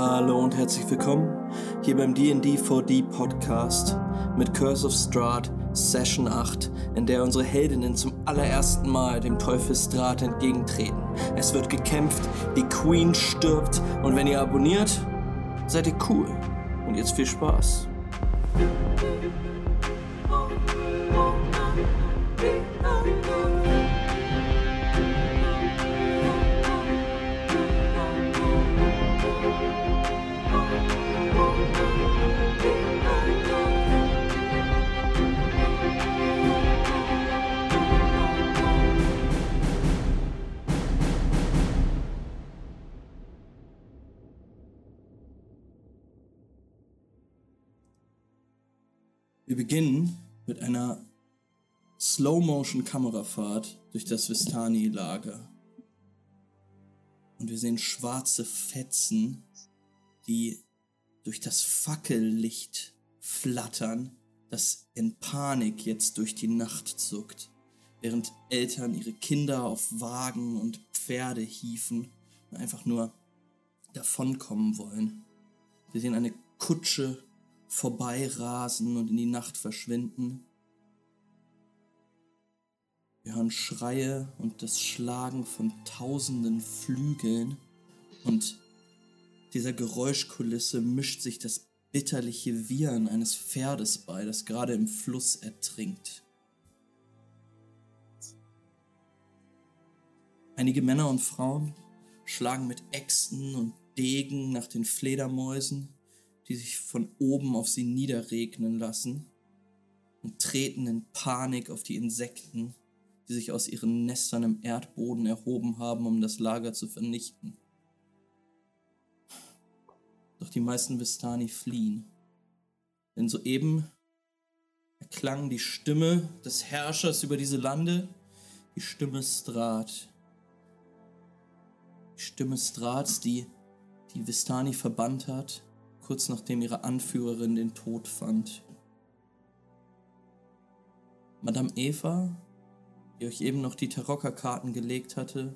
Hallo und herzlich willkommen hier beim D&D 4D Podcast mit Curse of Strahd Session 8, in der unsere Heldinnen zum allerersten Mal dem Teufel Strahd entgegentreten. Es wird gekämpft, die Queen stirbt und wenn ihr abonniert, seid ihr cool. Und jetzt viel Spaß. Beginnen mit einer Slow-Motion-Kamerafahrt durch das Vistani-Lager. Und wir sehen schwarze Fetzen, die durch das Fackellicht flattern, das in Panik jetzt durch die Nacht zuckt, während Eltern ihre Kinder auf Wagen und Pferde hieven und einfach nur davonkommen wollen. Wir sehen eine Kutsche vorbeirasen und in die Nacht verschwinden. Wir hören Schreie und das Schlagen von tausenden Flügeln und dieser Geräuschkulisse mischt sich das bitterliche Wiehern eines Pferdes bei, das gerade im Fluss ertrinkt. Einige Männer und Frauen schlagen mit Äxten und Degen nach den Fledermäusen die sich von oben auf sie niederregnen lassen und treten in Panik auf die Insekten, die sich aus ihren Nestern im Erdboden erhoben haben, um das Lager zu vernichten. Doch die meisten Vistani fliehen. Denn soeben erklang die Stimme des Herrschers über diese Lande, die Stimme Strat. Die Stimme Strats, die die Vistani verbannt hat kurz nachdem ihre Anführerin den Tod fand. Madame Eva, die euch eben noch die Tarocca-Karten gelegt hatte,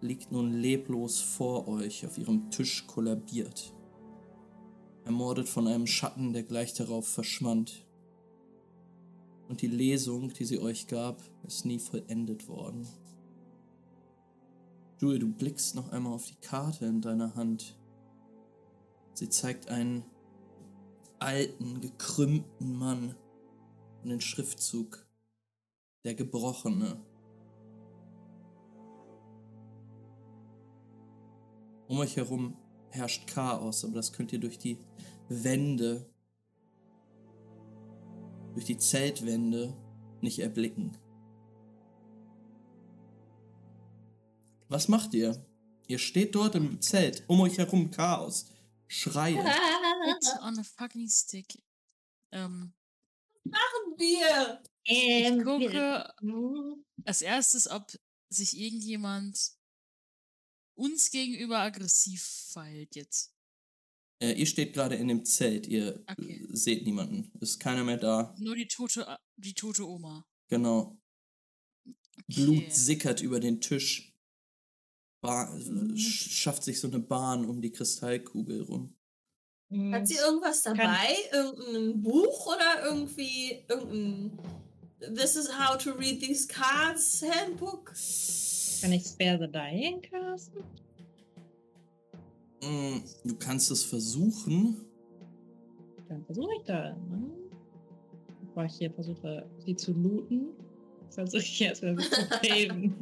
liegt nun leblos vor euch auf ihrem Tisch kollabiert. Ermordet von einem Schatten, der gleich darauf verschwand. Und die Lesung, die sie euch gab, ist nie vollendet worden. Julie, du blickst noch einmal auf die Karte in deiner Hand. Sie zeigt einen alten, gekrümmten Mann und den Schriftzug Der Gebrochene. Um euch herum herrscht Chaos, aber das könnt ihr durch die Wände, durch die Zeltwände nicht erblicken. Was macht ihr? Ihr steht dort im Zelt, um euch herum Chaos. Schreie. It's on a fucking stick. Ähm, machen wir? ich Ähm, gucke wir- als erstes, ob sich irgendjemand uns gegenüber aggressiv verhält jetzt. Äh, ihr steht gerade in dem Zelt, ihr Okay. äh, seht niemanden. Ist keiner mehr da. Nur die tote, die tote Oma. Genau. Okay. Blut sickert über den Tisch. Ba sch schafft sich so eine Bahn um die Kristallkugel rum. Hat sie irgendwas dabei? Irgendein Buch oder irgendwie irgendein This is how to read these cards Handbook? Kann ich Spare the Dying casten? Mm, Du kannst es versuchen. Dann versuche ich da. Ne? Bevor ich hier versuche, sie zu looten, versuche ich erstmal sie zu helfen.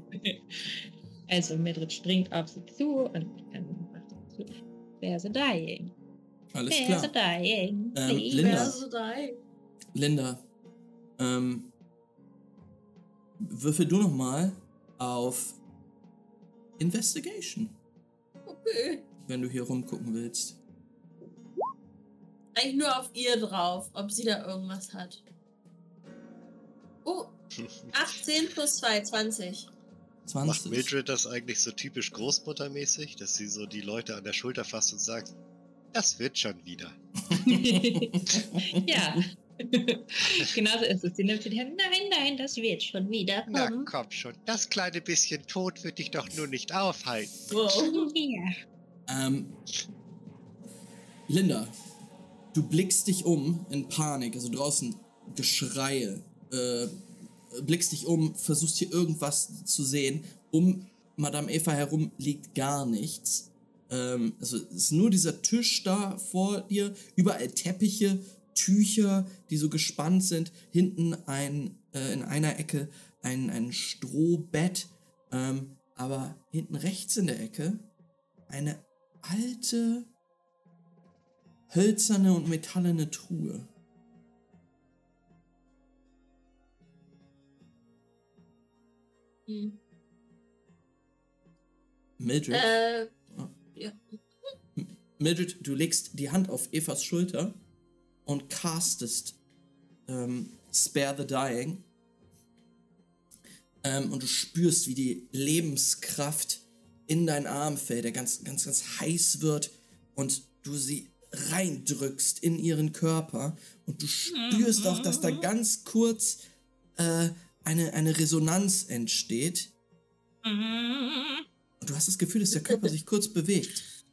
Also Mildred springt auf sie zu und dann macht sie zu. Spare the Dying. Alles Spare the klar. Dying. Ähm. Linda. Da? Linda, ähm, würfel du noch mal auf Investigation, Okay. wenn du hier rumgucken willst. Eigentlich nur auf ihr drauf, ob sie da irgendwas hat. Oh, 18 plus 2, 20. 20. Macht Mildred das eigentlich so typisch großmuttermäßig, dass sie so die Leute an der Schulter fasst und sagt, das wird schon wieder. ja. Genauso ist es. Sie nimmt sie die Hand. Nein, nein, das wird schon wieder Na kommen. komm schon, das kleine bisschen Tod wird dich doch nur nicht aufhalten. Wow. Ja. Ähm, Linda, du blickst dich um in Panik, also draußen Geschreie, äh, blickst dich um, versuchst hier irgendwas zu sehen. Um Madame Eva herum liegt gar nichts. Ähm, also ist nur dieser Tisch da vor dir, überall Teppiche, Tücher, die so gespannt sind. Hinten ein, äh, in einer Ecke ein, ein Strohbett. Ähm, aber hinten rechts in der Ecke eine alte, hölzerne und metallene Truhe. Hm. Mildred, Äh, ja. Mildred, du legst die Hand auf Evas Schulter und castest ähm, Spare the Dying. Ähm, und du spürst, wie die Lebenskraft in deinen Arm fällt, der ganz, ganz, ganz heiß wird und du sie reindrückst in ihren Körper und du spürst auch, dass da ganz kurz äh, eine, eine Resonanz entsteht. Und du hast das Gefühl, dass der Körper sich kurz bewegt.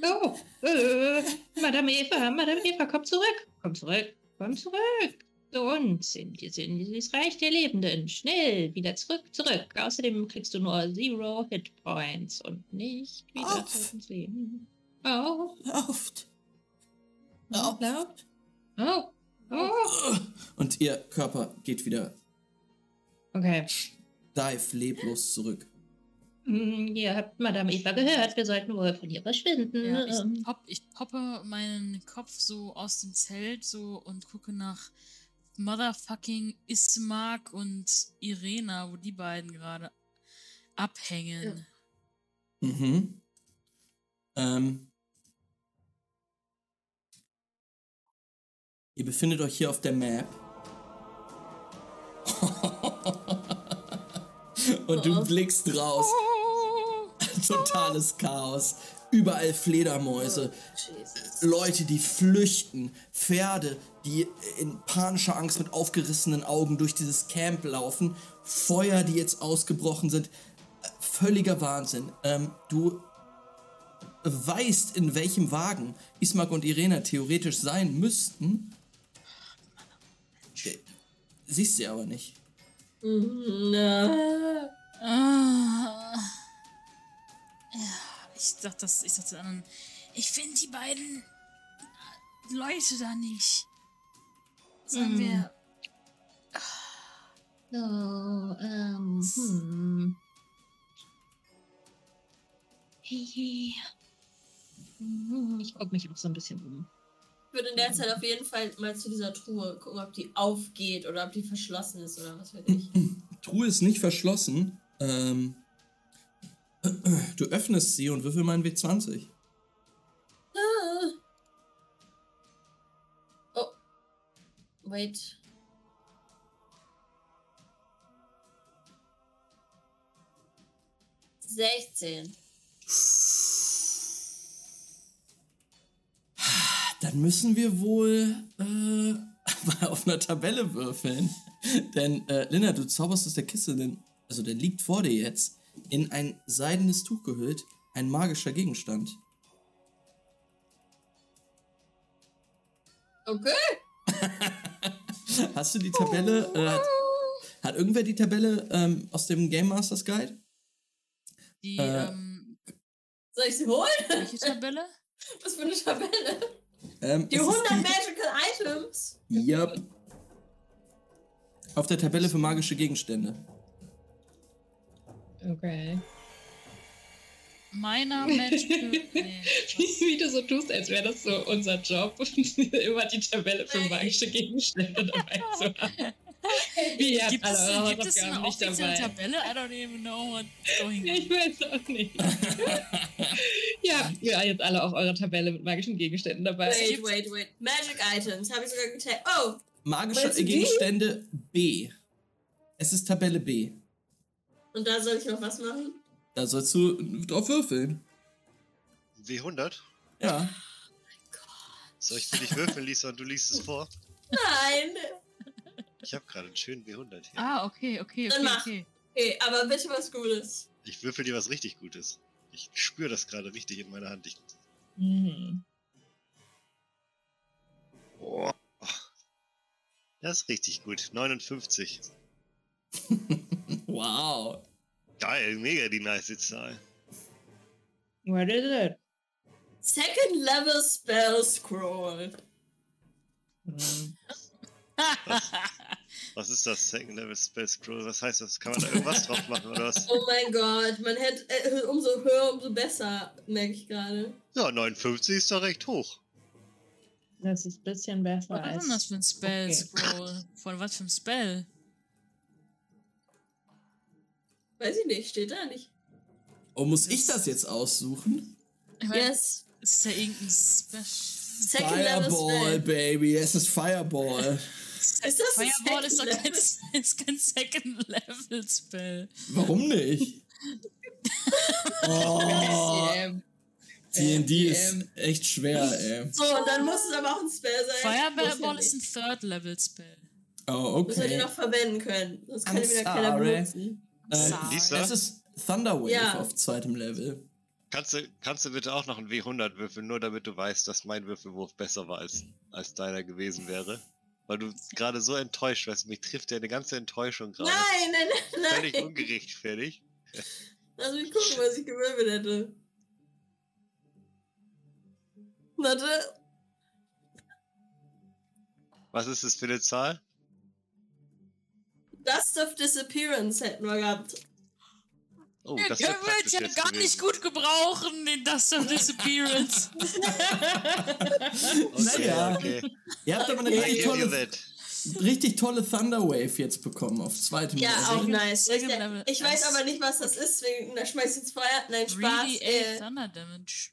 Oh, äh, Madame Eva, Madame Eva, komm zurück. Komm zurück, komm zurück. Zu uns in, die- in dieses Reich der Lebenden. Schnell, wieder zurück, zurück. Außerdem kriegst du nur Zero Hit Points und nicht wieder Auf. Leben. Oh, Lauft! oh, laut. Oh, oh. Und ihr Körper geht wieder Okay. steif leblos zurück. Hm, Ihr habt Madame Eva gehört, wir sollten wohl von ihr verschwinden. Ja, ich, Ähm, pop, ich poppe meinen Kopf so aus dem Zelt so und gucke nach Motherfucking Ismark und Irena, wo die beiden gerade abhängen. Mhm. Ähm. Ihr befindet euch hier auf der Map. Und du blickst raus. Totales Chaos. Überall Fledermäuse. Jesus. Leute, die flüchten, Pferde, die in panischer Angst mit aufgerissenen Augen durch dieses Camp laufen, Feuer, die jetzt ausgebrochen sind. Völliger Wahnsinn. Ähm, du weißt, in welchem Wagen Ismark und Irena theoretisch sein müssten. Siehst sie aber nicht. Mhm, na. Ah. Ja, ich dachte, das, ich dachte anderen, ich finde die beiden Leute da nicht. Sollen Hm. wir. So, ähm, hm. Hey. Hm, Ich gucke mich auch so ein bisschen um. Ich würde in der Zeit auf jeden Fall mal zu dieser Truhe gucken, ob die aufgeht oder ob die verschlossen ist oder was weiß ich. Truhe ist nicht verschlossen. Ähm, du öffnest sie und würfel mal einen W20. Ah. Oh. Wait. Sechzehn. Dann müssen wir wohl äh, mal auf einer Tabelle würfeln. Denn, äh, Linda, du zauberst aus der Kiste, denn, also der liegt vor dir jetzt, in ein seidenes Tuch gehüllt, ein magischer Gegenstand. Okay. Hast du die Tabelle? Äh, hat, hat irgendwer die Tabelle ähm, aus dem Game Masters Guide? Die, Äh. ähm, Soll ich sie holen? welche Tabelle? Was für eine Tabelle? Ähm, Die es ist 100 Magical Items. Yep. Auf der Tabelle für magische Gegenstände. Okay. Meiner Magical. Nee, Wie du so tust, als wäre das so unser Job, immer die Tabelle für magische Gegenstände dabei zu haben. Wie, ihr habt gibt, es, alle gibt es eine offizielle. Tabelle? I don't even know what's going on. Ich weiß auch nicht. ja, ihr jetzt alle auch eure Tabelle mit magischen Gegenständen dabei. Wait, wait, wait. Magic Items. Habe ich sogar getaggt. Oh, Magische? Gegenstände B. Es ist Tabelle B. und da soll ich noch was machen? Da sollst du drauf würfeln. W100? Ja. Soll ich für dich würfeln, Lisa, und du liest es vor? Nein. Ich habe gerade einen schönen W100 hier. Ah, okay, okay, Dann okay, mach. okay. Okay, aber bitte was Gutes. Ich würfel dir was richtig Gutes. Ich spüre das gerade richtig in meiner Hand. Ich, Mhm. oh. Das ist richtig gut. 59. wow. Geil, mega die nice Zahl. What is it? Second Level Spell Scroll. Mhm. Was ist das? Second Level Spell Scroll? Was heißt das? Kann man da irgendwas drauf machen oder was? Oh mein Gott, man hätte äh, umso höher, umso besser, merke ich gerade. Ja, 59 ist doch recht hoch. Das ist ein bisschen besser Was ist als. denn das für ein Spell Okay. Scroll? Von was für ein Spell? Weiß ich nicht, steht da nicht. Oh, muss ich das jetzt aussuchen? Ich mein, Yes. Ist da irgendein Special? Second Level Fireball, Spell. Baby. Es ist Fireball. Ist das Fireball ist doch kein, ist kein Second Level Spell. Warum nicht? Oh, D&D ist echt schwer, ey. So, und dann muss es aber auch ein Spell sein. Muss Fireball ist ein. Third Level Spell. Oh, Müssen wir die okay. noch verwenden können. Sonst kann wieder keiner benutzen. Sorry. Lisa? es ist Thunderwave Ja. auf zweitem Level. Kannst du, kannst du bitte auch noch einen W100 würfeln, nur damit du weißt, dass mein Würfelwurf besser war als, als deiner gewesen wäre? Weil du gerade so enttäuscht warst. Mich trifft ja eine ganze Enttäuschung gerade. Nein, nein, nein, Völlig nein. ungerechtfertigt. Lass mich gucken, was ich gewürfelt hätte. Warte. Was ist das für eine Zahl? Dust of Disappearance hätten wir gehabt. Oh, Den das können wir jetzt ja gar gewesen. nicht gut gebrauchen, den Dust of Disappearance. Okay, Naja. okay. Ihr habt aber eine richtig tolle, that. richtig tolle Thunderwave jetzt bekommen auf zweitem Ja, Level. auch nice. Ich, ich weiß aber nicht, was das ist, wegen da schmeiß ich ins Feuer. Nein, Spaß. 3d8 Äh, Thunder Damage.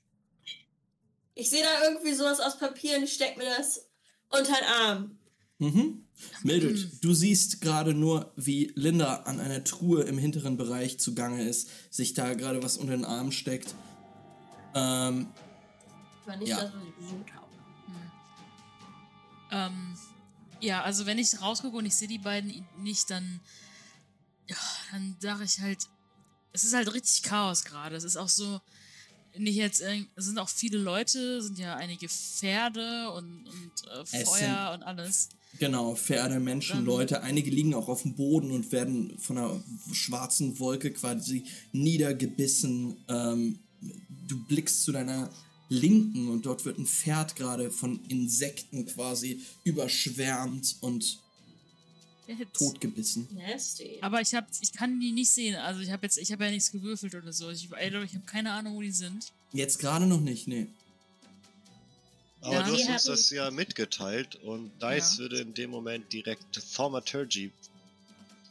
ich sehe da irgendwie sowas aus Papier und ich steck mir das unter den Arm. Mhm. Mildred, du siehst gerade nur, wie Linda an einer Truhe im hinteren Bereich zugange ist, sich da gerade was unter den Arm steckt. Ähm, War nicht Ja. das, was ich gesucht habe. Ähm, ja, also wenn ich rausgucke und ich sehe die beiden nicht, dann, ja, dann sage ich halt, es ist halt richtig Chaos gerade. Es ist auch so, nicht jetzt, es sind auch viele Leute, sind ja einige Pferde und, und äh, sind- Feuer und alles. Genau, Pferde, Menschen, Dann- Leute. Einige liegen auch auf dem Boden und werden von einer schwarzen Wolke quasi niedergebissen. Ähm, du blickst zu deiner Linken und dort wird ein Pferd gerade von Insekten quasi überschwärmt und totgebissen. Nasty. Aber ich hab, ich kann die nicht sehen. Also ich habe jetzt, ich habe ja nichts gewürfelt oder so. Ich, ich habe keine Ahnung, wo die sind. Jetzt gerade noch nicht, nee. Aber Ja, du hast uns das ja mitgeteilt und Dice Ja. würde in dem Moment direkt Thaumaturgy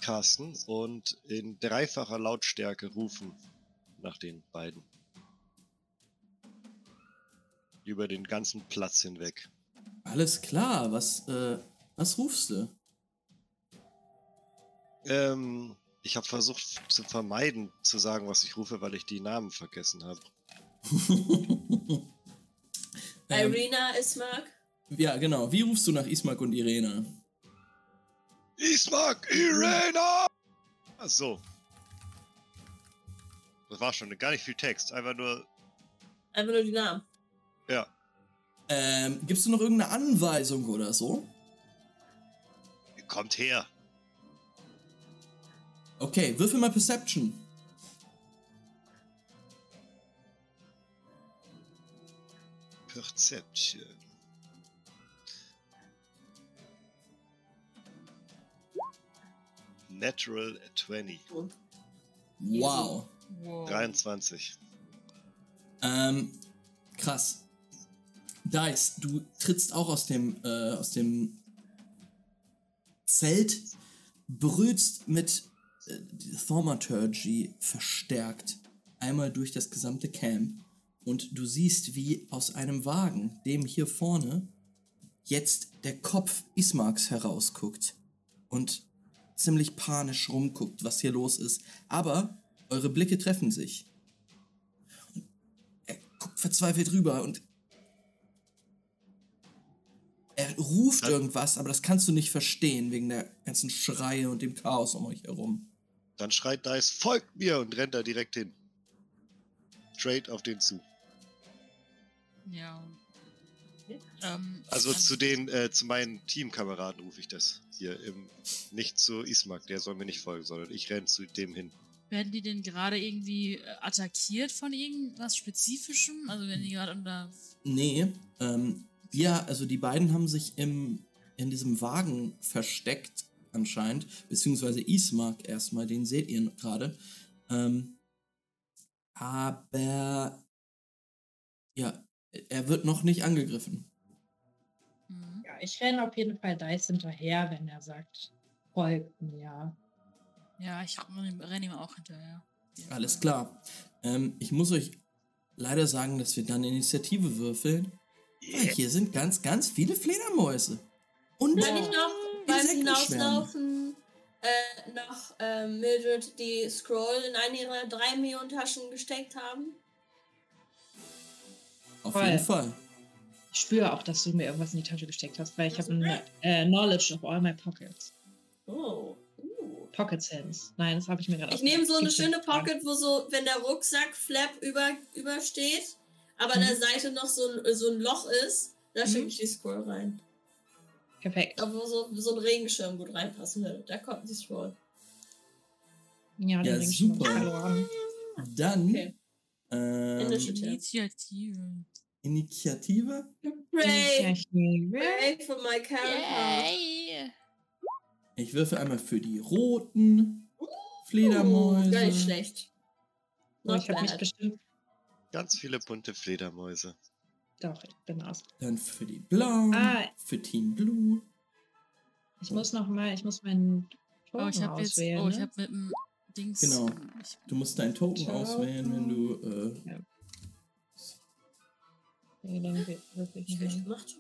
casten und in dreifacher Lautstärke rufen nach den beiden. Über den ganzen Platz hinweg. Alles klar, was, äh, was rufst du? Ähm, ich habe versucht zu vermeiden, zu sagen, was ich rufe, weil ich die Namen vergessen habe. ähm, Irina Ismark. ja, genau. Wie rufst du nach Ismak und Irena? Ismark Irena! Ach so. Das war schon gar nicht viel Text, einfach nur, Einfach nur die Namen. ja. Ähm, gibst du noch irgendeine Anweisung oder so? Kommt her. Okay, würfel mal Perception. Perception. Natural 20. Wow. Wow. 23. Ähm, krass. Dice, du trittst auch aus dem, äh, aus dem Zelt, brüllst mit äh, Thaumaturgy verstärkt einmal durch das gesamte Camp und du siehst, wie aus einem Wagen, dem hier vorne, jetzt der Kopf Ismarks herausguckt und ziemlich panisch rumguckt, was hier los ist. Aber eure Blicke treffen sich. Er guckt verzweifelt rüber und Er ruft irgendwas, aber das kannst du nicht verstehen wegen der ganzen Schreie und dem Chaos um euch herum. Dann schreit Dice, folgt mir und rennt da direkt hin. Straight auf den zu. Ja. Ähm, Also zu den, äh, zu meinen Teamkameraden rufe ich das hier. Im, nicht zu Ismak, der soll mir nicht folgen, sondern ich renne zu dem hin. Werden die denn gerade irgendwie äh, attackiert von irgendwas Spezifischem? Also wenn die gerade unter. Nee, ähm, ja, also die beiden haben sich im, in diesem Wagen versteckt, anscheinend, beziehungsweise Ismark erstmal, den seht ihr gerade. Ähm, aber ja, er wird noch nicht angegriffen. Mhm. Ja, ich renne auf jeden Fall Dice hinterher, wenn er sagt, folgt mir. Ja, ich renne ihm auch hinterher. Alles klar. Ähm, ich muss euch leider sagen, dass wir dann Initiative würfeln. Weil hier sind ganz, ganz viele Fledermäuse. Und Kann ich noch beim. Hinauslaufen äh, noch äh, Mildred die Scroll in eine ihrer drei Millionen-Taschen gesteckt haben? Auf Voll. jeden Fall. Ich spüre auch, dass du mir irgendwas in die Tasche gesteckt hast, weil ich habe ein äh, Knowledge of all my pockets. Oh. Uh. Pocket Sense. Nein, das habe ich mir gerade Ich nehme so eine schöne Pocket, wo so, wenn der Rucksack-Flap über, übersteht, aber an der Seite noch so ein, so ein Loch ist, da Mhm. schicke ich die Scroll rein. Perfekt. Da wo so, so ein Regenschirm gut reinpassen würde. Da kommt die Scroll. Ja, Ja, super. verloren. Dann Okay. Ähm, Initiative. Initiative. Initiative. Pray for my character. Ich würfe einmal für die roten Fledermäuse. Gar nicht schlecht. Oh, Not ich habe mich bestimmt. Ganz viele bunte Fledermäuse. Doch, ich bin aus. Dann für die blauen. Ah. Für Team Blue. Ich muss noch mal, ich muss meinen Oh, Token ich habe jetzt. auswählen. Oh, ich ne? habe mit dem Dings. Genau. Du musst deinen Token Ciao. auswählen, wenn du. Äh, Nee, dann wird- würfel ich Schlecht mal. gemacht.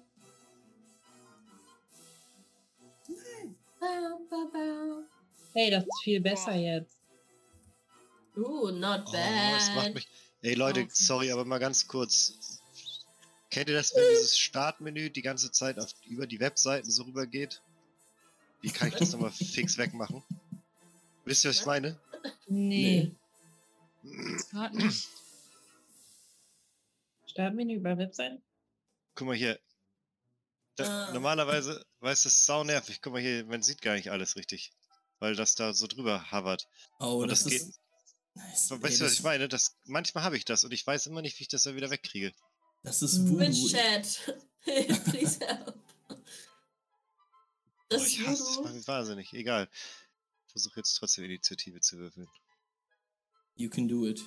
Ba, ba, ba. Hey, das ist viel besser jetzt. Uh, not Oh, bad. es macht mich. Ey Leute, sorry, aber mal ganz kurz. Kennt ihr das, wenn dieses Startmenü die ganze Zeit auf, über die Webseiten so rüber geht? Wie kann ich das nochmal fix wegmachen? Wisst ihr, was ich meine? Nee. gerade nicht. Startmenü über Webseiten? Guck mal hier. Da, Ah. Normalerweise, weißt du, das ist sau nervig. Guck mal hier, man sieht gar nicht alles richtig. Weil das da so drüber hovert. oh, Und das, das ist. geht- Nice. Weißt du, was das, ich meine? Das, manchmal habe ich das und ich weiß immer nicht, wie ich das dann wieder wegkriege. das ist. Twitch Voodoo. Chat. Please help. Oh, Das ist ich hasse macht mich wahnsinnig. Egal. Ich versuche jetzt trotzdem Initiative zu würfeln. You can do it.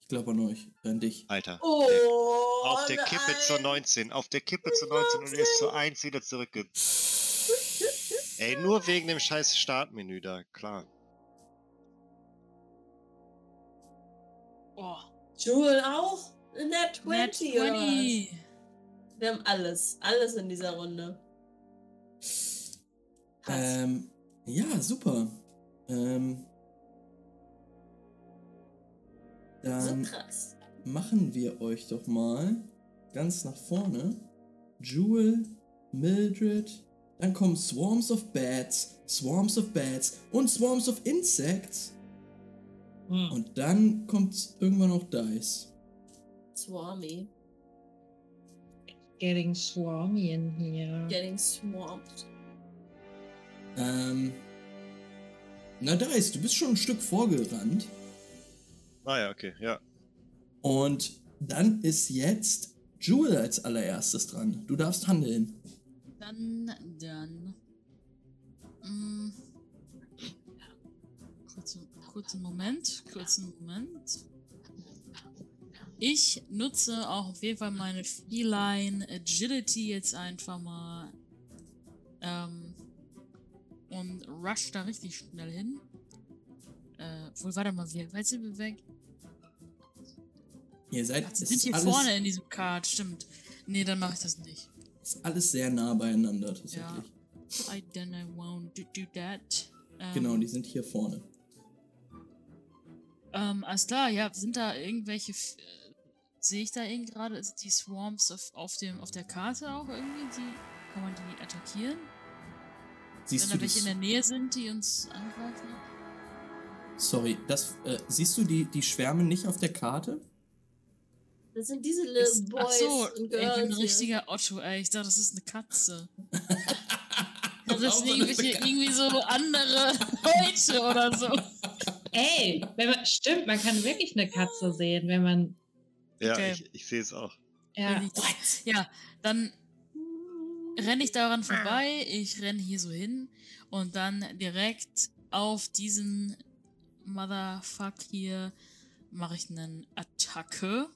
Ich glaube an euch, an dich. Alter. Oh, Auf der Kippe zur nein. 19. Auf der Kippe zur 19 und ist zur 1 wieder zurück. Ey, nur wegen dem scheiß Startmenü da, klar. Oh, Jewel auch? In der Nat 20, oder was? 20. Wir haben alles. Alles in dieser Runde. Ähm, ja, super. Ähm, so dann krass. machen wir euch doch mal ganz nach vorne. Jewel, Mildred, dann kommen Swarms of Bats, Swarms of Bats und Swarms of Insects. Hm. Und dann kommt irgendwann auch Dice. Swarmy. Getting swarmy in here. Getting swamped. Ähm, na Dice, du bist schon ein Stück vorgerannt. Ah ja, okay, ja. Und dann ist jetzt Jewel als allererstes dran. Du darfst handeln. Dann, dann. Mm. Kurzen, kurzen Moment, kurzen Moment. Ich nutze auch auf jeden Fall meine Feline Agility jetzt einfach mal. Ähm, und rush da richtig schnell hin. Äh, wohl, warte mal, wie weit sind wir weg? Ihr seid Ach, sind hier vorne in diesem Card, stimmt. Nee, dann mache ich das nicht. ist alles sehr nah beieinander tatsächlich. I then I won't do, that. Ähm, Genau, die sind hier vorne. Ähm, alles klar, ja, sind da irgendwelche F- äh, sehe ich da irgendwie gerade, die Swarms auf, auf, dem, auf der Karte auch irgendwie? Die, kann man die attackieren? Siehst Wenn du da welche in der Nähe sind, die uns angreifen? Sorry, das, äh, siehst du die, die Schwärme nicht auf der Karte? Das sind diese little Ist, Boys ach so, und ich bin Girls. ein richtiger Otto, ey. Ich dachte, das ist eine Katze. Das Das sind irgendwelche, irgendwie so andere Leute oder so. Ey, wenn man, stimmt, man kann wirklich eine Katze sehen, wenn man. Ja, Okay. ich, ich sehe es auch. Ja. Ja, dann renne ich daran vorbei, ich renne hier so hin und dann direkt auf diesen Motherfuck hier mache ich eine Attacke.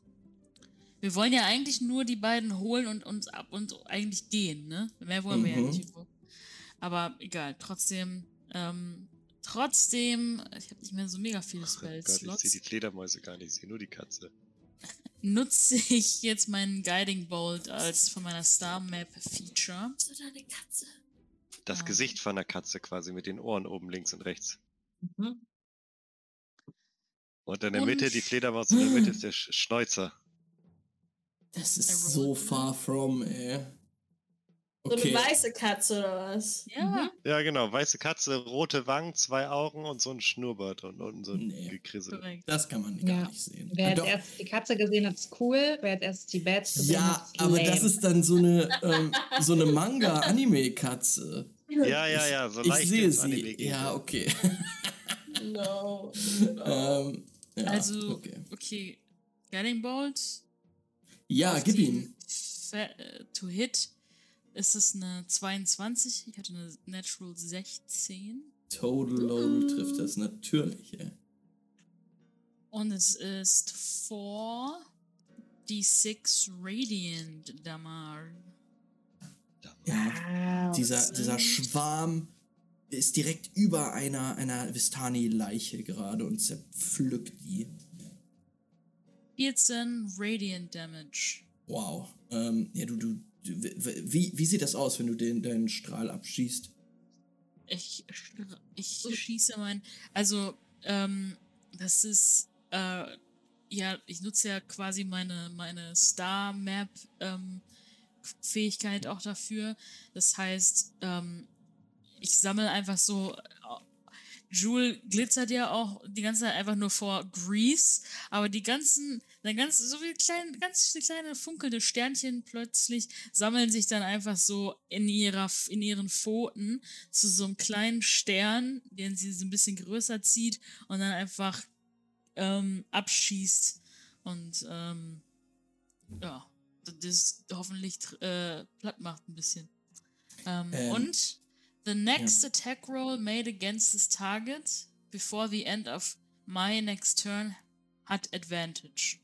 Wir wollen ja eigentlich nur die beiden holen und uns ab und eigentlich gehen, ne? Mehr wollen wir ja Mhm. nicht. Aber egal, trotzdem, ähm, trotzdem, ich habe nicht mehr so mega viele Oh Gott, ich sehe die Fledermäuse gar nicht, ich sehe nur die Katze. Nutze ich jetzt meinen Guiding Bolt als von meiner Star Map Feature. Da eine Katze? Das Ah. Gesicht von der Katze quasi mit den Ohren oben links und rechts. Mhm. Und in der Und- Mitte, die Fledermaus in der Mitte ist der Sch Schnäuzer. Das ist so far from, ey. So eine Okay. weiße Katze oder was? Ja, Ja, genau. Weiße Katze, rote Wangen, zwei Augen und so ein Schnurrbart und unten so ein Nee. Gekrissel. Das kann man Ja. gar nicht sehen. Wer jetzt doch. erst die Katze gesehen hat, ist cool. Wer jetzt erst die Bats gesehen Ja, hat, ist aber lame. das ist dann so eine, ähm, so eine Manga-Anime-Katze. Ja, ja, ja, so ich leicht sehe sie. Ja, okay. No. ähm, ja, also, okay. okay. Guiding Bolt. Ja, gib. Fe äh, to hit ist es eine 22. Ich hatte eine Natural 16. Total Load trifft das natürlich, ey. Und es ist 4 D6 Radiant Damage. Ja, Wow. dieser, dieser Schwarm ist direkt über einer, einer Vistani-Leiche gerade und zerpflückt die. 14 Radiant Damage. Wow. Ähm, ja, du, du wie, wie sieht das aus, wenn du den, deinen Strahl abschießt? Ich, ich schieße mein. Also, ähm, das ist. Äh, ja, ich nutze ja quasi meine, meine Star Map ähm, auch dafür. Das heißt, ähm, ich sammle einfach so. Jewel glitzert ja auch die ganze Zeit einfach nur vor Grease, aber die ganzen, dann ganz, so viele kleine, ganz viele kleine funkelnde Sternchen plötzlich sammeln sich dann einfach so in ihrer, in ihren Pfoten zu so einem kleinen Stern, den sie so ein bisschen größer zieht und dann einfach ähm, abschießt und ähm, ja, das hoffentlich äh, platt macht ein bisschen. Ähm, Ähm, und the next attack roll made against this target before the end of my next turn hat advantage.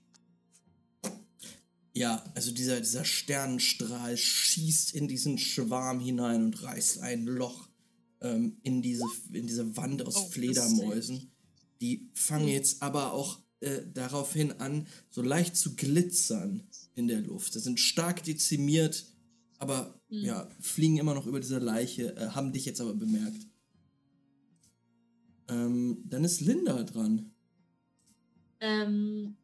Ja, also dieser, dieser Sternenstrahl schießt in diesen Schwarm hinein und reißt ein Loch ähm, in, diese, in diese Wand aus Oh, Fledermäusen. Die fangen jetzt aber auch äh, daraufhin an, so leicht zu glitzern in der Luft. Sie sind stark dezimiert, aber Mhm. ja, fliegen immer noch über diese Leiche, äh, haben dich jetzt aber bemerkt. Ähm, dann ist Linda dran. Ähm,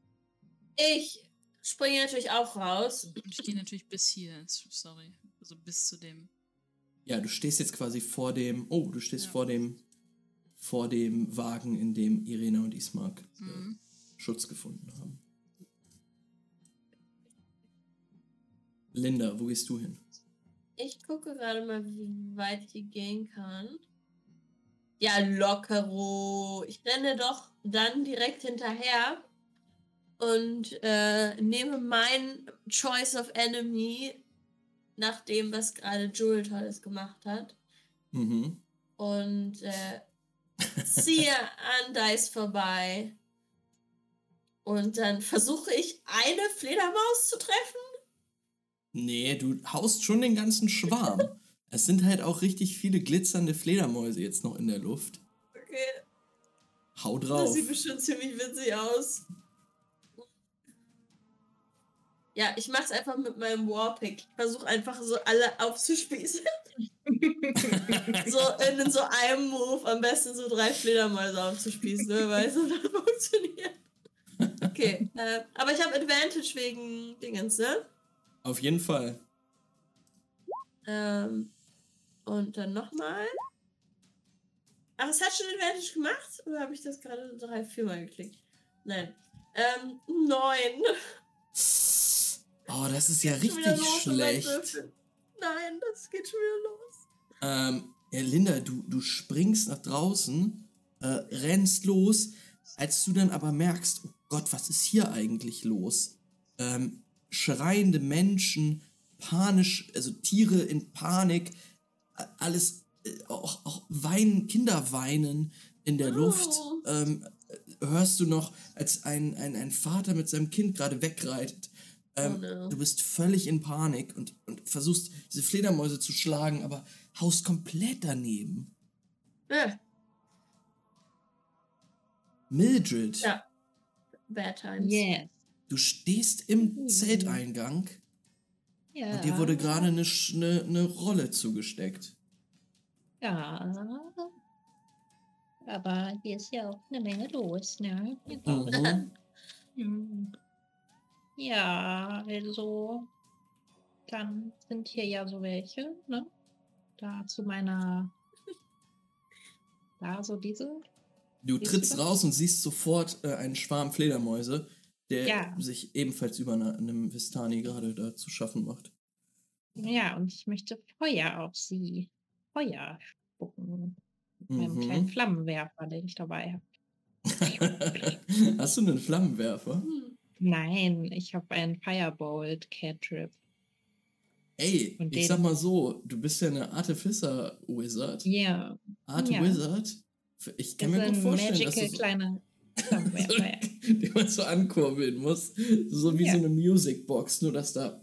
ich springe natürlich auch raus. Und ich gehe natürlich bis hier, sorry, also bis zu dem. Ja, du stehst jetzt quasi vor dem. Oh, du stehst Ja. vor dem. Vor dem Wagen, in dem Irena und Ismark äh, Mhm. Schutz gefunden haben. Linda, wo gehst du hin? Ich gucke gerade mal, wie weit ich hier gehen kann. Ja, lockero. Ich renne doch dann direkt hinterher und äh, nehme mein Choice of Enemy nach dem, was gerade Jewel Tolles gemacht hat. Mhm. Und äh, ziehe an Dice vorbei. Und dann versuche ich, eine Fledermaus zu treffen. Nee, du haust schon den ganzen Schwarm. es sind halt auch richtig viele glitzernde Fledermäuse jetzt noch in der Luft. Okay, Hau das drauf. sieht bestimmt ziemlich witzig aus. Ja, ich mach's einfach mit meinem Warpick. Ich versuche einfach so alle aufzuspießen. so in so einem Move am besten so drei Fledermäuse aufzuspießen. Wer weiß, ob das funktioniert. Okay, äh, aber ich habe Advantage wegen Dingens, ne? Auf jeden Fall. Ähm, und dann nochmal. Ach, es hat schon Advantage gemacht? Oder habe ich das gerade drei, viermal geklickt? Nein. Ähm, neun. Oh, das ist ja richtig los schlecht. Nein, das geht schon wieder los. Ähm, ja, Linda, du, du springst nach draußen, äh, rennst los, als du dann aber merkst, oh Gott, was ist hier eigentlich los? Ähm, schreiende Menschen, panisch, also Tiere in Panik, alles, äh, auch, auch weinen, Kinder weinen in der Luft. Oh. Ähm, äh, hörst du noch, als ein, ein, ein Vater mit seinem Kind gerade wegreitet. Ähm, Oh no. Du bist völlig in Panik und, und versuchst, diese Fledermäuse zu schlagen, aber haust komplett daneben. Äh, Mildred, Ja. Bad Times. Yes. Du stehst im Mhm. Zelteingang Ja. und dir wurde gerade eine, eine, eine Rolle zugesteckt. Ja. Aber hier ist ja auch eine Menge los, ne? Mhm. Hm. Ja, also dann sind hier ja so welche, ne? Da zu meiner. Da so diese. Du trittst raus und siehst sofort äh, einen Schwarm Fledermäuse, der Ja. sich ebenfalls über einer, einem Vistani gerade da zu schaffen macht. Ja, und ich möchte Feuer auf sie. Feuer spucken. Mit Mhm. kleinen Flammenwerfer, den ich dabei habe. Hast du einen Flammenwerfer? Nein, ich habe einen Firebolt Cantrip. Ey, Und ich sag mal so, du bist ja eine Artificer Wizard. Ja, Art Ja. Wizard. Ich kann das mir gut vorstellen, dass du so, kleiner Ja. den man so ankurbeln muss. So wie Ja. so eine Musicbox, nur dass da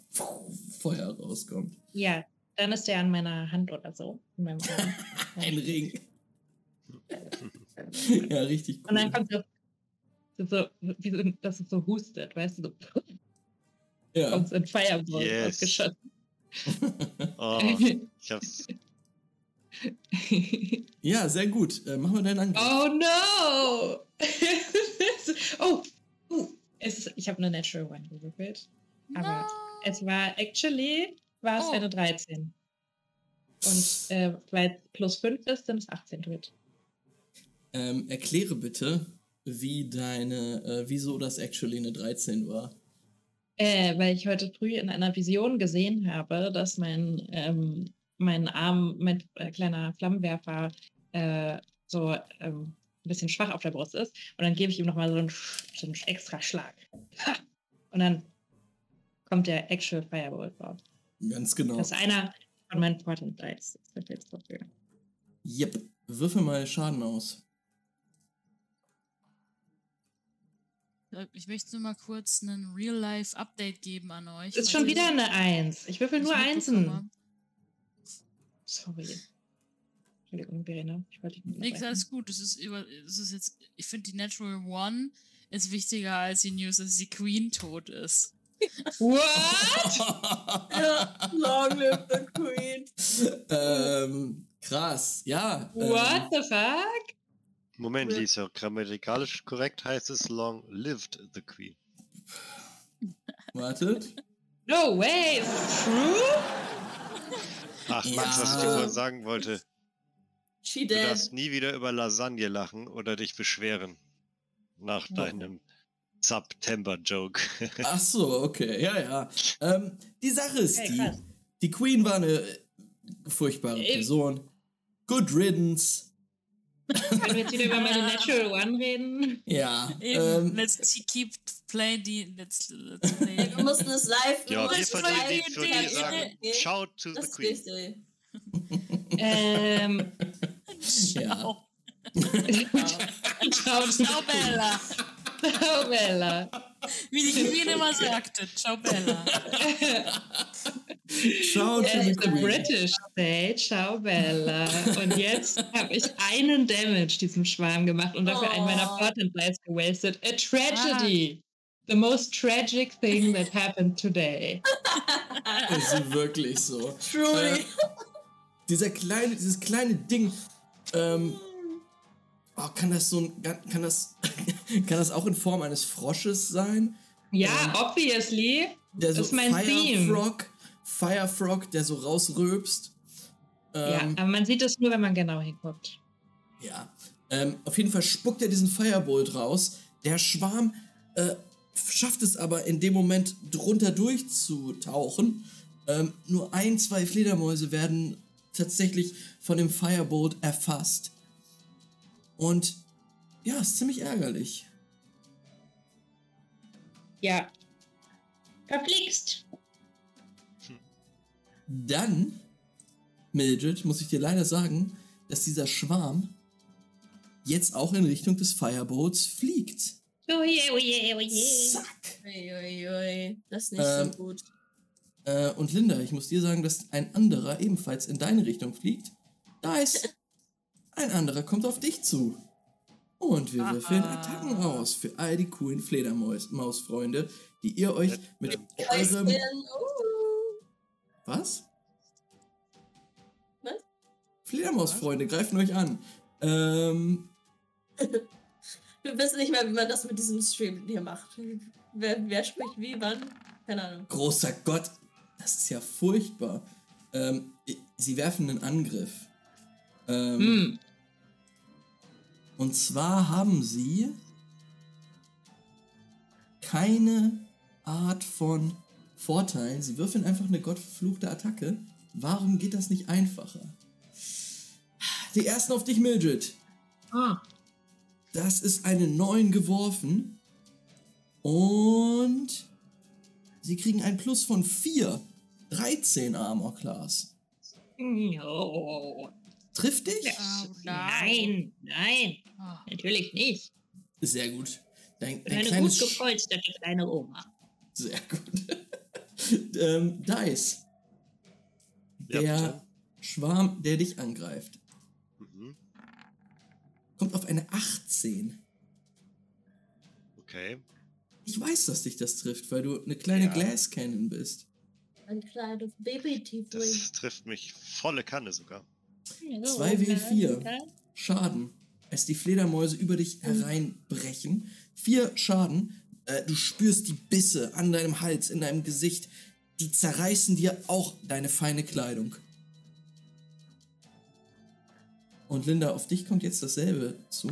Feuer rauskommt. Ja, dann ist der an meiner Hand oder so. In meinem Arm. Ein Ring. ja, richtig cool. Und dann kommt so, so, so wie so, dass es so hustet, weißt du, so ja. kommt so ein Firebolt Yes. ausgeschossen. Oh, ich hab's. ja, sehr gut. Äh, mach mal deinen Angriff. oh no! oh, uh, es ist, ich habe eine Natural One gewürfelt. Aber No. es war actually war es Oh. eine 13. Und äh, weil es plus 5 ist, sind es 18 Twit. Ähm, erkläre bitte, wie deine, äh, wieso das actually eine 13 war. Äh, weil ich heute früh in einer Vision gesehen habe, dass mein, ähm, mein Arm, mein äh, kleiner Flammenwerfer äh, so ähm, ein bisschen schwach auf der Brust ist. Und dann gebe ich ihm nochmal so einen, so einen extra Schlag. Ha! Und dann kommt der Actual Firebolt raus. Ganz genau. Das ist einer von meinen Portent Dice. Das wird jetzt dafür. Yep. Würfel mal Schaden aus. Ich möchte nur mal kurz einen Real-Life-Update geben an euch. Ist schon wieder eine Eins. Ich würfel nur Einsen. Sorry. Entschuldigung, Verena. Ich wollte dich nicht Nix, alles gut. Es ist, über, es ist jetzt, ich finde, die Natural One ist wichtiger als die News, dass die Queen tot ist. What? Ja, long live the Queen. ähm, krass. Ja. What the fuck? Moment, Ja. Lisa, grammatikalisch korrekt heißt es Long lived the Queen. Ähm, wartet. No way, is it true? Ach, Max, was ich dir Ja. vorhin sagen wollte. She Du darfst nie wieder über Lasagne lachen oder dich beschweren. Nach Ja. deinem September-Joke. Ach so, okay. Ja, ja. Ähm, die Sache ist Okay, die, krass. die Queen war eine äh, furchtbare Eben. Person. Good riddance. Können wir jetzt wieder über meine Natural One reden? Ja. Ähm, let's keep play die, let's, let's play. Wir mussten es live. ja, wir dir, die die, sagen, shout to Das the Queen. richtig. ähm, ja. Ciao. ciao, Ciao, Bella. ciao, Bella. Wie die Queen immer sagte. Ciao, Bella. Shout to Es the Queen. British Day, ciao, Bella. Und jetzt habe ich einen Damage diesem Schwarm gemacht und dafür einen meiner Oh. Portent Dice gewastet. A tragedy. The most tragic thing that happened today. Ist wirklich so. Truly. Äh, dieser kleine, dieses kleine Ding, ähm, oh, kann das so ein, kann das, Kann das auch in Form eines Frosches sein? Ja, Ähm, obviously. Der so Das ist mein Theme. Firefrog, Firefrog, der so rausrülpst. ja, Ähm, aber man sieht das nur, wenn man genau hinguckt. Ja. Ähm, auf jeden Fall spuckt er diesen Firebolt raus. Der Schwarm äh, schafft es aber in dem Moment drunter durchzutauchen. Ähm, nur ein, zwei Fledermäuse werden tatsächlich von dem Firebolt erfasst. Und ja, ist ziemlich ärgerlich. Ja. Verflixt. Dann, Mildred, muss ich dir leider sagen, dass dieser Schwarm jetzt auch in Richtung des Firebolts fliegt. Oh je, oh je, oh je. Zack! Uiuiui, das ist nicht Ähm, so gut. Äh, und Linda, ich muss dir sagen, dass ein anderer ebenfalls in deine Richtung fliegt. Da ist ein anderer kommt auf dich zu. Und wir würfeln. Attacken raus für all die coolen Fledermaus-Freunde, die ihr euch mit eurem... Uh. Was? Was? Fledermausfreunde greifen euch an. Ähm, Wir wissen nicht mehr, wie man das mit diesem Stream hier macht. Wer, wer spricht wie, wann? Keine Ahnung. großer Gott, das ist ja furchtbar. Ähm, sie werfen einen Angriff. Ähm, Hm. Und zwar haben sie keine Art von Vorteil. Sie würfeln einfach eine gottverfluchte Attacke. Warum geht das nicht einfacher? Die ersten auf dich, Mildred. Ah. Das ist eine 9 geworfen. Und sie kriegen ein Plus von 4. 13 Armor Class. Oh. Trifft dich? Nein, nein, Ah, natürlich nicht. Sehr gut. Dein, dein eine gut gepolsterte kleine Oma. Sehr gut. ähm, Dice. Ja, Der bitte. Schwarm, der dich angreift, Mhm. kommt auf eine 18. Okay. Ich weiß, dass dich das trifft, weil du eine kleine Ja. Glass Cannon bist. Ein kleines Baby-Tiefling. Das trifft mich volle Kanne sogar. 2W4 Schaden, als die Fledermäuse über dich hereinbrechen. Vier Schaden. Äh, du spürst die Bisse an deinem Hals, in deinem Gesicht. Die zerreißen dir auch deine feine Kleidung. Und Linda, auf dich kommt jetzt dasselbe zu.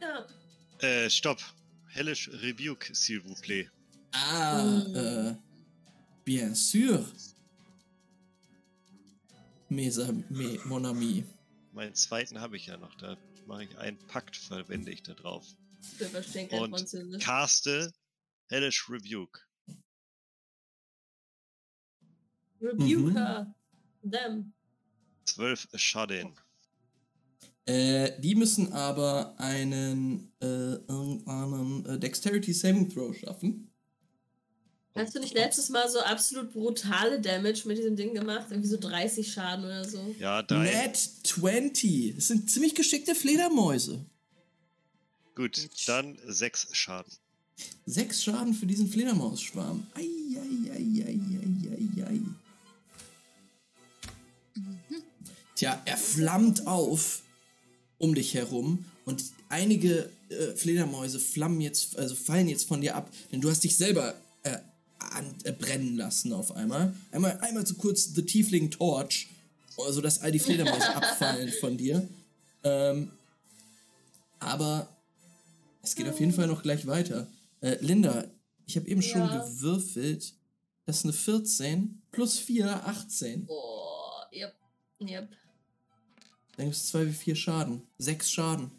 Ja. Äh, stopp. Hellish Rebuke, s'il vous plaît. Ah, Mm. äh, bien sûr. Mes mes, mon ami. Meinen zweiten habe ich ja noch. Da mache ich einen Pakt, verwende ich da drauf. Und. Caste Hellish Rebuke. Rebuke Mhm. her. Them. 12 Schaden. Äh, die müssen aber einen, äh, irgendeinen äh, Dexterity Saving Throw schaffen. Hast du nicht letztes Mal so absolut brutale Damage mit diesem Ding gemacht? Irgendwie so 30 Schaden oder so? Ja, drei. Nat 20. Das sind ziemlich geschickte Fledermäuse. Gut, dann 6 Schaden. Sechs Schaden für diesen Fledermausschwarm. Ei, ei, ei, ei, ei, ei, ei. Tja, er flammt auf um dich herum und einige äh, Fledermäuse flammen jetzt, also fallen jetzt von dir ab, denn du hast dich selber äh, an, äh, brennen lassen auf einmal. Einmal, einmal so kurz The Tiefling Torch, so dass all die Fledermäuse abfallen von dir. Ähm, aber es geht auf jeden Fall noch gleich weiter. Äh, Linda, ich habe eben schon Ja. gewürfelt. Das ist eine 14 plus 4, 18. Oh, yep. Yep. Dann gibt es 2 wie 4 Schaden. 6 Schaden.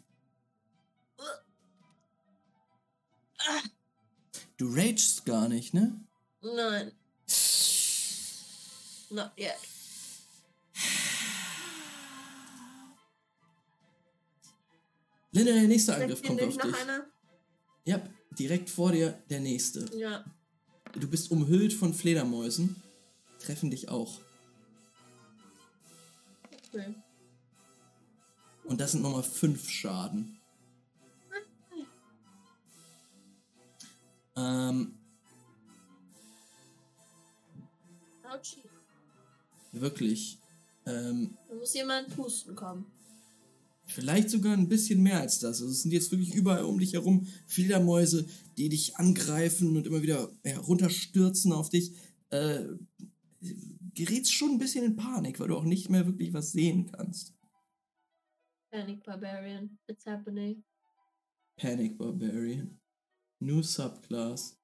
Du ragest gar nicht, ne? Nein. Not yet. Linda, der nächste Angriff kommt auf dich. einer? Ja, direkt vor dir der nächste. Ja. Du bist umhüllt von Fledermäusen. Treffen dich auch. Okay. Und das sind nochmal 5 Schaden. Ähm, Ouchie. wirklich. Ähm, Da muss jemand pusten kommen. Vielleicht sogar ein bisschen mehr als das. Also es sind jetzt wirklich überall um dich herum Fledermäuse, die dich angreifen und immer wieder ja, runterstürzen auf dich. Äh, gerätst schon ein bisschen in Panik, weil du auch nicht mehr wirklich was sehen kannst. Panic Barbarian. It's happening. Panic Barbarian. New Subclass.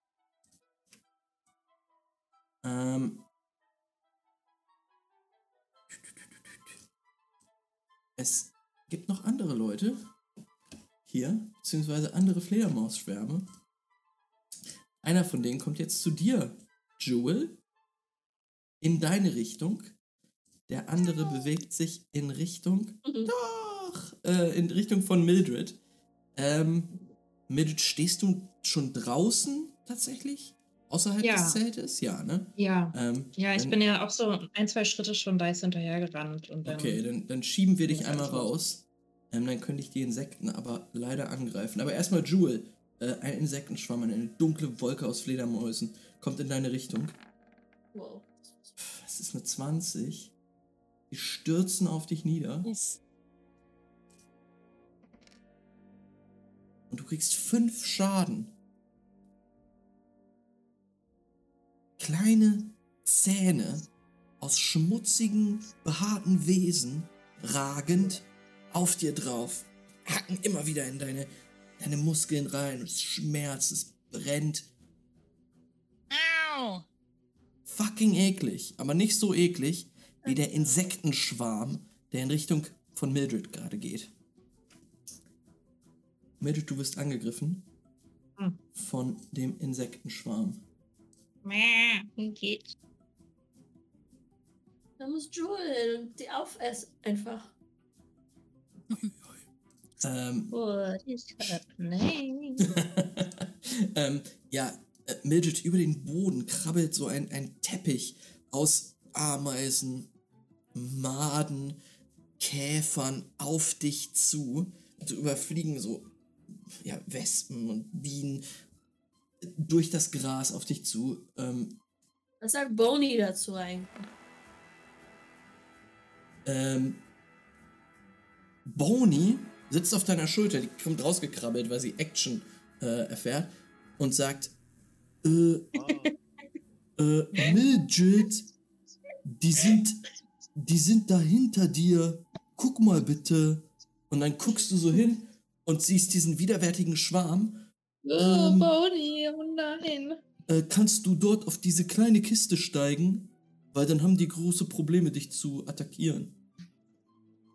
Ähm. Es gibt noch andere Leute hier, beziehungsweise andere Fledermausschwärme. Einer von denen kommt jetzt zu dir, Jewel, in deine Richtung. Der andere bewegt sich in Richtung, Mhm. doch, äh, in Richtung von Mildred. Ähm, Mildred, stehst du schon draußen tatsächlich? Außerhalb Ja. des Zeltes? Ja, ne? Ja. Ähm, Ja, ich dann- bin ja auch so ein, zwei Schritte schon da ist hinterhergerannt und dann. Okay, dann, dann schieben wir dich einmal raus. Ähm, dann könnte ich die Insekten aber leider angreifen. Aber erstmal Jewel. Äh, ein Insektenschwamm, eine dunkle Wolke aus Fledermäusen, kommt in deine Richtung. Wow. Das ist eine 20. Die stürzen auf dich nieder. Uff. Und du kriegst fünf Schaden. Kleine Zähne aus schmutzigen, behaarten Wesen ragend auf dir drauf. Hacken immer wieder in deine, deine Muskeln rein. Es schmerzt, es brennt. Au! Fucking eklig. Aber nicht so eklig wie der Insektenschwarm, der in Richtung von Mildred gerade geht. Mildred, du wirst angegriffen Hm. von dem Insektenschwarm. Mäh, wie geht's? Da muss Jewel und die aufessen einfach. Ähm, What is happening? ähm, ja, äh, Mildred, über den Boden krabbelt so ein, ein Teppich aus Ameisen, Maden, Käfern auf dich zu. So überfliegen so ja, Wespen und Bienen durch das Gras auf dich zu. Ähm, Was sagt Boney dazu eigentlich? ähm, Boney sitzt auf deiner Schulter, die kommt rausgekrabbelt, weil sie Action äh, erfährt und sagt, äh, äh, Mildred, die sind, die sind da hinter dir. Guck mal bitte. Und dann guckst du so hin und siehst diesen widerwärtigen Schwarm. Oh, Ähm. Bonnie, oh nein. Äh, kannst du dort auf diese kleine Kiste steigen? Weil dann haben die große Probleme, dich zu attackieren.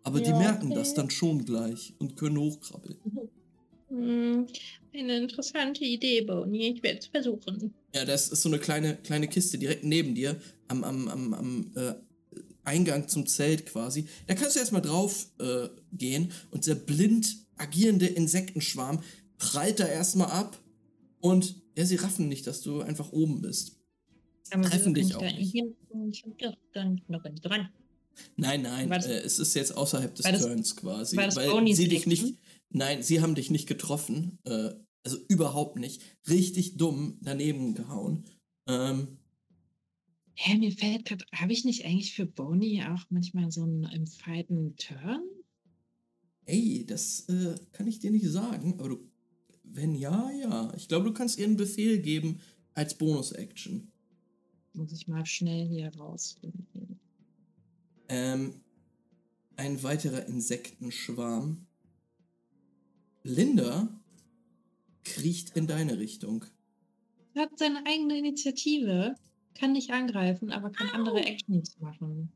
Aber die Ja, merken okay. das dann schon gleich und können hochkrabbeln. Hm, eine interessante Idee, Bonnie. Ich werde es versuchen. Ja, das ist so eine kleine, kleine Kiste direkt neben dir, am, am, am, am äh, Eingang zum Zelt quasi. Da kannst du erstmal drauf äh, gehen und der blind agierende Insektenschwarm prallt da erstmal ab und ja, sie raffen nicht, dass du einfach oben bist. Aber Treffen dich auch nicht. Nein, nein, das- äh, es ist jetzt außerhalb des das- Turns quasi. weil Bonnies sie dich nicht. Nein, sie haben dich nicht getroffen. Äh, also überhaupt nicht. Richtig dumm daneben gehauen. Ähm, Hä, mir fällt gerade, habe ich nicht eigentlich für Bonnie auch manchmal so einen im Fighten Turn? ey, das äh, kann ich dir nicht sagen, aber du. Wenn ja, ja. Ich glaube, du kannst ihr einen Befehl geben als Bonus-Action. Muss ich mal schnell hier rausfinden. Ähm, ein weiterer Insektenschwarm. Linda kriecht in deine Richtung. Er hat seine eigene Initiative, kann nicht angreifen, aber kann andere Actions machen.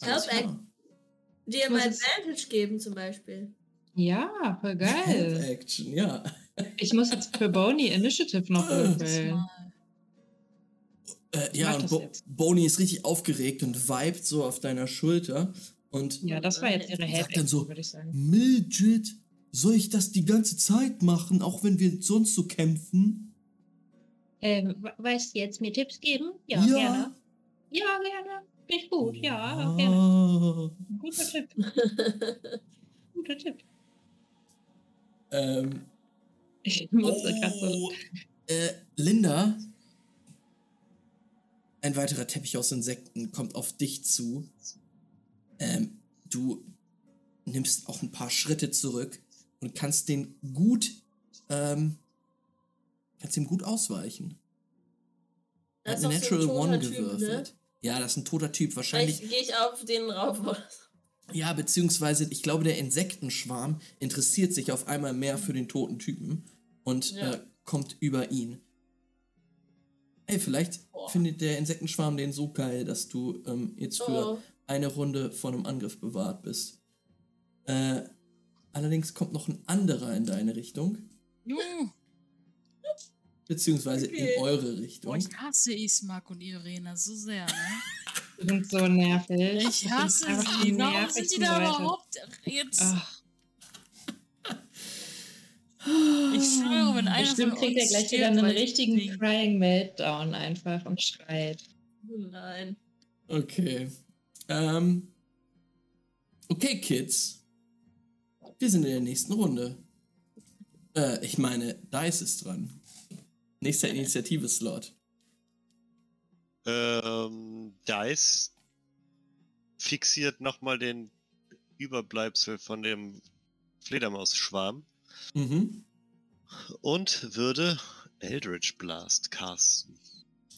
Help klar. Dir mal Advantage geben zum Beispiel. Ja, voll geil. Action, ja. Ich muss jetzt für Bonnie Initiative noch Ah, würfeln. Äh, ja, und Bo jetzt. Bonnie ist richtig aufgeregt und vibet so auf deiner Schulter. Und Ja, das war jetzt ihre Sag Help dann so, Action, würde ich sagen. Mildred, soll ich das die ganze Zeit machen, auch wenn wir sonst so kämpfen? Ähm, we- weißt du jetzt mir Tipps geben? Ja, Ja. gerne. Ja, gerne. Finde ich gut. Ja, gerne. Ah. Guter Tipp. Guter Tipp. Ähm, Ich musste gerade so. oh, äh, Linda, ein weiterer Teppich aus Insekten kommt auf dich zu. Ähm, du nimmst auch ein paar Schritte zurück und kannst den gut, ähm, kannst ihm gut ausweichen. Das hat ist doch so ein Natural One toter Typ, ne? gewürfelt. Ja, das ist ein toter Typ. Wahrscheinlich Vielleicht gehe ich auf den rauf. Ja, beziehungsweise ich glaube, der Insektenschwarm interessiert sich auf einmal mehr für den toten Typen und Ja. äh, kommt über ihn. Ey, vielleicht Boah. findet der Insektenschwarm den so geil, dass du ähm, jetzt für Oh. eine Runde vor einem Angriff bewahrt bist. Äh, allerdings kommt noch ein anderer in deine Richtung, Juh. beziehungsweise Okay. in eure Richtung. ich hasse Ismark und Irena so sehr, ne? Die sind so nervig. Ich hasse sie. Warum sind die da Leute. überhaupt jetzt? Ach, Ich schwöre, wenn einer bestimmt von kriegt er gleich wieder einen richtigen wegen- Crying Meltdown einfach und schreit. Oh Nein. Okay. Ähm. Okay, Kids. Wir sind in der nächsten Runde. Äh, ich meine, Dice ist dran. Nächster Initiative-Slot. Ähm, Dice fixiert nochmal den Überbleibsel von dem Fledermausschwarm Mhm. und würde Eldritch Blast casten.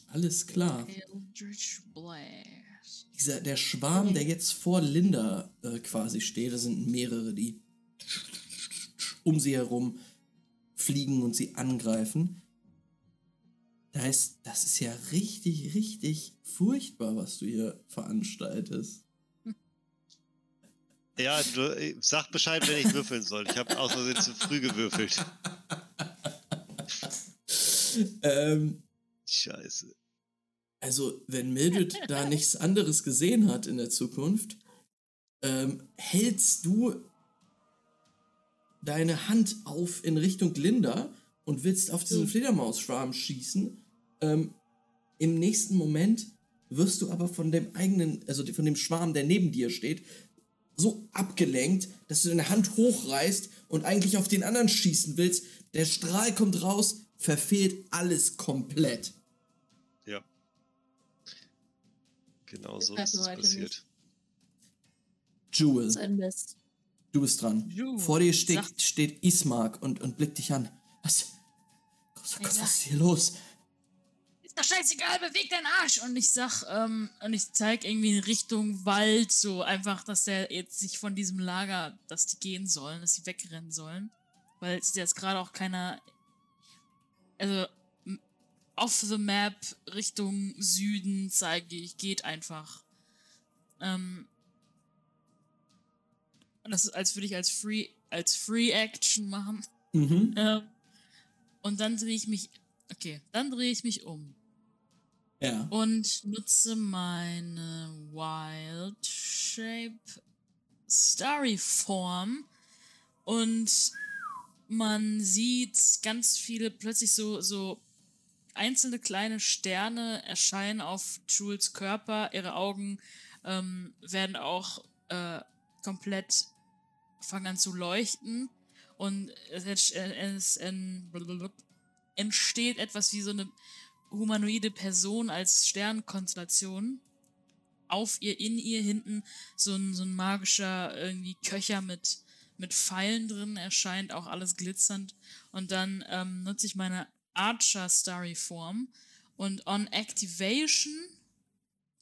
Alles klar. Eldritch Blast. Dieser, der Schwarm, der jetzt vor Linda äh, quasi steht, da sind mehrere, die um sie herum fliegen und sie angreifen. Da ist, das ist ja richtig, richtig furchtbar, was du hier veranstaltest. Ja, du, äh, sag Bescheid, wenn ich würfeln soll. Ich habe aus Versehen zu früh gewürfelt. Ähm, Scheiße. Also, wenn Mildred da nichts anderes gesehen hat in der Zukunft, ähm, hältst du deine Hand auf in Richtung Linda und willst auf diesen Hm. Fledermausschwarm schießen. Ähm, Im nächsten Moment wirst du aber von dem eigenen, also von dem Schwarm, der neben dir steht, so abgelenkt, dass du deine Hand hochreißt und eigentlich auf den anderen schießen willst. Der Strahl kommt raus, verfehlt alles komplett. Ja. Genau so Das ist es passiert. Jewel. Du bist dran. Jewel, Vor dir steht, steht Ismark und, und blickt dich an. Was? Gott, was ist hier los? Ist doch scheißegal, beweg deinen Arsch! Und ich sag, ähm, und ich zeig irgendwie in Richtung Wald, so einfach, dass der jetzt sich von diesem Lager, dass die gehen sollen, dass sie wegrennen sollen. Weil es ist jetzt gerade auch keiner. Also, off the map Richtung Süden zeige ich, geht einfach. Ähm, und das ist, als würde ich als Free, als Free Action machen. Mhm. Ähm, und dann drehe ich mich. Okay, dann drehe ich mich um Ja. und nutze meine Wild Shape Starry Form und man sieht ganz viele plötzlich so so einzelne kleine Sterne erscheinen auf Jules Körper. Ihre Augen ähm, werden auch äh, komplett fangen an zu leuchten und es, äh, es en- entsteht etwas wie so eine humanoide Person als Sternkonstellation. Auf ihr, in ihr hinten so ein, so ein magischer irgendwie Köcher mit, mit Pfeilen drin erscheint, auch alles glitzernd. Und dann ähm, nutze ich meine Archer Starry Form und on Activation,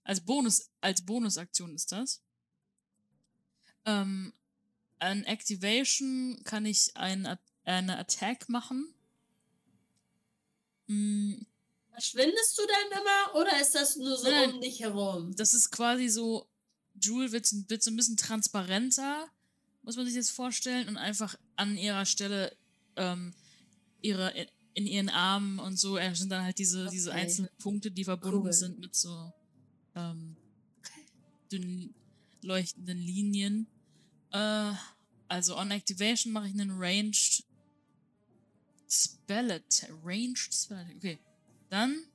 als Bonus, als Bonusaktion ist das. Ähm, an Activation kann ich ein, eine Attack machen. Mm, Verschwindest du dann immer oder ist das nur so Nein. um dich herum? das ist quasi so, Jewel wird, so- wird so ein bisschen transparenter, muss man sich das vorstellen, und einfach an ihrer Stelle ähm, ihre, in ihren Armen und so äh, sind dann halt diese, diese Okay. einzelnen Punkte, die verbunden Cool. sind mit so ähm, dünnen, leuchtenden Linien. Äh, also on Activation mache ich einen Ranged Spell. Ranged Spell. Okay. Dann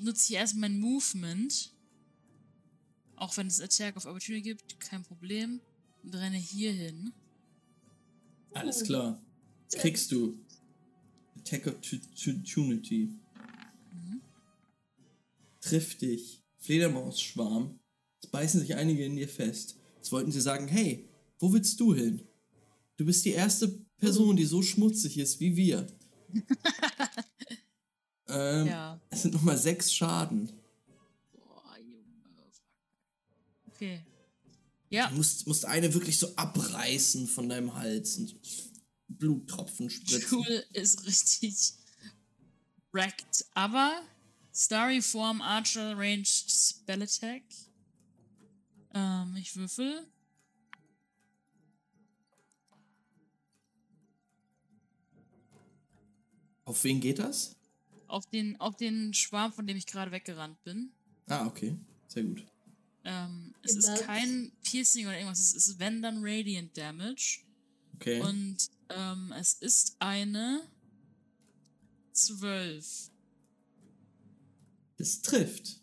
nutze ich erst mein Movement. Auch wenn es Attack of Opportunity gibt, kein Problem. Und renne hier hin. Alles klar. Jetzt kriegst du Attack Opportunity. Mhm. Trifft dich. Fledermausschwarm. Es beißen sich einige in dir fest. Jetzt wollten sie sagen, hey, wo willst du hin? Du bist die erste Person, die so schmutzig ist wie wir. Ähm, Ja. Es sind nochmal sechs Schaden. Boah, Junge. Okay. Ja, Du musst, musst eine wirklich so abreißen von deinem Hals und Bluttropfen spritzen. Cool ist richtig wrecked. Aber Starry Form Archer Ranged Spell Attack. Ähm, ich würfel. Auf wen geht das? Auf den, auf den Schwarm, von dem ich gerade weggerannt bin. Ah, okay. Sehr gut. Ähm, es ist kein Piercing oder irgendwas. Es ist wenn dann Radiant Damage. Okay. Und ähm, es ist eine 12. Das trifft.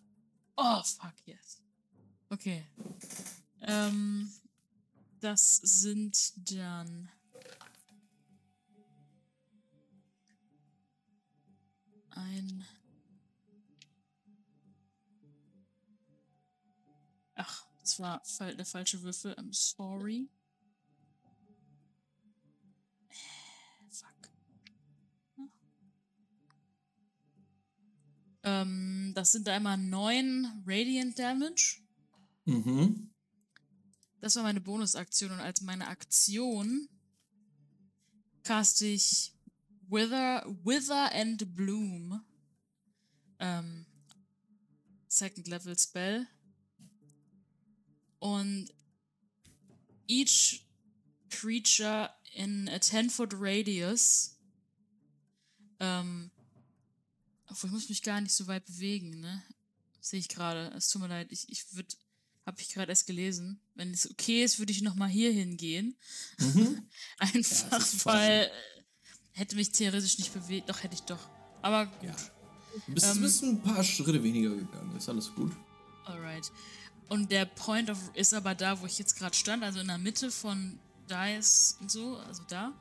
Oh, fuck, yes. Okay. Ähm, das sind dann. Ein. Ach, das war der falsche Würfel. I'm sorry. Äh, Fuck. Ähm, das sind einmal neun Radiant Damage. Mhm. Das war meine Bonusaktion und als meine Aktion caste ich Wither, Wither and Bloom. Ähm, Second Level Spell. Und each creature in a 10 foot radius. Ähm, obwohl ich muss mich gar nicht so weit bewegen, ne? Sehe ich gerade. Es tut mir leid. Ich, ich würde habe ich gerade erst gelesen. Wenn es okay ist, würde ich noch mal hier hingehen. Mhm. Einfach, Ja, weil hätte mich theoretisch nicht bewegt. Doch, hätte ich doch. Aber gut. Ja. Du bist, Ähm, bist ein paar Schritte weniger gegangen. Ist alles gut. Alright. Und der Point of ist aber da, wo ich jetzt gerade stand, also in der Mitte von Dice und so, also da.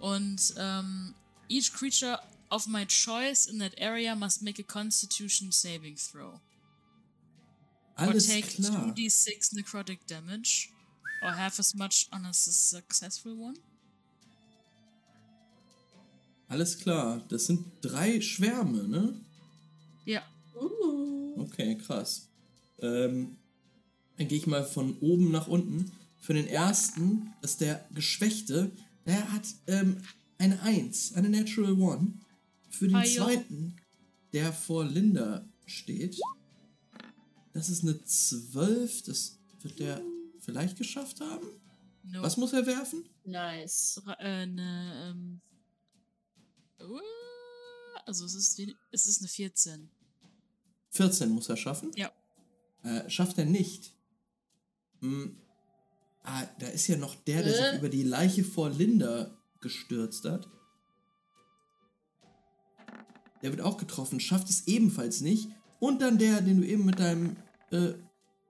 Und ähm, each creature of my choice in that area must make a Constitution saving throw. Alles or take klar. 2d6 necrotic damage. Or half as much on a successful one. Alles klar. Das sind drei Schwärme, ne? Ja. Uh. Okay, krass. Ähm, dann gehe ich mal von oben nach unten. Für den ersten, das ist der Geschwächte, der hat ähm, eine 1, eine Natural One. Für den Ah, jo. zweiten, der vor Linda steht, das ist eine 12. Das wird der vielleicht geschafft haben. No. Was muss er werfen? Nice. Äh, eine, ähm, uh, also es ist, es ist eine 14. 14 muss er schaffen. Ja. Äh, schafft er nicht. Hm. Ah, da ist ja noch der, der sich Äh? über die Leiche vor Linda gestürzt hat. Der wird auch getroffen, schafft es ebenfalls nicht. Und dann der, den du eben mit deinem äh,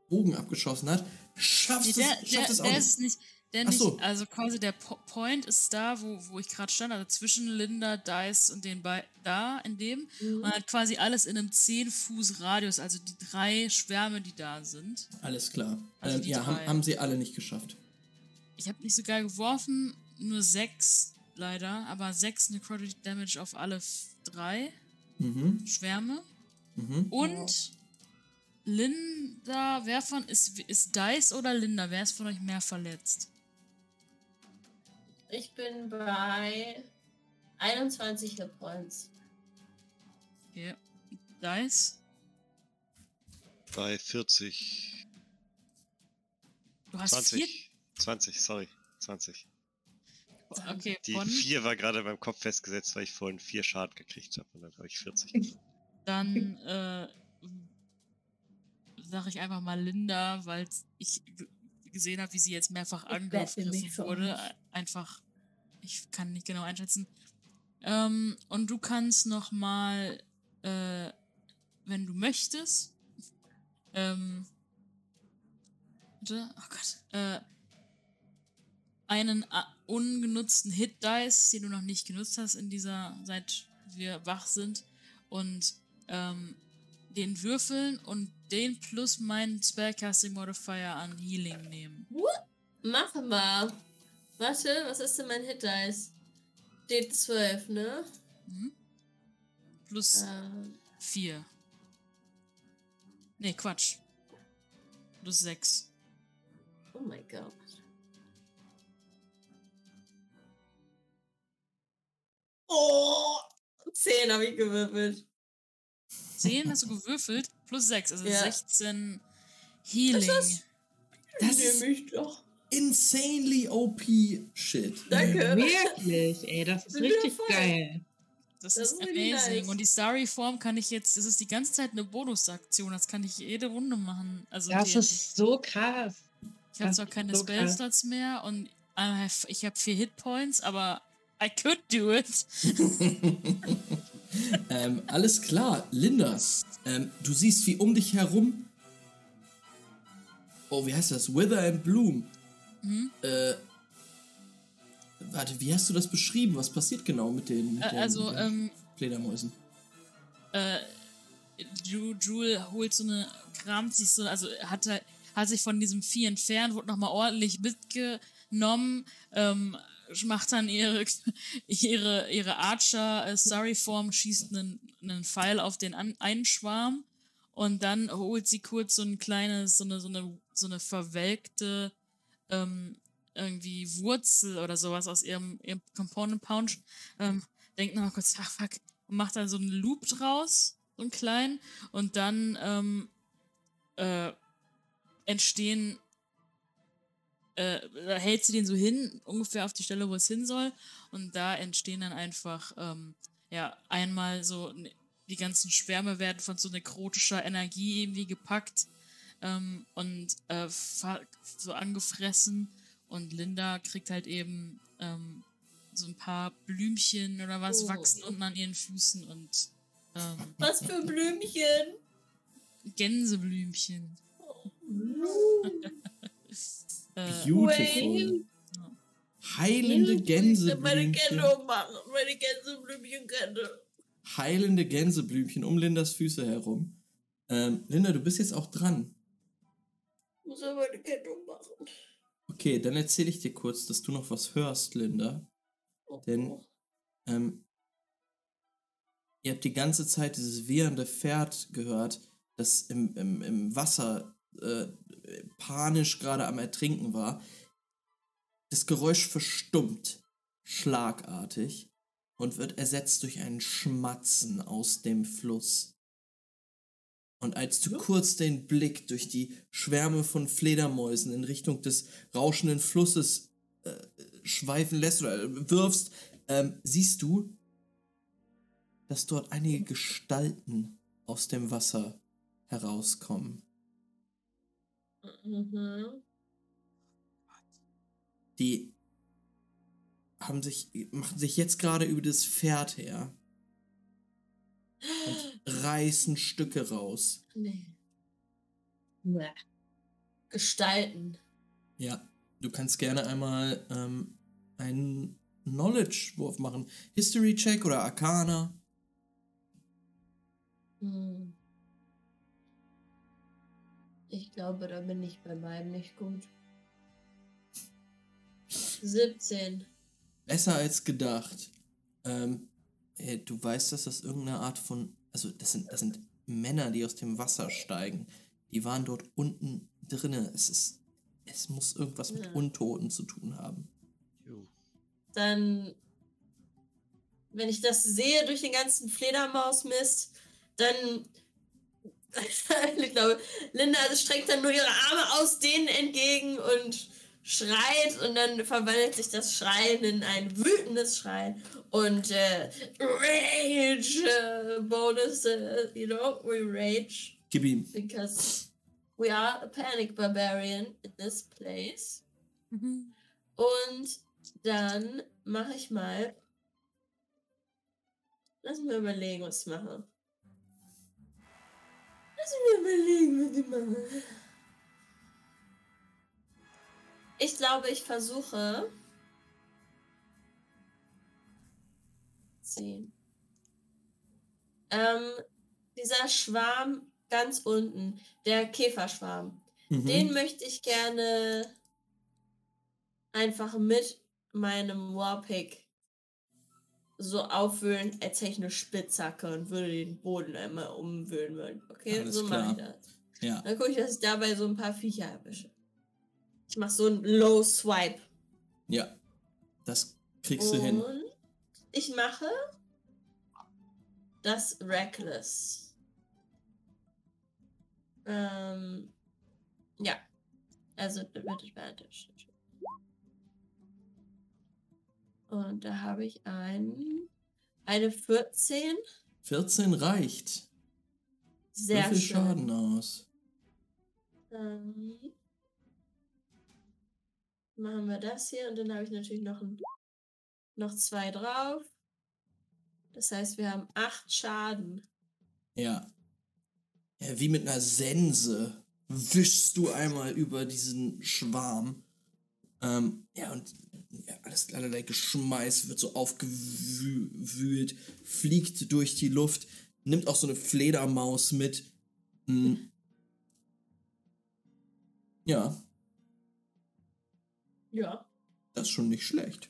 Bogen abgeschossen hast, schafft Nee, es, schafft der, es auch der nicht. ist nicht, nicht, so. also quasi der po Point ist da, wo, wo ich gerade stand, also zwischen Linda, Dice und den beiden, da, in dem. Mhm. Und hat quasi alles in einem 10 Fuß Radius, also die drei Schwärme, die da sind. Alles klar. Also ähm, ja, haben, haben sie alle nicht geschafft. Ich habe nicht so geil geworfen, nur sechs leider, aber sechs Necrotic Damage auf alle drei Mhm. Schwärme. Mhm. Und Linda, wer von ist, ist Dice oder Linda? Wer ist von euch mehr verletzt? Ich bin bei 21 Hit Points. Okay. Dice? Bei 40. Du hast vier. 20. 20, sorry. 20. Okay, Die von 4 war gerade beim Kopf festgesetzt, weil ich vorhin 4 Schaden gekriegt habe. Und dann habe ich 40. dann äh, sage ich einfach mal Linda, weil ich gesehen habe, wie sie jetzt mehrfach angegriffen wurde. Einfach, ich kann nicht genau einschätzen. Ähm, und du kannst noch mal, äh, wenn du möchtest, ähm, bitte, oh Gott, äh, einen äh, ungenutzten Hit Dice, den du noch nicht genutzt hast in dieser, seit wir wach sind, und ähm, den würfeln und den plus meinen Spellcasting Modifier an Healing nehmen. Mache mal. Warte, was ist denn mein Hit Dice? D12, ne? Mhm. Plus Ähm, 4. Nee, Quatsch. Plus 6. oh mein Gott. Oh! 10 habe ich gewürfelt. 10 hast du gewürfelt, plus 6, also Ja. 16 Healing. das? Das ist mich doch. insanely OP Shit. Danke. Wirklich, ey, das ist Bin richtig geil. Das, Das ist ist really amazing. nice. Und die Starry-Form kann ich jetzt, das ist die ganze Zeit eine Bonusaktion, das kann ich jede Runde machen. Also Das die, ist so krass. ich habe das zwar ist keine so. Spellslots mehr und I have, ich habe vier Hitpoints, aber I could do it. ähm, alles klar, Linda. Ähm, du siehst, wie um dich herum. Oh, wie heißt das? Wither and Bloom. Mhm. Äh, warte, wie hast du das beschrieben? Was passiert genau mit den, mit Äh, den also, äh, ähm, Fledermäusen? äh, Jule holt so eine, kramt sich so, also hat, er- hat sich von diesem Vieh entfernt, wurde nochmal ordentlich mitgenommen, ähm, macht dann ihre, ihre, ihre Archer-Starry-Form, schießt einen, einen Pfeil auf den an, einen Schwarm und dann holt sie kurz so ein kleines, so eine, so eine, so eine verwelkte, ähm, irgendwie Wurzel oder sowas aus ihrem, ihrem Component Pouch, ähm, denkt nochmal kurz, ach fuck, und macht dann so einen Loop draus, so einen kleinen, und dann ähm, äh, entstehen, äh, da hält sie den so hin, ungefähr auf die Stelle, wo es hin soll, und da entstehen dann einfach, ähm, ja, einmal so, die ganzen Schwärme werden von so nekrotischer Energie irgendwie gepackt ähm, und äh, so angefressen, und Linda kriegt halt eben ähm, so ein paar Blümchen oder was Oh. wachsen unten an ihren Füßen und ähm, Was für Blümchen. Gänseblümchen. Äh, Beautiful. Heilende Meine Gänseblümchen. Kette machen. Meine Gänseblümchenkette. Heilende Gänseblümchen um Lindas Füße herum. Ähm, Linda, du bist jetzt auch dran. Muss er meine Kette machen. Okay, dann erzähle ich dir kurz, dass du noch was hörst, Linda. Oh, Denn- oh. Ähm, ihr habt die ganze Zeit dieses wehende Pferd gehört, das im, im, im Wasser äh, panisch gerade am Ertrinken war. Das Geräusch verstummt schlagartig und wird ersetzt durch ein Schmatzen aus dem Fluss. Und als du kurz den Blick durch die Schwärme von Fledermäusen in Richtung des rauschenden Flusses äh, schweifen lässt oder äh, wirfst, ähm, siehst du, dass dort einige Gestalten aus dem Wasser herauskommen. Mhm. Die haben sich, machen sich jetzt gerade über das Pferd her und reißen Stücke raus. Nee. Bäh. Gestalten. Ja, du kannst gerne einmal ähm, einen Knowledge-Wurf machen. History-Check oder Arcana. Hm. Ich glaube, da bin ich bei beiden nicht gut. 17. Besser als gedacht. Ähm, äh, du weißt, dass das irgendeine Art von. Also, das sind, das sind Männer, die aus dem Wasser steigen. Die waren dort unten drinne. Es ist. Es muss irgendwas mit Ja. Untoten zu tun haben. Jo. Dann, wenn ich das sehe durch den ganzen Fledermausmist, dann. Ich glaube, Linda streckt dann nur ihre Arme aus denen entgegen und schreit und dann verwandelt sich das Schreien in ein wütendes Schreien und äh, Rage äh, Bonus, äh, you know, we rage Gib ihm. because we are a panic barbarian in this place. mhm. Und dann mache ich mal. Lass mir überlegen, was ich mache. Lass mir überlegen, was ich mache. Ich glaube, ich versuche. Zehn. Ähm, dieser Schwarm ganz unten, der Käferschwarm. Mhm. Den möchte ich gerne einfach mit meinem Warpick so aufwühlen, als hätte ich eine Spitzhacke und würde den Boden einmal umwühlen wollen. Okay, Alles so mache ich das. Ja. Dann gucke ich, dass ich dabei so ein paar Viecher erwische. Ich mache so einen Low Swipe. Ja. Das kriegst du hin. Und ich mache das Reckless. Ähm, ja. Also mit Advantage. Und da habe ich ein, eine 14. 14 reicht. Sehr Wie viel schön. Schaden aus? Dann machen wir das hier und dann habe ich natürlich noch, ein, noch zwei drauf. Das heißt, wir haben acht Schaden. Ja. Ja, wie mit einer Sense wischst du einmal über diesen Schwarm. Ähm, ja, und ja, alles, allerlei Geschmeiß wird so aufgewühlt, fliegt durch die Luft, nimmt auch so eine Fledermaus mit. Hm. Ja, Ja. das ist schon nicht schlecht.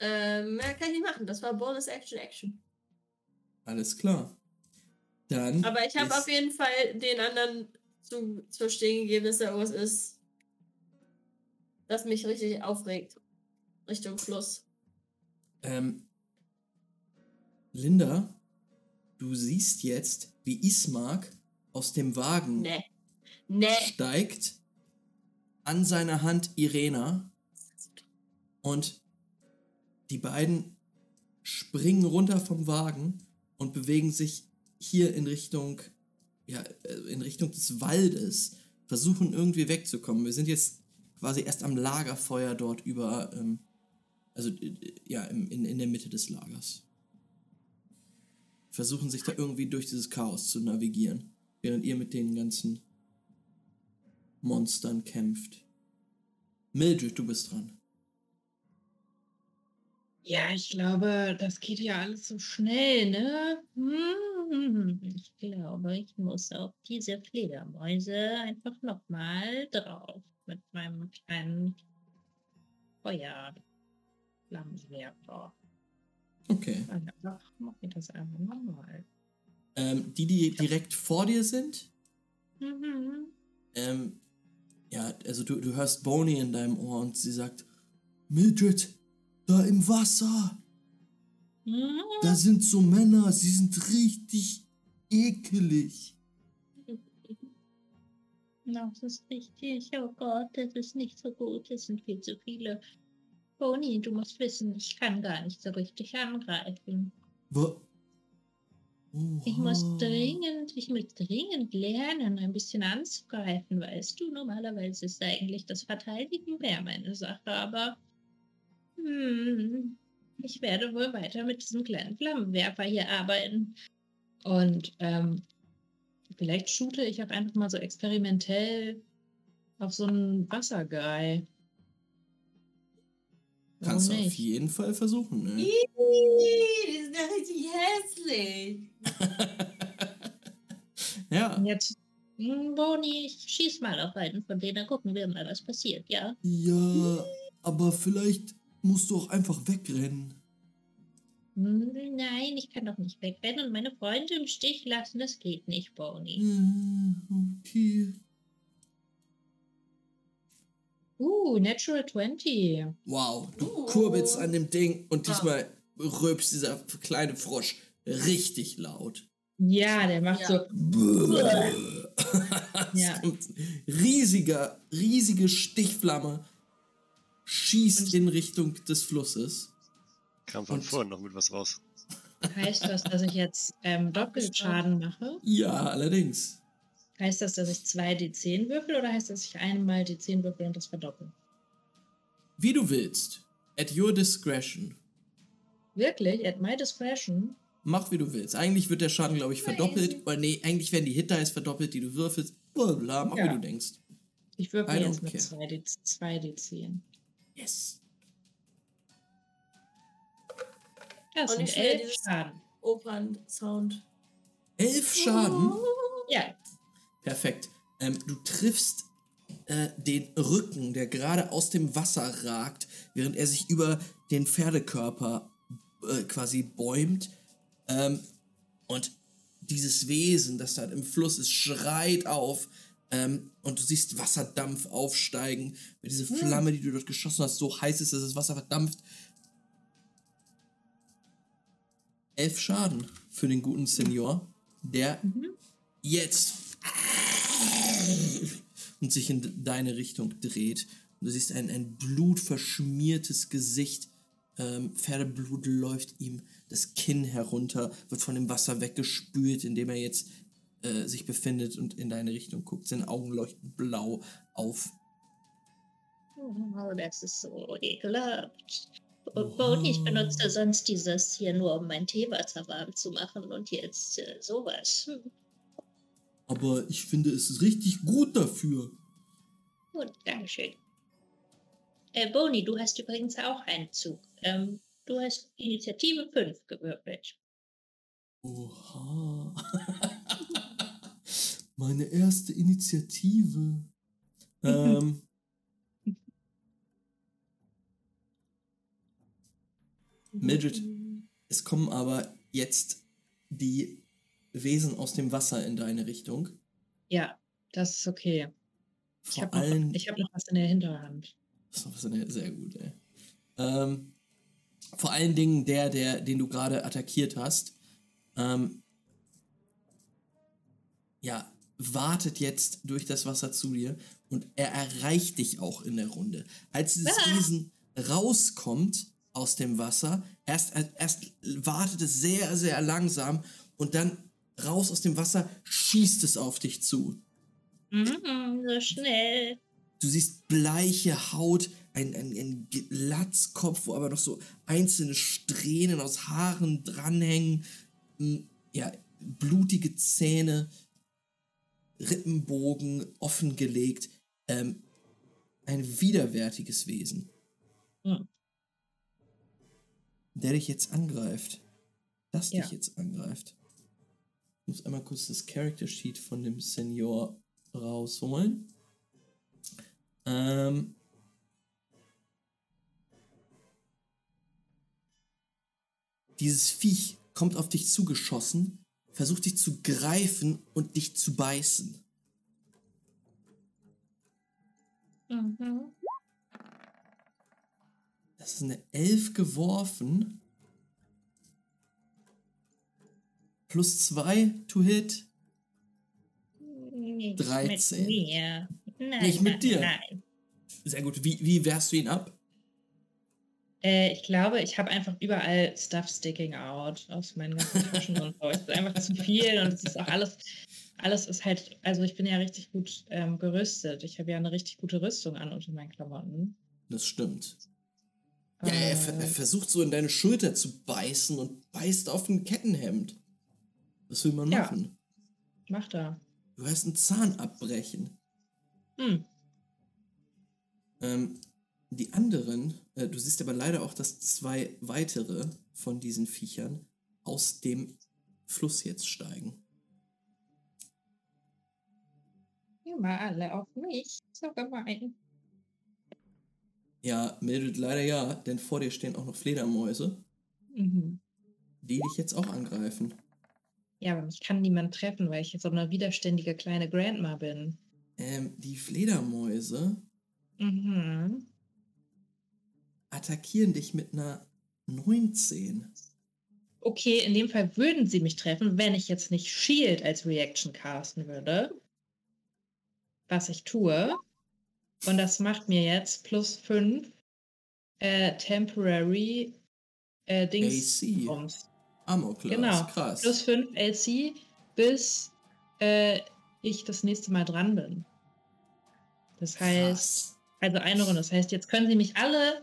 Ähm, mehr kann ich nicht machen. Das war Bonus Action Action. Alles klar. Dann. Aber ich habe auf jeden Fall den anderen zu, zu verstehen gegeben, dass da irgendwas ist, das mich richtig aufregt. Richtung Fluss. Ähm, Linda, du siehst jetzt, wie Ismark aus dem Wagen Nee. Nee. steigt, an seiner Hand Irena und die beiden springen runter vom Wagen und bewegen sich hier in Richtung, ja, äh, in Richtung des Waldes, versuchen irgendwie wegzukommen. Wir sind jetzt quasi erst am Lagerfeuer dort über, ähm, also äh, ja, in, in der Mitte des Lagers. Versuchen sich da irgendwie durch dieses Chaos zu navigieren, während ihr mit den ganzen Monstern kämpft. Mildred, du bist dran. Ja, ich glaube, das geht ja alles so schnell, ne? Hm, ich glaube, ich muss auf diese Fledermäuse einfach nochmal drauf mit meinem kleinen Feuerflammenwerfer. Okay. Einfach mach ich das einfach nochmal. Ähm, die, die direkt vor dir sind, Mhm. ähm, ja, also du, du hörst Boney in deinem Ohr und sie sagt, Mildred, da im Wasser, Mhm. da sind so Männer, sie sind richtig ekelig. Das ist richtig. Oh Gott, das ist nicht so gut. Es sind viel zu viele. Boni, du musst wissen, ich kann gar nicht so richtig angreifen. Wa Ich muss Oha. dringend, ich muss dringend lernen, ein bisschen anzugreifen, weißt du. Normalerweise ist eigentlich das Verteidigen mehr meine Sache, aber hm, ich werde wohl weiter mit diesem kleinen Flammenwerfer hier arbeiten. Und ähm, vielleicht shoote ich auch einfach mal so experimentell auf so einen Wasserguy. Kannst du auf jeden Fall versuchen, ne? Ih, die sind ja richtig hässlich. ja. Jetzt, hm, Boni, ich schieß mal auf einen von denen, dann gucken wir mal, was passiert, ja? Ja, aber vielleicht musst du auch einfach wegrennen. Hm, Nein, ich kann doch nicht wegrennen und meine Freunde im Stich lassen. Das geht nicht, Boni. Hm, Okay. Uh, Natural 20. Wow, du Uh. kurbelst an dem Ding und Ah. diesmal rülpst dieser kleine Frosch richtig laut. Ja, der macht Ja. so. Ja. riesiger, riesige Stichflamme, schießt in Richtung des Flusses. Kam von Und- vorhin noch mit was raus. Heißt das, dass ich jetzt ähm, Doppelschaden mache? Ja, allerdings. Heißt das, dass ich 2 D10 würfel oder heißt das, dass ich einmal D10 würfel und das verdoppel? Wie du willst. At your discretion. Wirklich? At my discretion? Mach wie du willst. Eigentlich wird der Schaden, glaube ich, verdoppelt. Oder nee, eigentlich werden die Hit-Dice verdoppelt, die du würfelst. Blablabla, mach Ja. wie du denkst. Ich würfel I jetzt mit care. 2 D, 2 D10. Yes. Das Und sind ich will 11 dieses- Schaden. Opern-Sound. Elf Schaden? Ja, Perfekt. Ähm, du triffst äh, den Rücken, der gerade aus dem Wasser ragt, während er sich über den Pferdekörper äh, quasi bäumt. Ähm, und dieses Wesen, das da im Fluss ist, schreit auf. Ähm, und du siehst Wasserdampf aufsteigen. Weil diese Flamme, die du dort geschossen hast, so heiß ist, dass das Wasser verdampft. Elf Schaden für den guten Senior, der jetzt und sich in deine Richtung dreht. Und du siehst ein, ein blutverschmiertes Gesicht. Ähm, Pferdeblut läuft ihm das Kinn herunter, wird von dem Wasser weggespült, in dem er jetzt äh, sich befindet und in deine Richtung guckt. Seine Augen leuchten blau auf. Oh, das ist so ekelhaft. Und Bodhi, ich benutze sonst dieses hier nur, um mein Teewasser warm zu machen und jetzt äh, sowas. Hm. Aber ich finde, es ist richtig gut dafür. Gut, Dankeschön. Äh, Boni, du hast übrigens auch einen Zug. Ähm, du hast Initiative 5 gewürfelt. Oha. Meine erste Initiative. ähm. Mildred, es kommen aber jetzt die Wesen aus dem Wasser in deine Richtung. Ja, das ist okay. Ich Vor habe noch, ich hab noch was in der Hinterhand. Das ist eine- sehr gut, ey. Ähm, vor allen Dingen der, der, den du gerade attackiert hast, ähm, ja, wartet jetzt durch das Wasser zu dir und er erreicht dich auch in der Runde. Als dieses Ah. Wesen rauskommt aus dem Wasser, erst, erst wartet es sehr, sehr langsam und dann raus aus dem Wasser schießt es auf dich zu. Mhm, so schnell. Du siehst bleiche Haut, ein, ein, ein Glatzkopf, wo aber noch so einzelne Strähnen aus Haaren dranhängen. m, Ja, blutige Zähne, Rippenbogen offengelegt. Ähm, ein widerwärtiges Wesen. Hm. Der dich jetzt angreift. Das Ja. dich jetzt angreift. Ich muss einmal kurz das Character Sheet von dem Senior rausholen. Ähm. Dieses Viech kommt auf dich zugeschossen, versucht dich zu greifen und dich zu beißen. Mhm. Das ist eine 11 geworfen. Plus 2 to hit. Nicht 13. Mit mir. Nein, Nicht mit nein, dir. Nein. Sehr gut. Wie, wie wehrst du ihn ab? Äh, ich glaube, ich habe einfach überall Stuff sticking out aus meinen ganzen Taschen und so. Es ist einfach zu viel und es ist auch alles, alles ist halt, also ich bin ja richtig gut ähm, gerüstet. Ich habe ja eine richtig gute Rüstung an unter meinen Klamotten. Das stimmt. Ja, er, ver- er Äh, versucht so in deine Schulter zu beißen und beißt auf ein Kettenhemd. Was will man Ja. machen? macht er. Du hast einen Zahn abbrechen. Hm. Ähm, die anderen, äh, du siehst aber leider auch, dass zwei weitere von diesen Viechern aus dem Fluss jetzt steigen. Immer alle auf mich. So gemein. Ja, Mildred, leider ja, denn vor dir stehen auch noch Fledermäuse, Mhm. die dich jetzt auch angreifen. Ja, aber mich kann niemand treffen, weil ich jetzt so eine widerständige kleine Grandma bin. Ähm, die Fledermäuse Mhm. attackieren dich mit einer 19. Okay, in dem Fall würden sie mich treffen, wenn ich jetzt nicht Shield als Reaction casten würde. Was ich tue. Und das macht mir jetzt plus 5 äh, Temporary äh, Dings. AC. Armor Class, Genau. krass. Plus 5 AC, bis äh, ich das nächste Mal dran bin. Das heißt, Krass. also eine Runde. Das heißt, jetzt können sie mich alle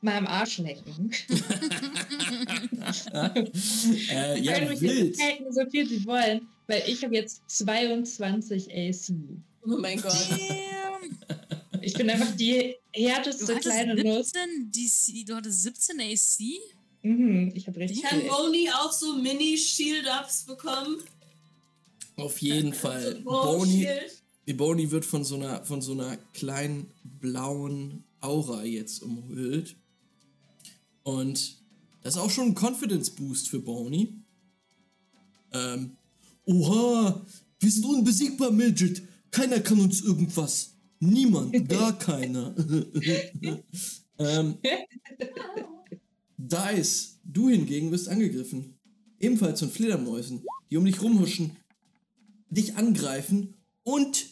mal am Arsch lecken. äh, Sie ja, können mich wild. jetzt lecken, so viel sie wollen, weil ich habe jetzt 22 AC. Oh mein Gott. Damn. Ich bin einfach die Du härteste hattest kleine Nuss. 17 DC, du hattest 17 AC? Mhm, ich habe richtig Kann viel. Boni auch so Mini-Shield-Ups bekommen? Auf jeden Fall. Oh, Boni, shit. Ebony wird von so einer von so einer kleinen blauen Aura jetzt umhüllt. Und das ist auch schon ein Confidence Boost für Boni. Ähm, oha, wir sind unbesiegbar, Mildred. Keiner kann uns irgendwas. Niemand, gar keiner. ähm, Dice, du hingegen wirst angegriffen. Ebenfalls von Fledermäusen, die um dich rumhuschen, dich angreifen und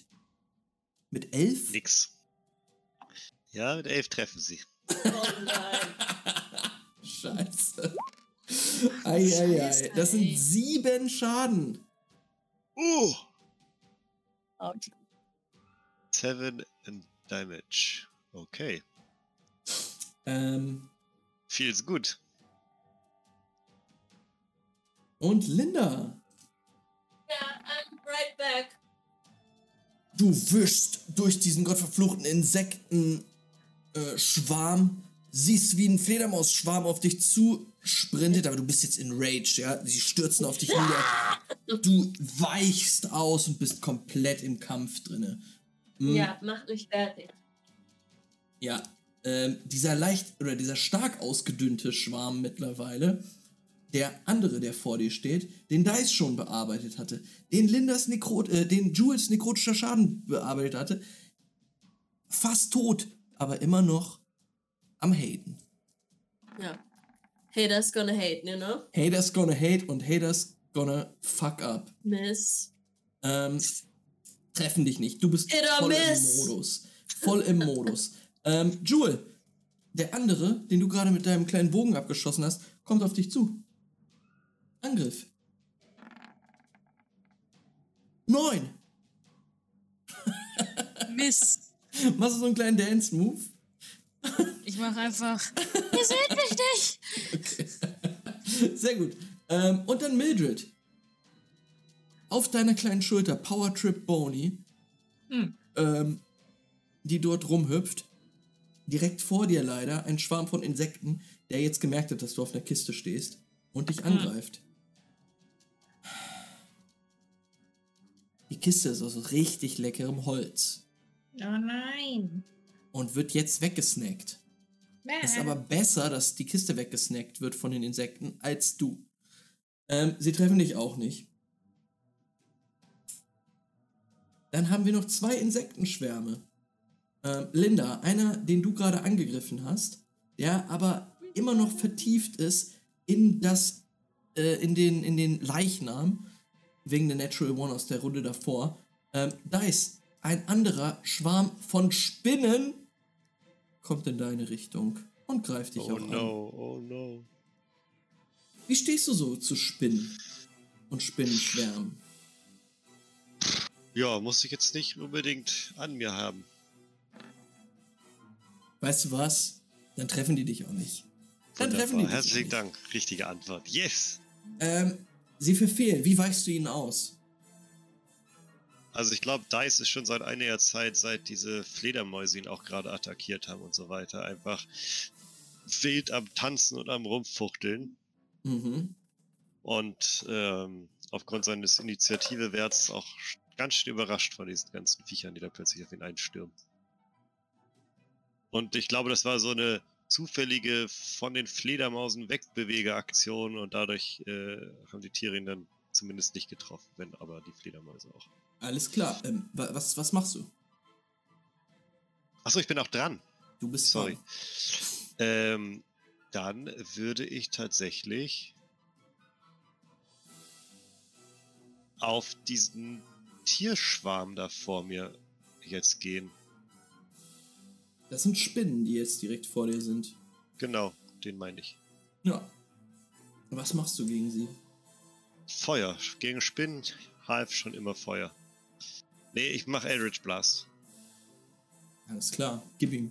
mit elf Nix. Ja, mit elf treffen sie. Oh nein. Scheiße. Eieiei. Scheiße, Das sind sieben Schaden. Uh! Autsch. Seven in Damage. Okay. Ähm, Feels gut. und Linda. Ja, I'm right back. Du wischst durch diesen gottverfluchten Insektenschwarm, äh, Schwarm, siehst, wie ein Fledermausschwarm auf dich zusprintet, aber du bist jetzt in Rage, ja? Sie stürzen auf dich nieder. Du weichst aus und bist komplett im Kampf drinne. Mm, Ja, macht mich fertig. Ja, ähm, dieser leicht oder dieser stark ausgedünnte Schwarm mittlerweile, der andere, der vor dir steht, den Dice schon bearbeitet hatte, den Lindas Nekrot, äh, den Jules nekrotischer Schaden bearbeitet hatte, fast tot, aber immer noch am Haten. Ja. Haters gonna hate, you know? Haters gonna hate und Haters gonna fuck up. Miss. Ähm, treffen dich nicht. Du bist or voll im Modus. Voll im Modus. Ähm, Jewel, der andere, den du gerade mit deinem kleinen Bogen abgeschossen hast, kommt auf dich zu. Angriff. Neun. Mist. Machst du so einen kleinen Dance-Move? Ich mache einfach. Ihr seht mich nicht! Sehr gut. Ähm, und dann Mildred. Auf deiner kleinen Schulter, Power Trip Boney, Hm. ähm, die dort rumhüpft. Direkt vor dir leider ein Schwarm von Insekten, der jetzt gemerkt hat, dass du auf einer Kiste stehst und dich angreift. Die Kiste ist aus richtig leckerem Holz Oh nein. und wird jetzt weggesnackt. Es ist aber besser, dass die Kiste weggesnackt wird von den Insekten, als du. Ähm, sie treffen dich auch nicht. Dann haben wir noch zwei Insektenschwärme. Ähm, Linda, einer, den du gerade angegriffen hast, der aber immer noch vertieft ist in das, äh, in den, in den Leichnam, wegen der Natural One aus der Runde davor. Ähm, Dice, ein anderer Schwarm von Spinnen kommt in deine Richtung und greift dich Oh auch an. no, oh no. Wie stehst du so zu Spinnen und Spinnenschwärmen? Ja, muss ich jetzt nicht unbedingt an mir haben. Weißt du was? Dann treffen die dich auch nicht. Dann Wunderbar. treffen die dich auch Herzlichen nicht. Dank. Richtige Antwort. Yes! Ähm, sie verfehlen. Wie weichst du ihnen aus? Also ich glaube, Dice ist schon seit einiger Zeit, seit diese Fledermäuse ihn auch gerade attackiert haben und so weiter, einfach wild am Tanzen und am Rumfuchteln. Mhm. Und ähm, aufgrund seines Initiativewerts auch ganz schön überrascht von diesen ganzen Viechern, die da plötzlich auf ihn einstürmen. Und ich glaube, das war so eine zufällige von den Fledermausen Wegbewegeaktion und dadurch äh, haben die Tiere ihn dann zumindest nicht getroffen, wenn aber die Fledermäuse auch. Alles klar. Ähm, wa- was, was machst du? Achso, ich bin auch dran. Du bist Sorry. dran. Ähm, dann würde ich tatsächlich auf diesen Tierschwarm da vor mir jetzt gehen. Das sind Spinnen, die jetzt direkt vor dir sind. Genau, den meine ich. Ja. Was machst du gegen sie? Feuer. Gegen Spinnen half schon immer Feuer. Nee, ich mache Eldritch Blast. Alles klar. Gib ihm.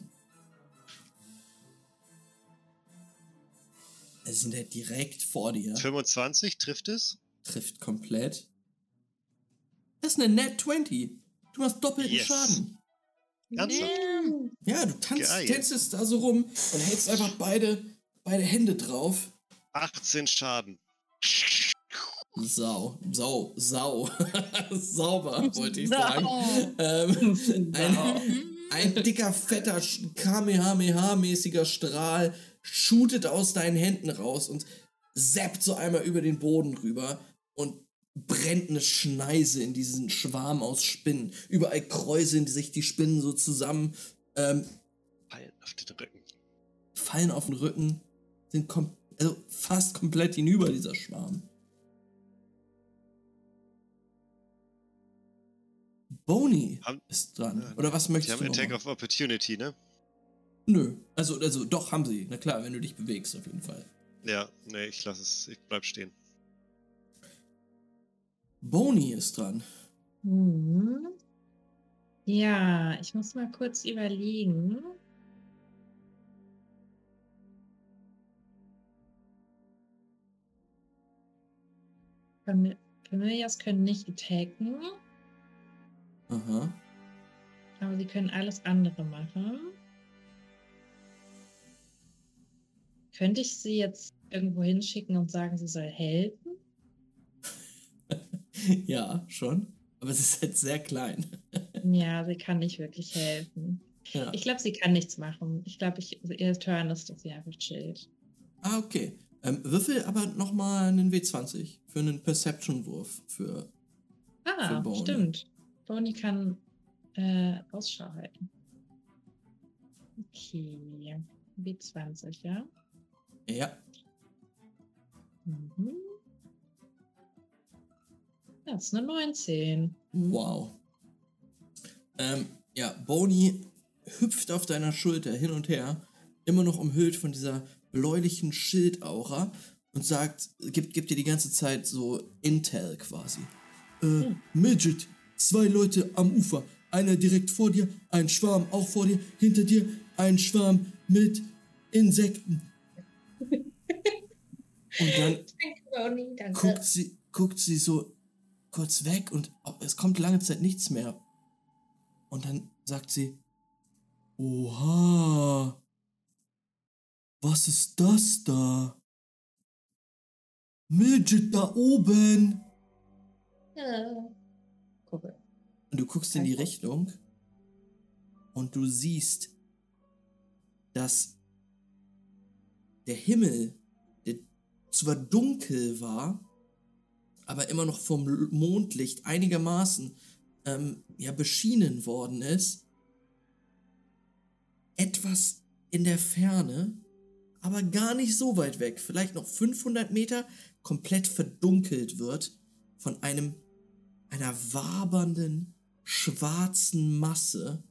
Es sind halt direkt vor dir. 25 trifft es? Trifft komplett. Das ist eine Net 20. Du machst doppelten Yes. Schaden. Ernsthaft? Ja, du tanzt, Geil. tänzest da so rum und hältst einfach beide, beide Hände drauf. 18 Schaden. Sau, Sau, Sau. Sauber, wollte ich sagen. Ähm, ein, ein dicker, fetter, Kamehameha-mäßiger Strahl shootet aus deinen Händen raus und zappt so einmal über den Boden rüber und brennt eine Schneise in diesen Schwarm aus Spinnen. Überall kräuseln sich die Spinnen so zusammen, ähm, Fallen auf den Rücken. fallen auf den Rücken, sind kom also fast komplett hinüber, dieser Schwarm. Bony Haben- ist dran. Ja, Oder was möchtest haben du noch Attack machen? of Opportunity, ne? Nö. Also, also doch haben sie. Na klar, wenn du dich bewegst, auf jeden Fall. Ja, nee, ich lass es, ich bleib stehen. Bony ist dran. Hm. Ja, ich muss mal kurz überlegen. Fam- Familias können nicht attacken, Aha. aber sie können alles andere machen. Könnte ich sie jetzt irgendwo hinschicken und sagen, sie soll helfen? ja, schon. Aber es ist halt sehr klein. Ja, sie kann nicht wirklich helfen. Ja. Ich glaube, sie kann nichts machen. Ich glaube, ihr Turn ist, dass sie einfach chillt. Ah, okay. Ähm, würfel aber nochmal einen W20 für einen Perception-Wurf. Für. Ah, Für Boney. stimmt. Bonnie kann äh, Ausschau halten. Okay. W20, ja? Ja. Mhm. Das ist eine 19. Wow. Ähm, ja, Bony hüpft auf deiner Schulter hin und her, immer noch umhüllt von dieser bläulichen Schildaura und sagt, gibt, gibt dir die ganze Zeit so Intel quasi. Äh, Hm. Midget, zwei Leute am Ufer, einer direkt vor dir, ein Schwarm auch vor dir, hinter dir ein Schwarm mit Insekten. Und dann danke. guckt sie, guckt sie so kurz weg und es kommt lange Zeit nichts mehr. Und dann sagt sie, Oha, was ist das da? Midget da oben. Ja. Gucke. Und du guckst in die Richtung und du siehst, dass der Himmel, der zwar dunkel war, aber immer noch vom Mondlicht einigermaßen ähm, ja, beschienen worden ist, etwas in der Ferne, aber gar nicht so weit weg, vielleicht noch 500 Meter, komplett verdunkelt wird von einem einer wabernden, schwarzen Masse,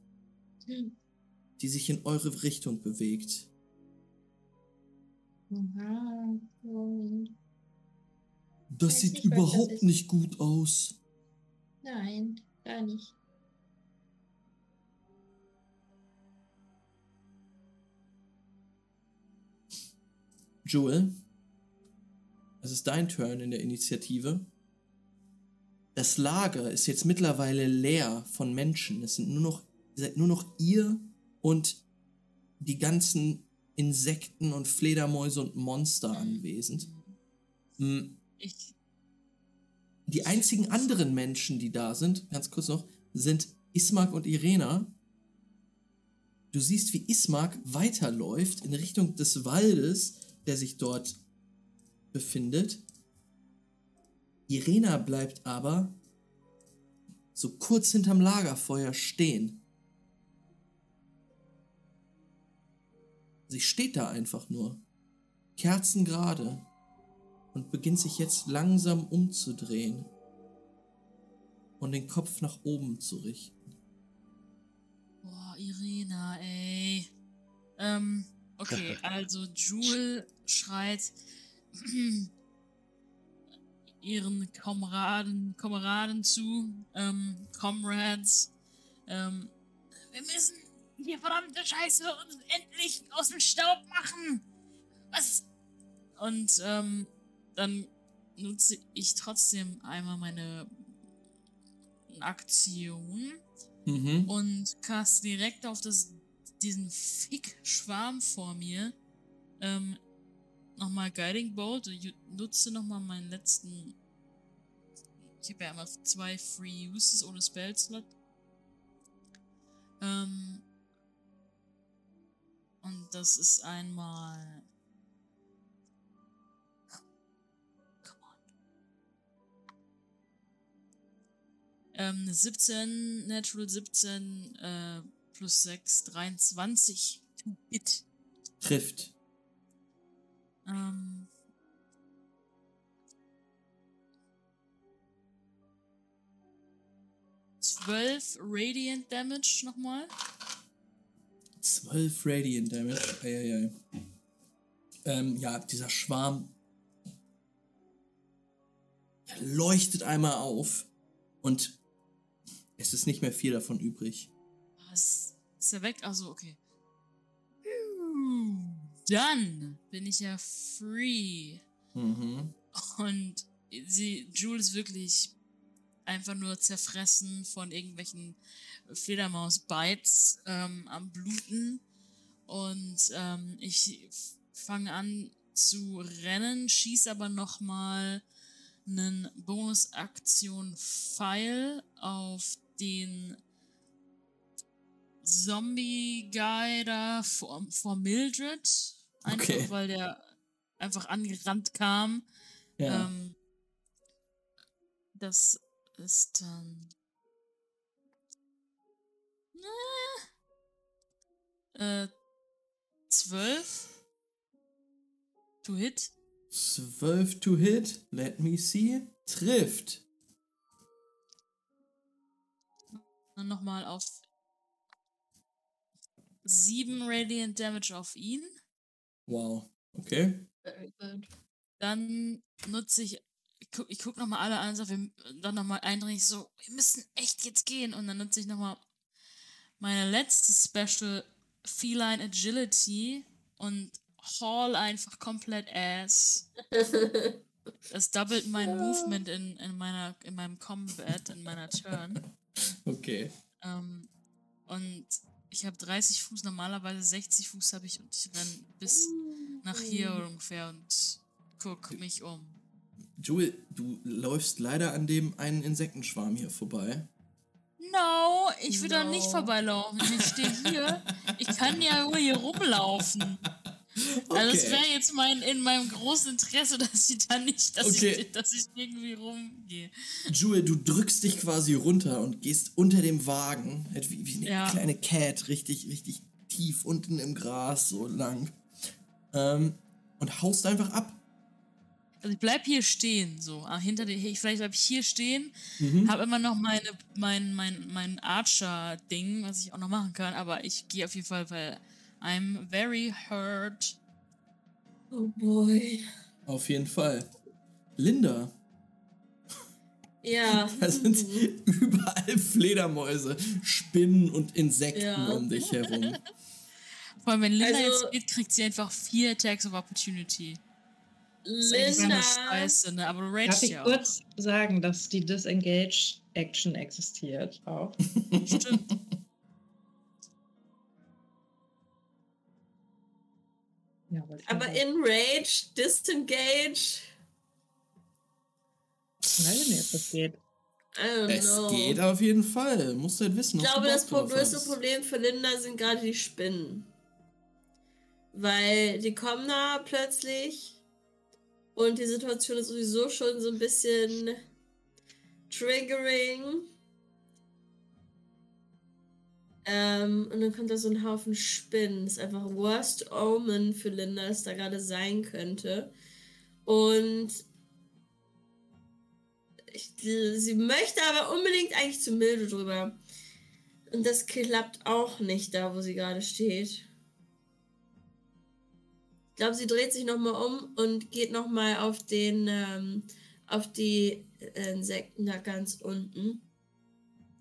die sich in eure Richtung bewegt. Oha, Bonnie. Das sieht nicht, das überhaupt ist. nicht gut aus. Nein, gar nicht. Joel, es ist dein Turn in der Initiative. Das Lager ist jetzt mittlerweile leer von Menschen. Es sind nur noch, ihr seid nur noch ihr und die ganzen Insekten und Fledermäuse und Monster anwesend. Mm, Ich, Die einzigen anderen Menschen, die da sind, ganz kurz noch, sind Ismark und Irena. Du siehst, wie Ismark weiterläuft in Richtung des Waldes, der sich dort befindet. Irena bleibt aber so kurz hinterm Lagerfeuer stehen. Sie steht da einfach nur, kerzengerade, und beginnt sich jetzt langsam umzudrehen und den Kopf nach oben zu richten. boah, Irina, ey. Ähm, okay, also Jewel schreit ihren Kameraden, Kameraden zu, ähm, Comrades, ähm, wir müssen die verdammte Scheiße uns endlich aus dem Staub machen. Was? Und, ähm, dann nutze ich trotzdem einmal meine Aktion Mhm. und cast direkt auf das, diesen Fick-Schwarm vor mir ähm, nochmal Guiding Bolt und nutze nochmal meinen letzten ich habe ja immer zwei Free Uses ohne Spellslot. Ähm, und das ist einmal. Ähm, 17, Natural 17, äh, plus 6, 23. To hit. Trifft. Ähm. Zwölf Radiant Damage nochmal. 12 Radiant Damage. Eieiei. Ähm, ja, dieser Schwarm leuchtet einmal auf und es ist nicht mehr viel davon übrig. Was? Ist er weg? Also okay. Dann bin ich ja free. Mhm. Und sie, Jules ist wirklich einfach nur zerfressen von irgendwelchen Fledermaus-Bites ähm, am Bluten. Und ähm, ich fange an zu rennen, schieß aber nochmal einen Bonus-Aktion-Pfeil auf den Zombie-Guy da vor, vor Mildred. Einfach Okay. weil der einfach angerannt kam. Ja. Ähm, das ist dann. Äh, zwölf. To hit. 12 to hit. Let me see. Trifft. Dann nochmal auf sieben Radiant Damage auf ihn. Wow. Okay. Very good. Dann nutze ich. Ich guck, ich guck nochmal alle an, wir, dann nochmal eindringlich so, wir müssen echt jetzt gehen. Und dann nutze ich nochmal meine letzte Special Feline Agility und haul einfach komplett ass. Das doubelt mein Movement in, in, meiner, in meinem Combat, in meiner Turn. Okay. Ähm, und ich habe 30 Fuß, normalerweise 60 Fuß habe ich und ich renn bis nach hier ungefähr und guck mich um. Jewel, du läufst leider an dem einen Insektenschwarm hier vorbei. No, ich will da nicht No. vorbeilaufen. Ich stehe hier. Ich kann ja nur hier rumlaufen. Also es Okay. wäre jetzt mein in meinem großen Interesse, dass ich da nicht, dass, Okay. ich, dass ich irgendwie rumgehe. Jewel, du drückst dich quasi runter und gehst unter dem Wagen, halt wie, wie eine Ja. kleine Cat, richtig, richtig tief unten im Gras, so lang. Ähm, und haust einfach ab. Also ich bleib hier stehen, so ah, hinter dir. Ich vielleicht bleib ich hier stehen, Mhm. habe immer noch meine mein mein mein Archer Ding, was ich auch noch machen kann, aber ich gehe auf jeden Fall, weil I'm very hurt. Oh boy. Auf jeden Fall. Linda, Ja. da sind überall Fledermäuse, Spinnen und Insekten Ja. um dich herum. Vor allem wenn Linda Also- jetzt geht, kriegt sie einfach vier Attacks of Opportunity. Ist Linda. eine Scheiße, ne? Aber du Darf ich ja auch. kurz sagen, dass die Disengage-Action existiert auch? Stimmt. Ja, Aber mal sagen. in Rage, Disengage. Ich weiß nicht, ob das geht. Es know. geht auf jeden Fall. Musst halt wissen. Ich glaube, das größte. Problem für Linda sind gerade die Spinnen. Weil die kommen da plötzlich und die Situation ist sowieso schon so ein bisschen triggering. Ähm, und dann kommt da so ein Haufen Spinnen. Das ist einfach Worst Omen für Linda, das da gerade sein könnte. Und ich, sie möchte aber unbedingt eigentlich zu Milde drüber. Und das klappt auch nicht da, wo sie gerade steht. Ich glaube, sie dreht sich nochmal um und geht nochmal auf den, ähm, auf die äh, Insekten da ganz unten.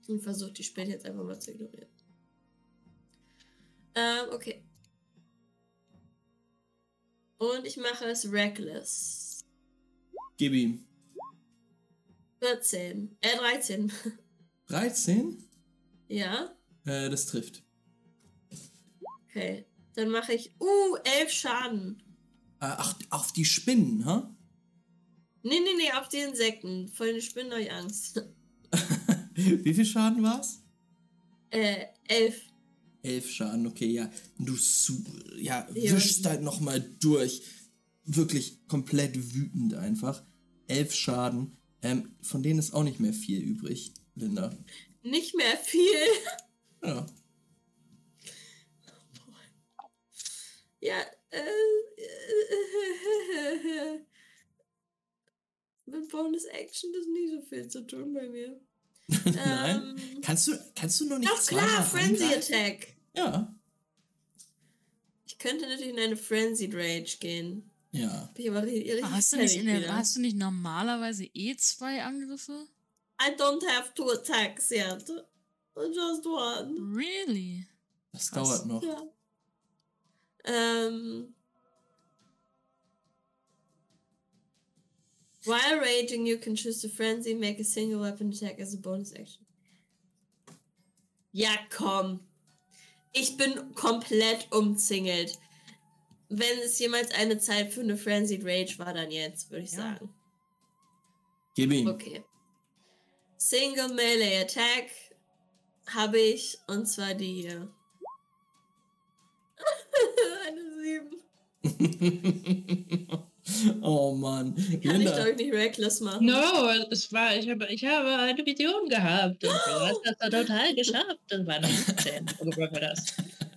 Und versucht die Spinnen jetzt einfach mal zu ignorieren. Ähm, okay. Und ich mache es reckless. Gib ihm. 14. Äh, 13. 13? ja. Äh, das trifft. Okay. Dann mache ich, uh, 11 Schaden. Äh, ach, auf die Spinnen, ha? Nee, nee, nee, auf die Insekten. Vor den Spinnen habe ich Angst. Wie viel Schaden war's? Äh, elf. Elf Schaden, okay, ja. Du ja, Ja. wischst halt nochmal durch. Wirklich komplett wütend einfach. Elf Schaden. Ähm, von denen ist auch nicht mehr viel übrig, Linda. Nicht mehr viel. Ja. Ja, äh. Mit Bonus Action ist nicht so viel zu tun bei mir. Nein. Ähm, Kannst du, kannst du noch nicht Doch klar, Frenzy angreifen? Attack. Ja. Ich könnte natürlich in eine Frenzied Rage gehen. Ja. Richtig Hast du, nicht in der, hast du nicht normalerweise eh zwei Angriffe? I don't have two attacks yet. Just one. Really? Das Krass. dauert noch. Ja. Ähm. While raging, you can choose to frenzy, make a single weapon attack as a bonus action. Ja, komm. Ich bin komplett umzingelt. Wenn es jemals eine Zeit für eine Frenzied Rage war, dann jetzt, würde ich Ja. sagen. Gib ihm. Okay. Single Melee Attack habe ich und zwar die hier. Eine 7. oh Mann. Kann ich Linda, ich nicht reckless machen. No, es war, ich habe, ich habe eine Vision gehabt und du hast das da total geschafft. Das war eine 17. Oder war das?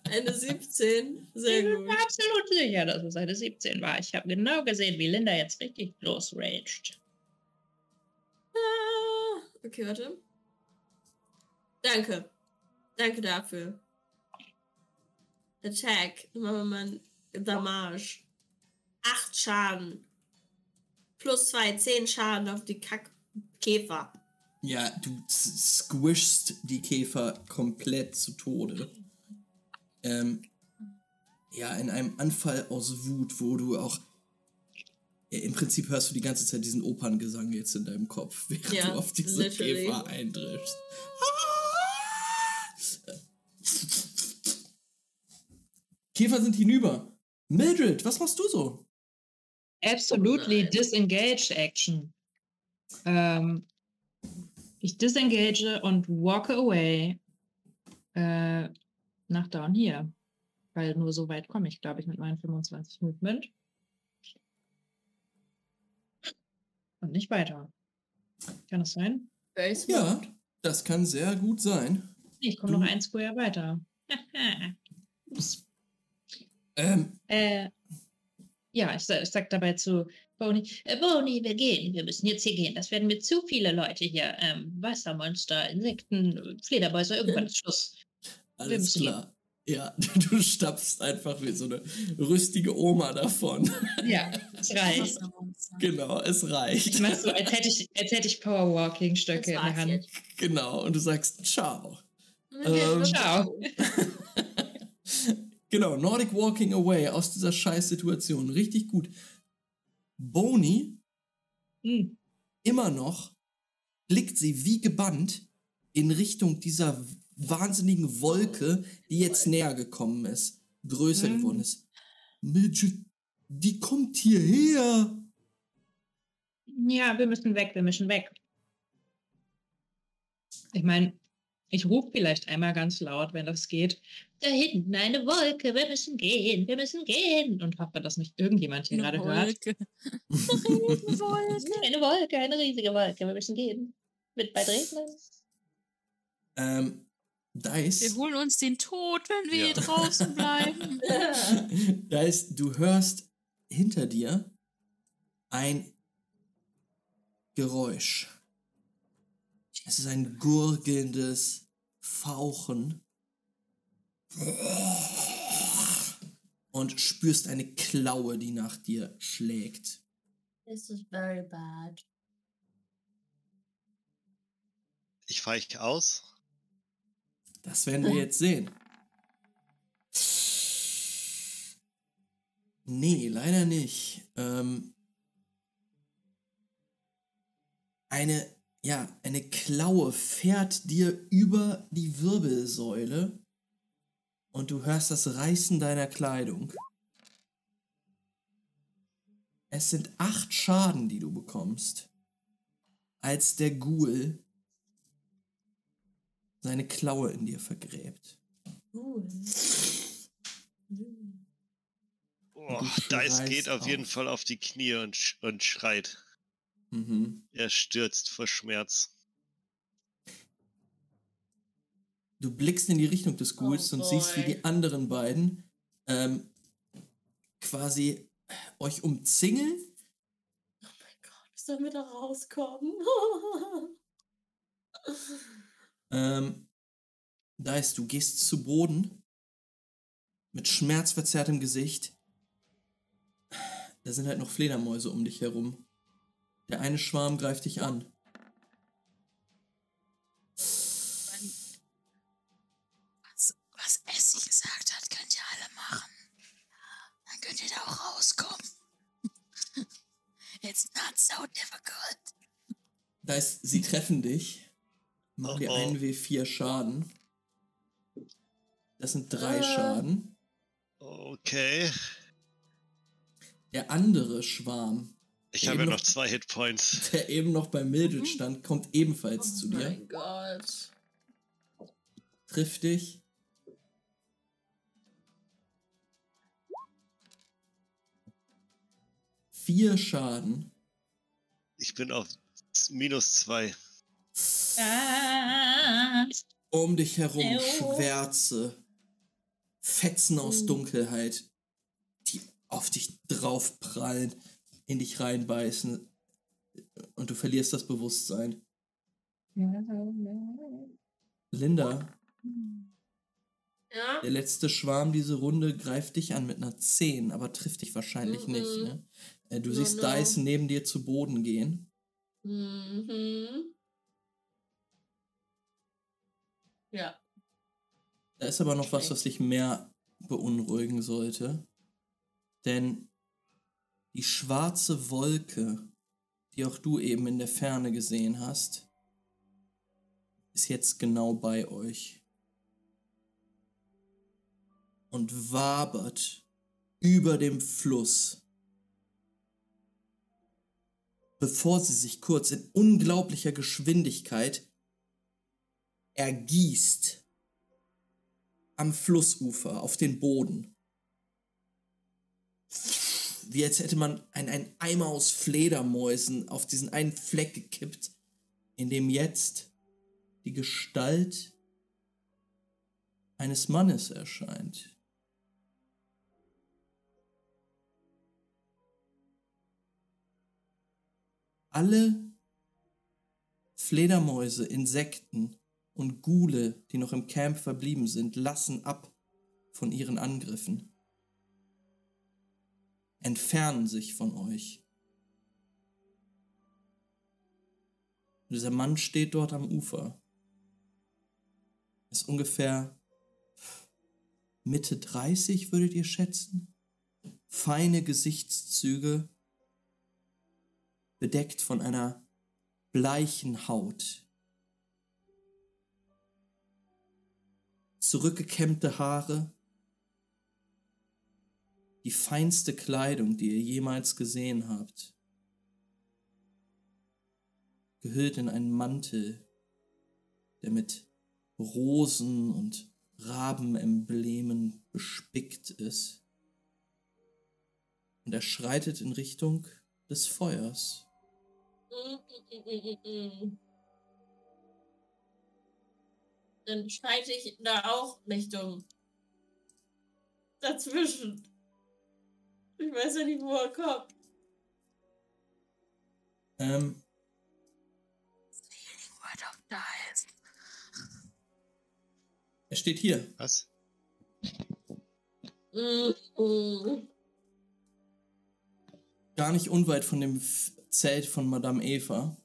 Eine 17. Sehr ich bin gut. mir absolut sicher, dass es eine 17 war. Ich habe genau gesehen, wie Linda jetzt richtig losraged. Ah, okay, warte. Danke. Danke dafür. Attack. Machen wir mal ein Damage. 8 Schaden. Plus 2, 10 Schaden auf die Kackkäfer. ja, du squishst die Käfer komplett zu Tode. Ähm, ja, in einem Anfall aus Wut, wo du auch. Ja, Im Prinzip hörst du die ganze Zeit diesen Operngesang jetzt in deinem Kopf, während Ja, du auf diese literally. Käfer eindrischst. Käfer sind hinüber. Mildred, was machst du so? Absolutely nein. disengaged action. Ähm, ich disengage und walk away äh, nach down here. Weil nur so weit komme ich, glaube ich, mit meinen 25 Movement. Und nicht weiter. Kann das sein? Ja, das kann sehr gut sein. Ich komme noch ein Square weiter. Ups. Ähm, Äh, ja, ich, ich sag dabei zu Boni, Äh, Boni, wir gehen. Wir müssen jetzt hier gehen. Das werden mir zu viele Leute hier. Ähm, Wassermonster, Insekten, Fledermäuse, irgendwas. Schluss. alles klar. Ja, du stapfst einfach wie so eine rüstige Oma davon. ja, es reicht. Genau, es Ich reicht. mach so, als hätte ich, als hätte ich Powerwalking-Stöcke in der Hand. jetzt. Genau, und du sagst Ciao. Ja, Ähm, ciao. Genau, Nordic Walking Away aus dieser Scheißsituation. Richtig gut. Boni, Hm. immer noch, blickt sie wie gebannt in Richtung dieser wahnsinnigen Wolke, die jetzt näher gekommen ist, größer Mhm. geworden ist. Midget, die kommt hierher. Ja, wir müssen weg, wir müssen weg. Ich meine, ich rufe vielleicht einmal ganz laut, wenn das geht, Da hinten eine Wolke. Wir müssen gehen. Wir müssen gehen. und hoffe, dass nicht irgendjemand hier Eine gerade hört. Wolke. Eine Wolke, eine riesige Wolke. Wir müssen gehen. Wird bald regnen. Ähm, Dice. Wir holen uns den Tod, wenn wir Ja. hier draußen bleiben. Dice, du hörst hinter dir ein Geräusch. Es ist ein gurgelndes Fauchen. Und spürst eine Klaue, die nach dir schlägt. This is very bad. Ich weiche aus. Das werden wir jetzt sehen. Nee, leider nicht. Ähm, eine, ja, eine Klaue fährt dir über die Wirbelsäule und du hörst das Reißen deiner Kleidung. Es sind acht Schaden, die du bekommst, als der Ghoul seine Klaue in dir vergräbt. Cool. Oh, Dice geht auf auf. jeden Fall auf die Knie und, sch und schreit. Mhm. Er stürzt vor Schmerz. Du blickst in die Richtung des Ghouls Oh und siehst, wie boy. die anderen beiden ähm, quasi euch umzingeln. Oh mein Gott, ich soll mir da rauskommen. Ähm, Dice, du gehst zu Boden mit schmerzverzerrtem Gesicht. Da sind halt noch Fledermäuse um dich herum. Der eine Schwarm greift dich an. Was, was Essie gesagt hat, könnt ihr alle machen. Dann könnt ihr da auch rauskommen. It's not so difficult. Dice, sie treffen dich. Machen dir Oh, oh. einen W4 Schaden. Das sind drei Ah. Schaden. Okay. Der andere Schwarm, Ich habe ja noch- noch zwei Hitpoints. der eben noch bei Mildred stand, kommt ebenfalls zu oh dir. mein Gott. Trifft dich. Vier Schaden. Ich bin auf minus zwei. Ah, Um dich herum Ew. Schwärze. Fetzen aus Mm. Dunkelheit, die auf dich draufprallen, in dich reinbeißen. Und du verlierst das Bewusstsein. Linda, Ja? der letzte Schwarm diese Runde greift dich an mit einer 10, aber trifft dich wahrscheinlich Mhm. nicht. Ne? Äh, Du No, siehst no. Dyson neben dir zu Boden gehen. Mhm. Ja. Da ist aber noch was, was dich mehr beunruhigen sollte. Denn die schwarze Wolke, die auch du eben in der Ferne gesehen hast, ist jetzt genau bei euch. Und wabert über dem Fluss. Bevor sie sich kurz in unglaublicher Geschwindigkeit ergießt am Flussufer auf den Boden. Wie als hätte man ein, ein Eimer aus Fledermäusen auf diesen einen Fleck gekippt, in dem jetzt die Gestalt eines Mannes erscheint. Alle Fledermäuse, Insekten und Ghule, die noch im Camp verblieben sind, lassen ab von ihren Angriffen. Entfernen sich von euch. Dieser Mann steht dort am Ufer. Ist ungefähr Mitte 30, würdet ihr schätzen? Feine Gesichtszüge, bedeckt von einer bleichen Haut. Zurückgekämmte Haare, die feinste Kleidung, die ihr jemals gesehen habt, gehüllt in einen Mantel, der mit Rosen und Rabenemblemen bespickt ist. Und er schreitet in Richtung des Feuers. Dann schreite ich da auch Richtung dazwischen. Ich weiß ja nicht, wo er kommt. Ähm, Word of Dice. er steht hier. Was? Gar nicht unweit von dem Zelt von Madame Eva.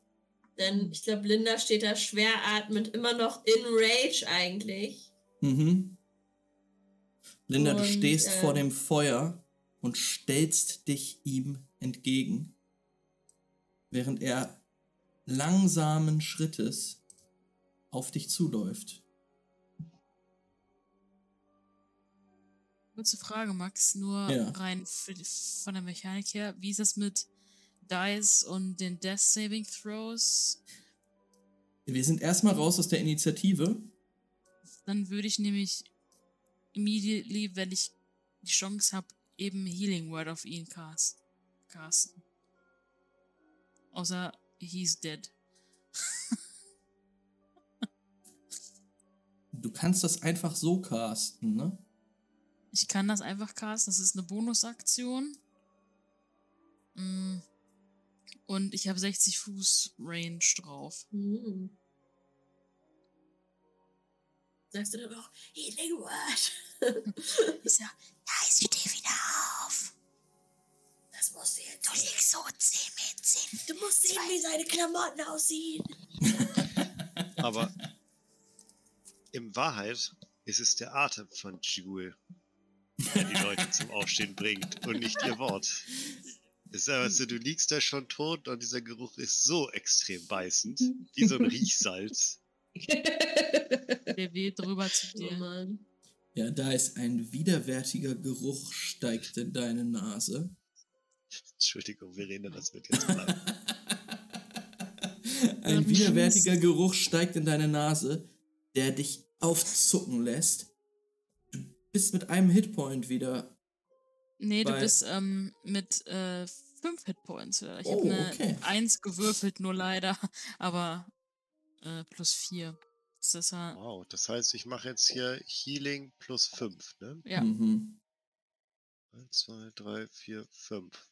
Denn ich glaube, Linda steht da schwer atmend, immer noch in Rage eigentlich. Mhm. Linda, du Und, stehst äh, vor dem Feuer und stellst dich ihm entgegen, während er langsamen Schrittes auf dich zuläuft. Kurze Frage, Max, nur Ja. rein von der Mechanik her. Wie ist das mit Dice und den Death Saving Throws? Wir sind erstmal raus aus der Initiative. Dann würde ich nämlich immediately, wenn ich die Chance habe, eben Healing Word auf ihn cast, casten. Außer he's dead. Du kannst das einfach so casten, ne? Ich kann das einfach casten, das ist eine Bonusaktion. Mm. Und ich habe 60 Fuß Range drauf. Hm. Sagst du dann auch, Healing Word? Ich sag, nice, steh wieder musst du jetzt Du liegst so 10 Meter. Du musst sehen, wie seine Klamotten aussehen. Aber in Wahrheit ist es der Atem von Jewel, der die Leute zum Aufstehen bringt und nicht ihr Wort. Ist einfach so, du liegst da schon tot und dieser Geruch ist so extrem beißend, wie so ein Riechsalz. Der weht drüber zu Oh dir. Mann. Ja, da ist ein widerwärtiger Geruch steigt in deine Nase. Entschuldigung, Verena, das wird jetzt bleiben. Ein Ähm, widerwärtiger Geruch steigt in deine Nase, der dich aufzucken lässt. Du bist mit einem Hitpoint wieder. Nee, du bist ähm, mit äh, 5 Hitpoints. wieder. Ich Oh, habe eine okay. 1 gewürfelt, nur leider. Aber äh, plus 4. Das ist ja. Wow, das heißt, ich mache jetzt hier Healing plus 5, ne? ja. Mhm. 1, 2, 3, 4, 5.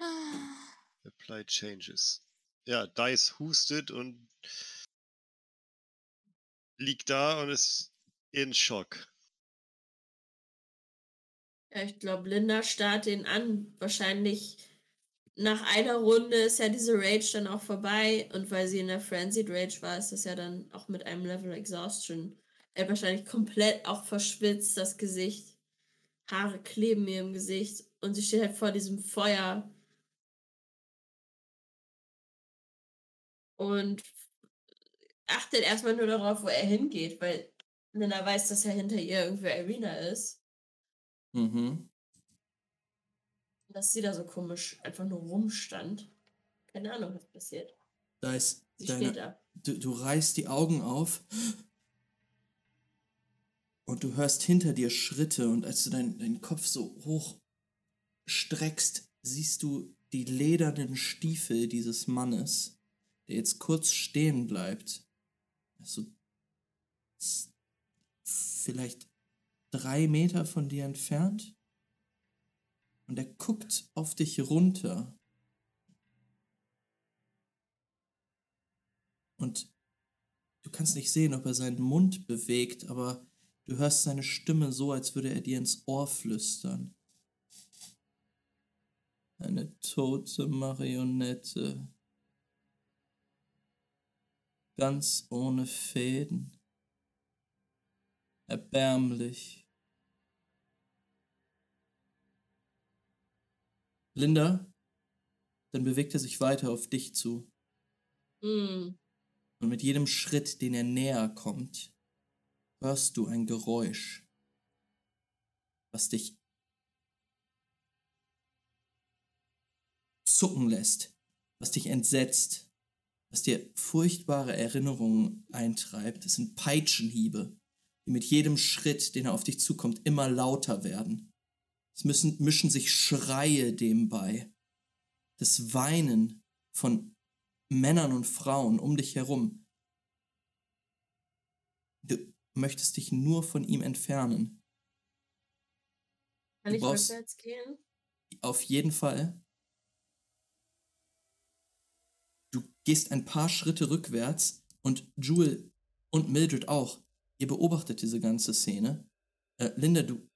Oh, Apply Changes. Ja, Dice hustet und liegt da und ist in Schock. Ja, ich glaube, Linda starrt ihn an. Wahrscheinlich nach einer Runde ist ja diese Rage dann auch vorbei. Und weil sie in der Frenzied Rage war, ist das ja dann auch mit einem Level Exhaustion. Er hat wahrscheinlich komplett auch verschwitzt, das Gesicht. Haare kleben mir im Gesicht. Und sie steht halt vor diesem Feuer. Und achtet erstmal nur darauf, wo er hingeht, weil Linda weiß, dass ja hinter ihr irgendwie Arena ist. Mhm. dass sie da so komisch einfach nur rumstand. Keine Ahnung, was passiert. Da ist Sie steht deine, da. du, du reißt die Augen auf und du hörst hinter dir Schritte und als du deinen deinen Kopf so hoch streckst, siehst du die ledernen Stiefel dieses Mannes, der jetzt kurz stehen bleibt. So vielleicht drei Meter von dir entfernt. Und er guckt auf dich runter. Und du kannst nicht sehen, ob er seinen Mund bewegt, aber du hörst seine Stimme so, als würde er dir ins Ohr flüstern. Eine tote Marionette. Ganz ohne Fäden. Erbärmlich. Linda, dann bewegt er sich weiter auf dich zu. Hm. Und mit jedem Schritt, den er näher kommt, hörst du ein Geräusch, was dich zucken lässt, was dich entsetzt, was dir furchtbare Erinnerungen eintreibt. Es sind Peitschenhiebe, die mit jedem Schritt, den er auf dich zukommt, immer lauter werden. Es müssen, mischen sich Schreie dem bei. Das Weinen von Männern und Frauen um dich herum. Du möchtest dich nur von ihm entfernen. Kann Du ich rückwärts gehen? Auf jeden Fall. Gehst ein paar Schritte rückwärts und Jewel und Mildred auch. Ihr beobachtet diese ganze Szene. Äh, Linda, du,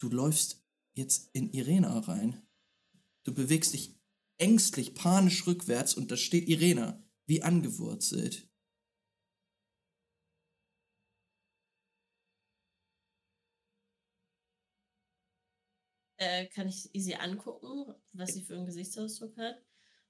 du läufst jetzt in Irena rein. Du bewegst dich ängstlich, panisch rückwärts und da steht Irena, wie angewurzelt. Äh, kann ich sie angucken, was sie für einen Gesichtsausdruck hat?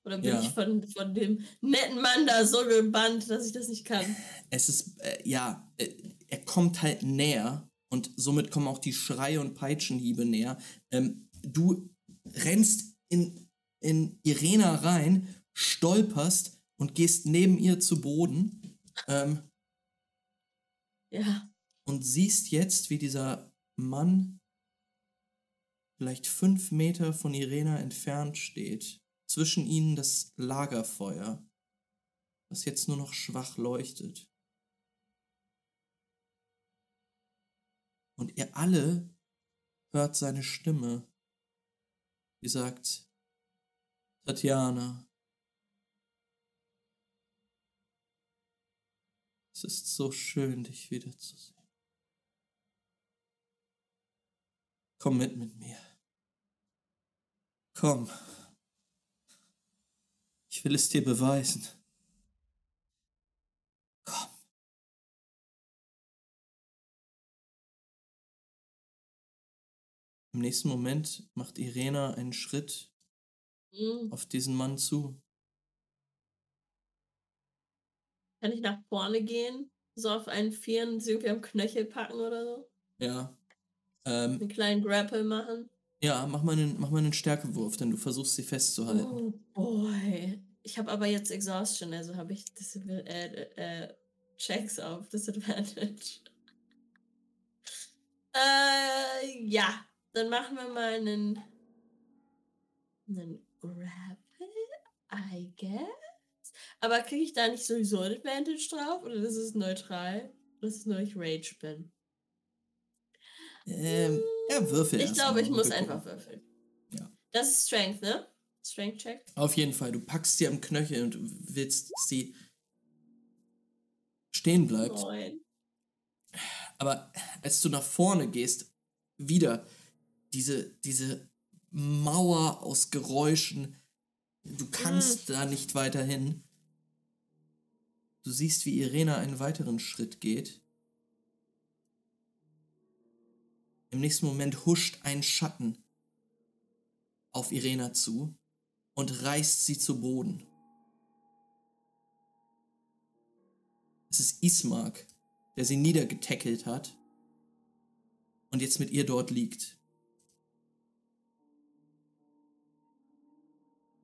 Oder bin Ja. ich von, von dem netten Mann da so gebannt, dass ich das nicht kann? Es ist, äh, ja, äh, er kommt halt näher Und somit kommen auch die Schreie und Peitschenhiebe näher. Ähm, du rennst in, in Irena rein, stolperst und gehst neben ihr zu Boden. Ähm, Ja. und siehst jetzt, wie dieser Mann vielleicht fünf Meter von Irena entfernt steht. Zwischen ihnen das Lagerfeuer, das jetzt nur noch schwach leuchtet. Und ihr alle hört seine Stimme, die sagt, Tatjana, es ist so schön, dich wiederzusehen. Komm mit mit mir. Komm. Ich will es dir beweisen. Komm. Im nächsten Moment macht Irena einen Schritt Hm. auf diesen Mann zu. Kann ich nach vorne gehen? So auf einen Vieren, sie irgendwie am Knöchel packen oder so? Ja. Ähm, Einen kleinen Grapple machen? ja, mach mal, einen, mach mal einen Stärkewurf, denn du versuchst sie festzuhalten. Oh boy. Ich habe aber jetzt Exhaustion, also habe ich Dis äh, äh, Checks auf Disadvantage. äh, ja. Dann machen wir mal einen, einen Grapple, I guess. Aber kriege ich da nicht sowieso Advantage drauf? Oder das ist neutral? Das ist nur, ich Rage bin. Ähm, ja, würfel Ich glaube, ich muss gucken. einfach würfeln. Ja. Das ist Strength, ne? Strength Check. Auf jeden Fall, du packst sie am Knöchel und willst, dass sie stehen bleibt. Neun. Aber als du nach vorne gehst, wieder diese, diese Mauer aus Geräuschen, du kannst da nicht weiter hin. Du siehst, wie Irena einen weiteren Schritt geht. Im nächsten Moment huscht ein Schatten auf Irena zu und reißt sie zu Boden. Es ist Ismark, der sie niedergetackelt hat und jetzt mit ihr dort liegt.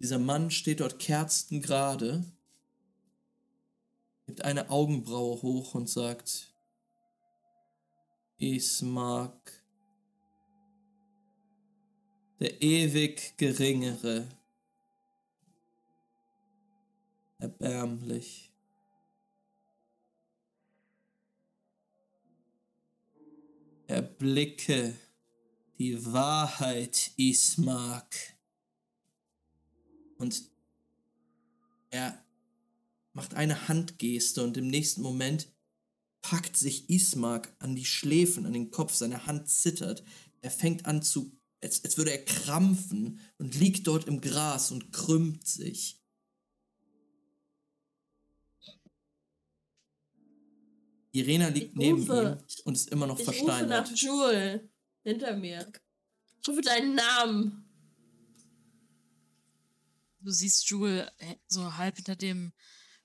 Dieser Mann steht dort kerzengerade, hebt eine Augenbraue hoch und sagt, Ismark, der ewig Geringere, erbärmlich. Erblicke die Wahrheit, Ismark. Und er macht eine Handgeste und im nächsten Moment packt sich Ismark an die Schläfen, an den Kopf, seine Hand zittert. Er fängt an zu, als, als würde er krampfen und liegt dort im Gras und krümmt sich. Irena liegt Ich neben rufe. ihm und ist immer noch Ich rufe versteinert. nach Jewel. Hinter mir. Ich rufe deinen Namen. Du siehst Jewel äh, so halb hinter dem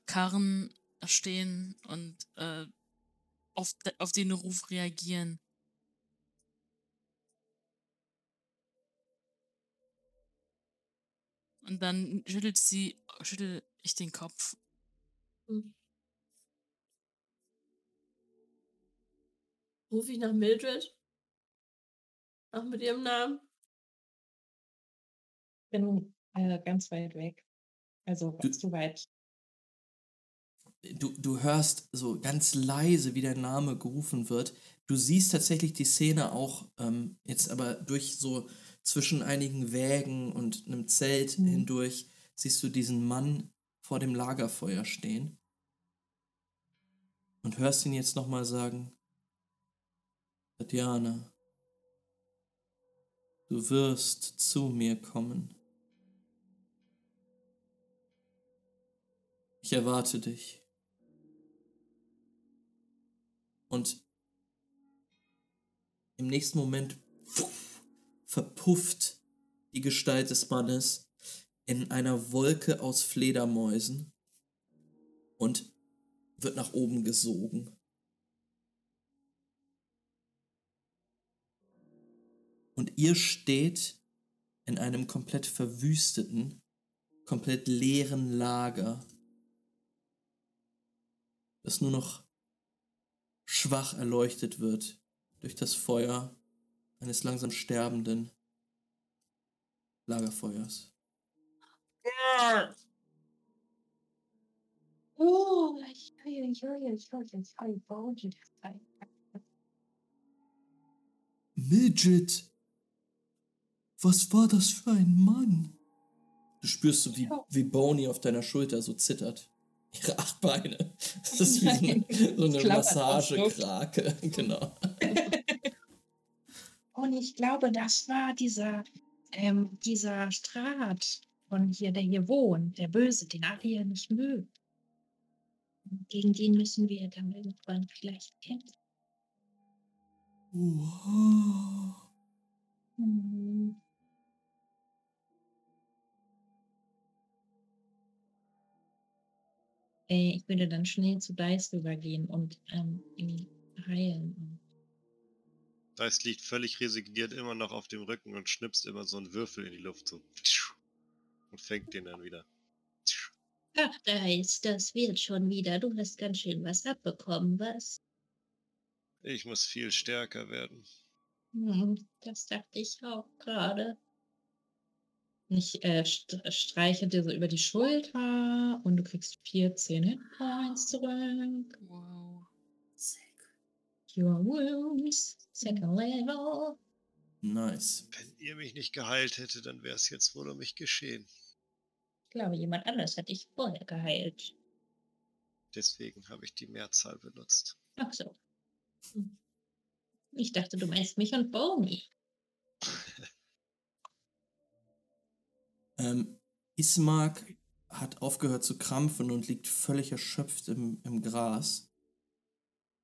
Karren stehen und äh, auf, de- auf den Ruf reagieren. Und dann schüttelt sie, schüttel ich den Kopf. Hm. Rufe ich nach Mildred? Auch mit ihrem Namen? bin äh, ganz weit weg. Also Du- zu weit. du, du hörst so ganz leise, wie der Name gerufen wird. Du siehst tatsächlich die Szene auch ähm, jetzt aber durch so zwischen einigen Wägen und einem Zelt Mhm. hindurch siehst du diesen Mann vor dem Lagerfeuer stehen und hörst ihn jetzt nochmal sagen, Tatjana, du wirst zu mir kommen. Ich erwarte dich. Und im nächsten Moment verpufft die Gestalt des Mannes in einer Wolke aus Fledermäusen und wird nach oben gesogen. Und ihr steht in einem komplett verwüsteten, komplett leeren Lager, das nur noch schwach erleuchtet wird durch das Feuer eines langsam sterbenden Lagerfeuers. Oh, ich höre, ich höre, ich höre, ich höre, Boni. Midget! Was war das für ein Mann? Du spürst so, wie, wie Boney auf deiner Schulter so zittert. Ihre acht Beine. Das ist wie so eine, so eine Massagekrake. Genau. Und ich glaube, das war dieser, ähm, dieser Strat von hier, der hier wohnt, der Böse, den alle hier nicht mögen. Gegen den müssen wir dann irgendwann vielleicht kämpfen. Wow. Hm. Äh, ich würde dann schnell zu Dice rübergehen und ähm, ihn heilen. Dice liegt völlig resigniert immer noch auf dem Rücken und schnipst immer so einen Würfel in die Luft so. Und fängt den dann wieder. Ach, Dice, das wird schon wieder. Du hast ganz schön was abbekommen, was? Ich muss viel stärker werden. Hm, das dachte ich auch gerade. Ich äh, st streiche dir so über die Schulter und du kriegst 14 Hitpoints zurück. Wow. Your wounds, second level. Nice. Wenn ihr mich nicht geheilt hättet, dann wäre es jetzt wohl um mich geschehen. Ich glaube, jemand anders hat dich vorher geheilt. Deswegen habe ich die Mehrzahl benutzt. Ach so. Hm. Ich dachte, du meinst mich und Boney. Ähm, Ismark hat aufgehört zu krampfen und liegt völlig erschöpft im, im Gras.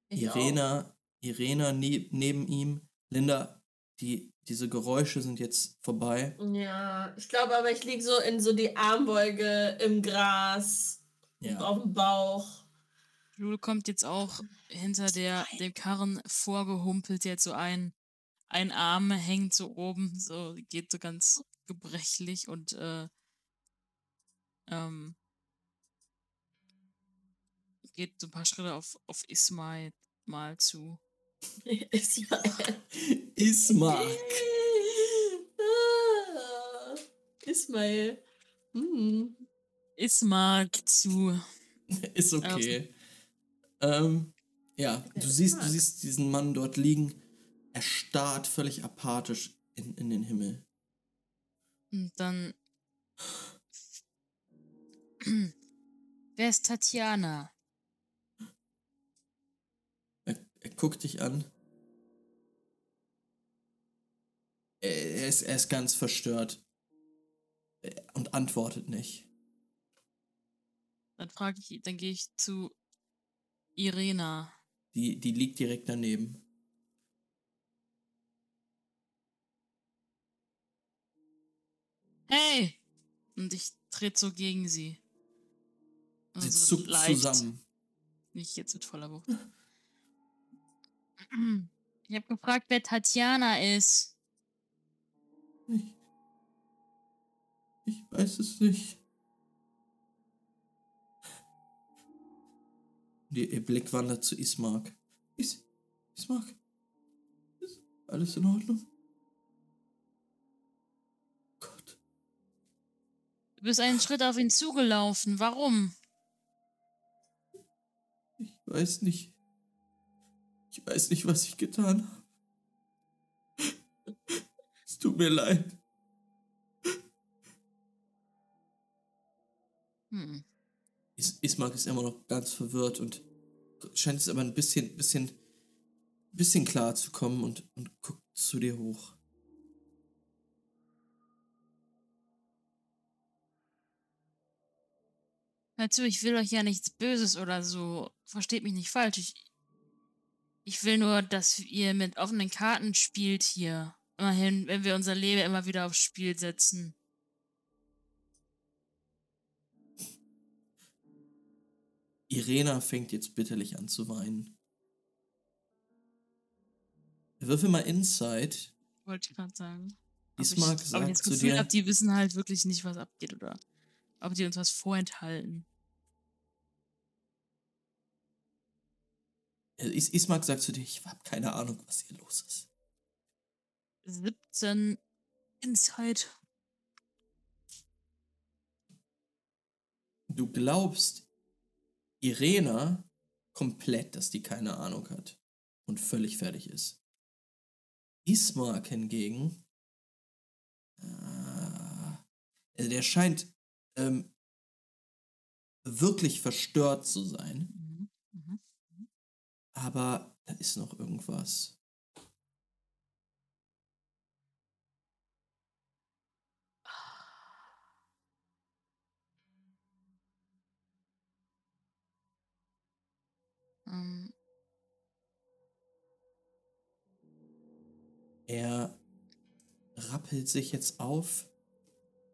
Ich Irena, Irena ne neben ihm. Linda, die, diese Geräusche sind jetzt vorbei. auch. Ja, ich glaube aber, ich liege so in so die Armbeuge im Gras, Ja. auf dem Bauch. Jule kommt jetzt auch hinter der, dem Karren vorgehumpelt, jetzt so ein, ein Arm hängt so oben, so geht so ganz gebrechlich und äh, ähm, geht so ein paar Schritte auf, auf Ismail mal zu. Ismail. Ismark. Ah, Ismail. Hm. Ismark zu. Ist okay. Ähm, ja, du siehst, du siehst diesen Mann dort liegen. Er starrt völlig apathisch in, in den Himmel. Und dann. Wer ist Tatjana? Er, er guckt dich an. Er, er, ist, er ist ganz verstört. Und antwortet nicht. Dann frage ich, dann gehe ich zu Irena. Die, die liegt direkt daneben. Hey! Und ich trete so gegen sie. Sie Also zuckt leicht. zusammen. Nicht jetzt mit voller Wucht. Ich habe gefragt, wer Tatjana ist. Ich, ich weiß es nicht. Die, ihr Blick wandert zu Ismark. Is, Ismark? Ist alles in Ordnung? Du bist einen Schritt auf ihn zugelaufen. Warum? Ich weiß nicht. Ich weiß nicht, was ich getan habe. Es tut mir leid. Hm. Is Ismark ist immer noch ganz verwirrt und scheint es aber ein bisschen, bisschen, bisschen klar zu kommen und, und guckt zu dir hoch. Hör zu, ich will euch ja nichts Böses oder so. Versteht mich nicht falsch. Ich, ich will nur, dass ihr mit offenen Karten spielt hier. Immerhin, wenn wir unser Leben immer wieder aufs Spiel setzen. Irena fängt jetzt bitterlich an zu weinen. Würfel mal Insight. Wollte ich gerade sagen. Ob ich, Ismark ob ich sagt das zu Gefühl dir, habe, die wissen halt wirklich nicht, was abgeht oder ob die uns was vorenthalten. Is Ismark sagt zu dir, ich habe keine Ahnung, was hier los ist. 17 Insight. Du glaubst Irena komplett, dass die keine Ahnung hat und völlig fertig ist. Ismark hingegen, äh, der scheint ähm, wirklich verstört zu sein. Aber da ist noch irgendwas. Ähm, Er rappelt sich jetzt auf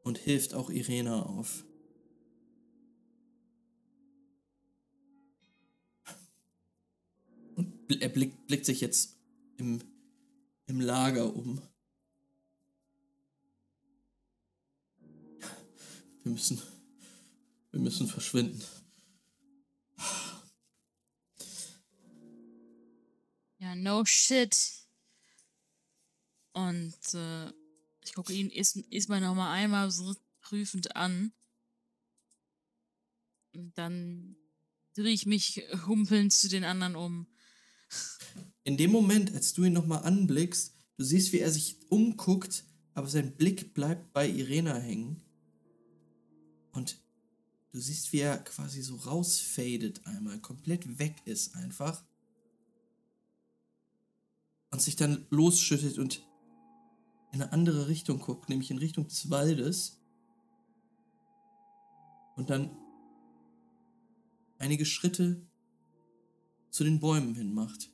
und hilft auch Irena auf. Er blickt, blickt sich jetzt im, im Lager um. Wir müssen, wir müssen verschwinden. ja, no shit. Und äh, ich gucke ihn ist, ist mal noch mal einmal so prüfend an. Und dann drehe ich mich humpelnd zu den anderen um. In dem Moment, als du ihn nochmal anblickst, du siehst, wie er sich umguckt, aber sein Blick bleibt bei Irena hängen. Und du siehst, wie er quasi so rausfadet einmal, komplett weg ist einfach. Und sich dann losschüttet und in eine andere Richtung guckt, nämlich in Richtung des Waldes. Und dann einige Schritte zu den Bäumen hin macht.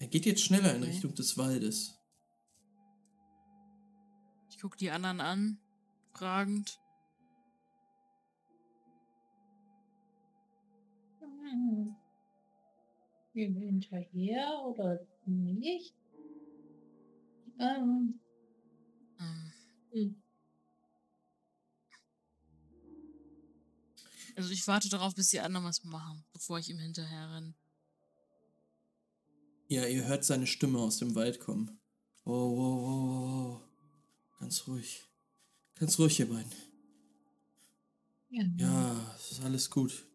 Er geht jetzt schneller in Okay. Richtung des Waldes. Ich gucke die anderen an, fragend. Hm. Hinterher oder nicht? Ähm, Ähm, Hm. Also ich warte darauf, bis die anderen was machen, bevor ich ihm hinterher renne. Ja, ihr hört seine Stimme aus dem Wald kommen. Oh, oh, oh, oh, oh. Ganz ruhig. Ganz ruhig, ihr beiden. ja, Ja, es ist alles gut.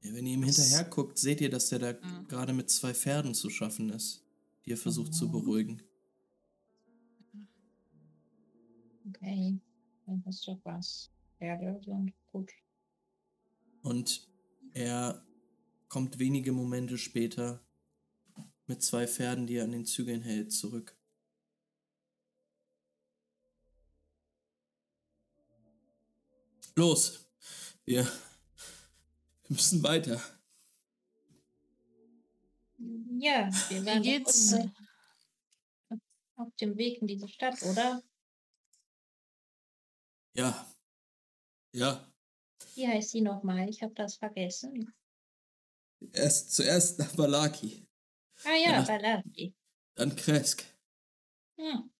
Ja, wenn ihr ihm hinterher guckt, seht ihr, dass der da Ja. gerade mit zwei Pferden zu schaffen ist, die er versucht zu Oh. beruhigen. Okay. Dann ist doch was. Pferde sind gut. Und er kommt wenige Momente später mit zwei Pferden, die er an den Zügeln hält, zurück. Los, wir, wir müssen weiter. Ja, wir geht's? unten auf dem Weg in diese Stadt, oder? Ja, ja, Wie heißt sie nochmal? Ich habe das vergessen. erst zuerst nach Balaki, Ah ja, Danach- Balaki. dann Kresk. Hm.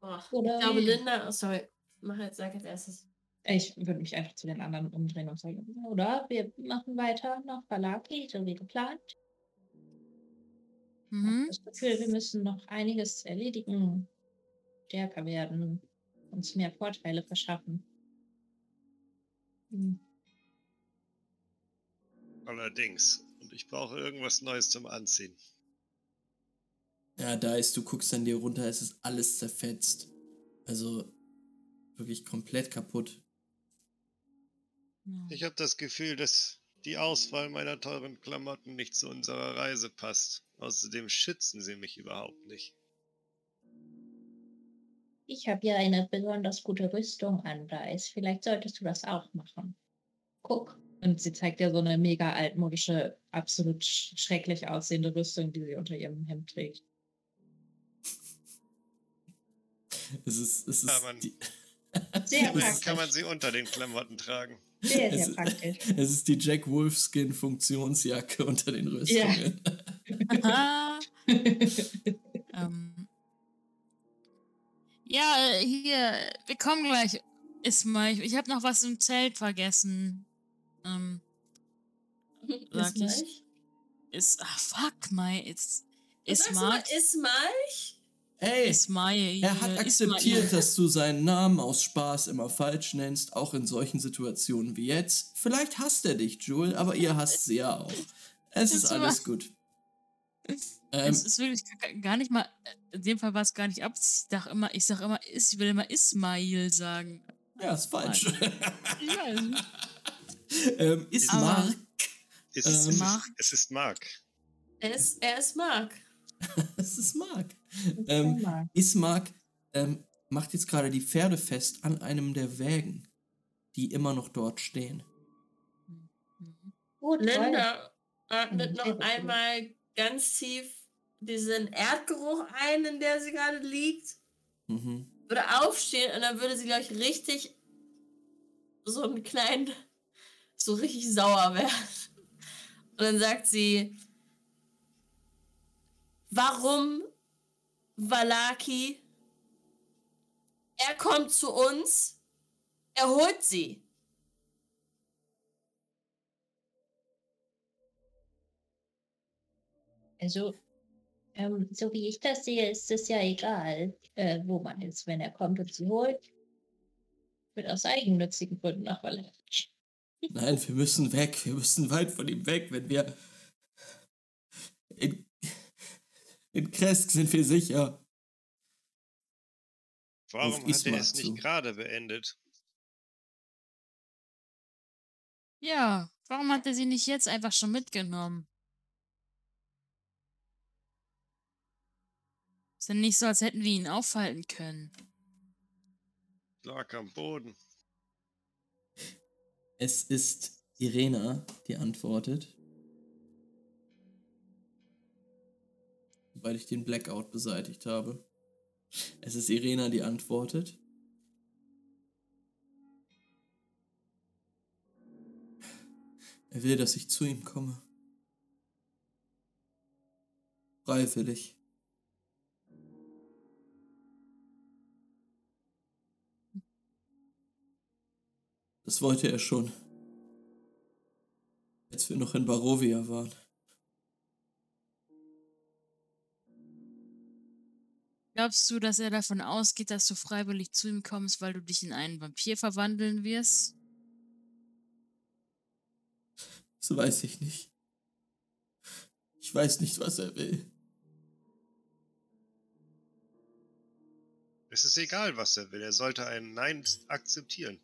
Boah, Oder ich glaube? Linda, oh, sorry, mach jetzt, sag jetzt erstes. Ich würde mich einfach zu den anderen umdrehen und sagen, Oder wir machen weiter nach Balaki, so wie geplant. Ich Mhm. habe das Gefühl, wir müssen noch einiges erledigen, stärker werden, uns mehr Vorteile verschaffen. Hm. Allerdings. Und ich brauche irgendwas Neues zum Anziehen. Ja, da ist, du guckst an dir runter, es ist alles zerfetzt. Also wirklich komplett kaputt. Ich habe das Gefühl, dass die Auswahl meiner teuren Klamotten nicht zu unserer Reise passt. Außerdem schützen sie mich überhaupt nicht. Ich habe ja eine besonders gute Rüstung an, Dice. Vielleicht solltest du das auch machen. Guck. Und sie zeigt ja so eine mega altmodische, absolut sch- schrecklich aussehende Rüstung, die sie unter ihrem Hemd trägt. Es ist, es ist Ja, man- Sehr praktisch. kann man sie unter den Klamotten tragen. Sehr, Es- sehr praktisch. es ist die Jack Wolfskin Funktionsjacke unter den Rüstungen. Aha. ähm. Ja, hier, wir kommen gleich. Isma, ich, ich habe noch was im Zelt vergessen. Ähm, Sag Ist ich. Malch? ist, ach fuck, Mai, ist, Sagst du mal, Isma, ist Malch? Ey, Ismail. er hat akzeptiert, dass du seinen Namen aus Spaß immer falsch nennst, auch in solchen Situationen wie jetzt. Vielleicht hasst er dich, Jule, aber ihr hasst sie ja auch. Es ist alles gut. Ähm, Es ist wirklich gar- nicht mal, in dem Fall war es gar nicht ab. Ich dachte immer, ich sag immer, ich will immer Ismail sagen. ja, ist falsch. Ja, also, ähm, ist Aber- Mark. Es, Ähm, ist, es, ist, Mark. es ist Mark. Er ist, er ist Mark. Es ist Mark. Ähm. Ismark ähm, macht jetzt gerade die Pferde fest an einem der Wägen, die immer noch dort stehen. Oh. Linda atmet Mhm, noch einmal ganz tief diesen Erdgeruch ein, in der sie gerade liegt. Mhm. Würde aufstehen und dann würde sie, glaube ich, richtig so einen kleinen, so richtig sauer werden. Und dann sagt sie, warum Valaki? Er kommt zu uns, er holt sie. Also, ähm, so wie ich das sehe, ist es ja egal, äh, wo man ist, wenn er kommt und sie holt. Wird aus eigennützigen Gründen nach Valaki. Nein, wir müssen weg. Wir müssen weit von ihm weg. Wenn wir. In, in Kresk sind wir sicher. Warum Auf hat er es nicht gerade beendet? ja, warum hat er sie nicht jetzt einfach schon mitgenommen? Ist denn nicht so, als hätten wir ihn aufhalten können. Lag am Boden. Es ist Irena, die antwortet. Weil ich den Blackout beseitigt habe. Es ist Irena, die antwortet. Er will, dass ich zu ihm komme. Freiwillig. Das wollte er schon. Als wir noch in Barovia waren. Glaubst du, dass er davon ausgeht, dass du freiwillig zu ihm kommst, weil du dich in einen Vampir verwandeln wirst? Das weiß ich nicht. Ich weiß nicht, was er will. Es ist egal, was er will. Er sollte ein Nein akzeptieren.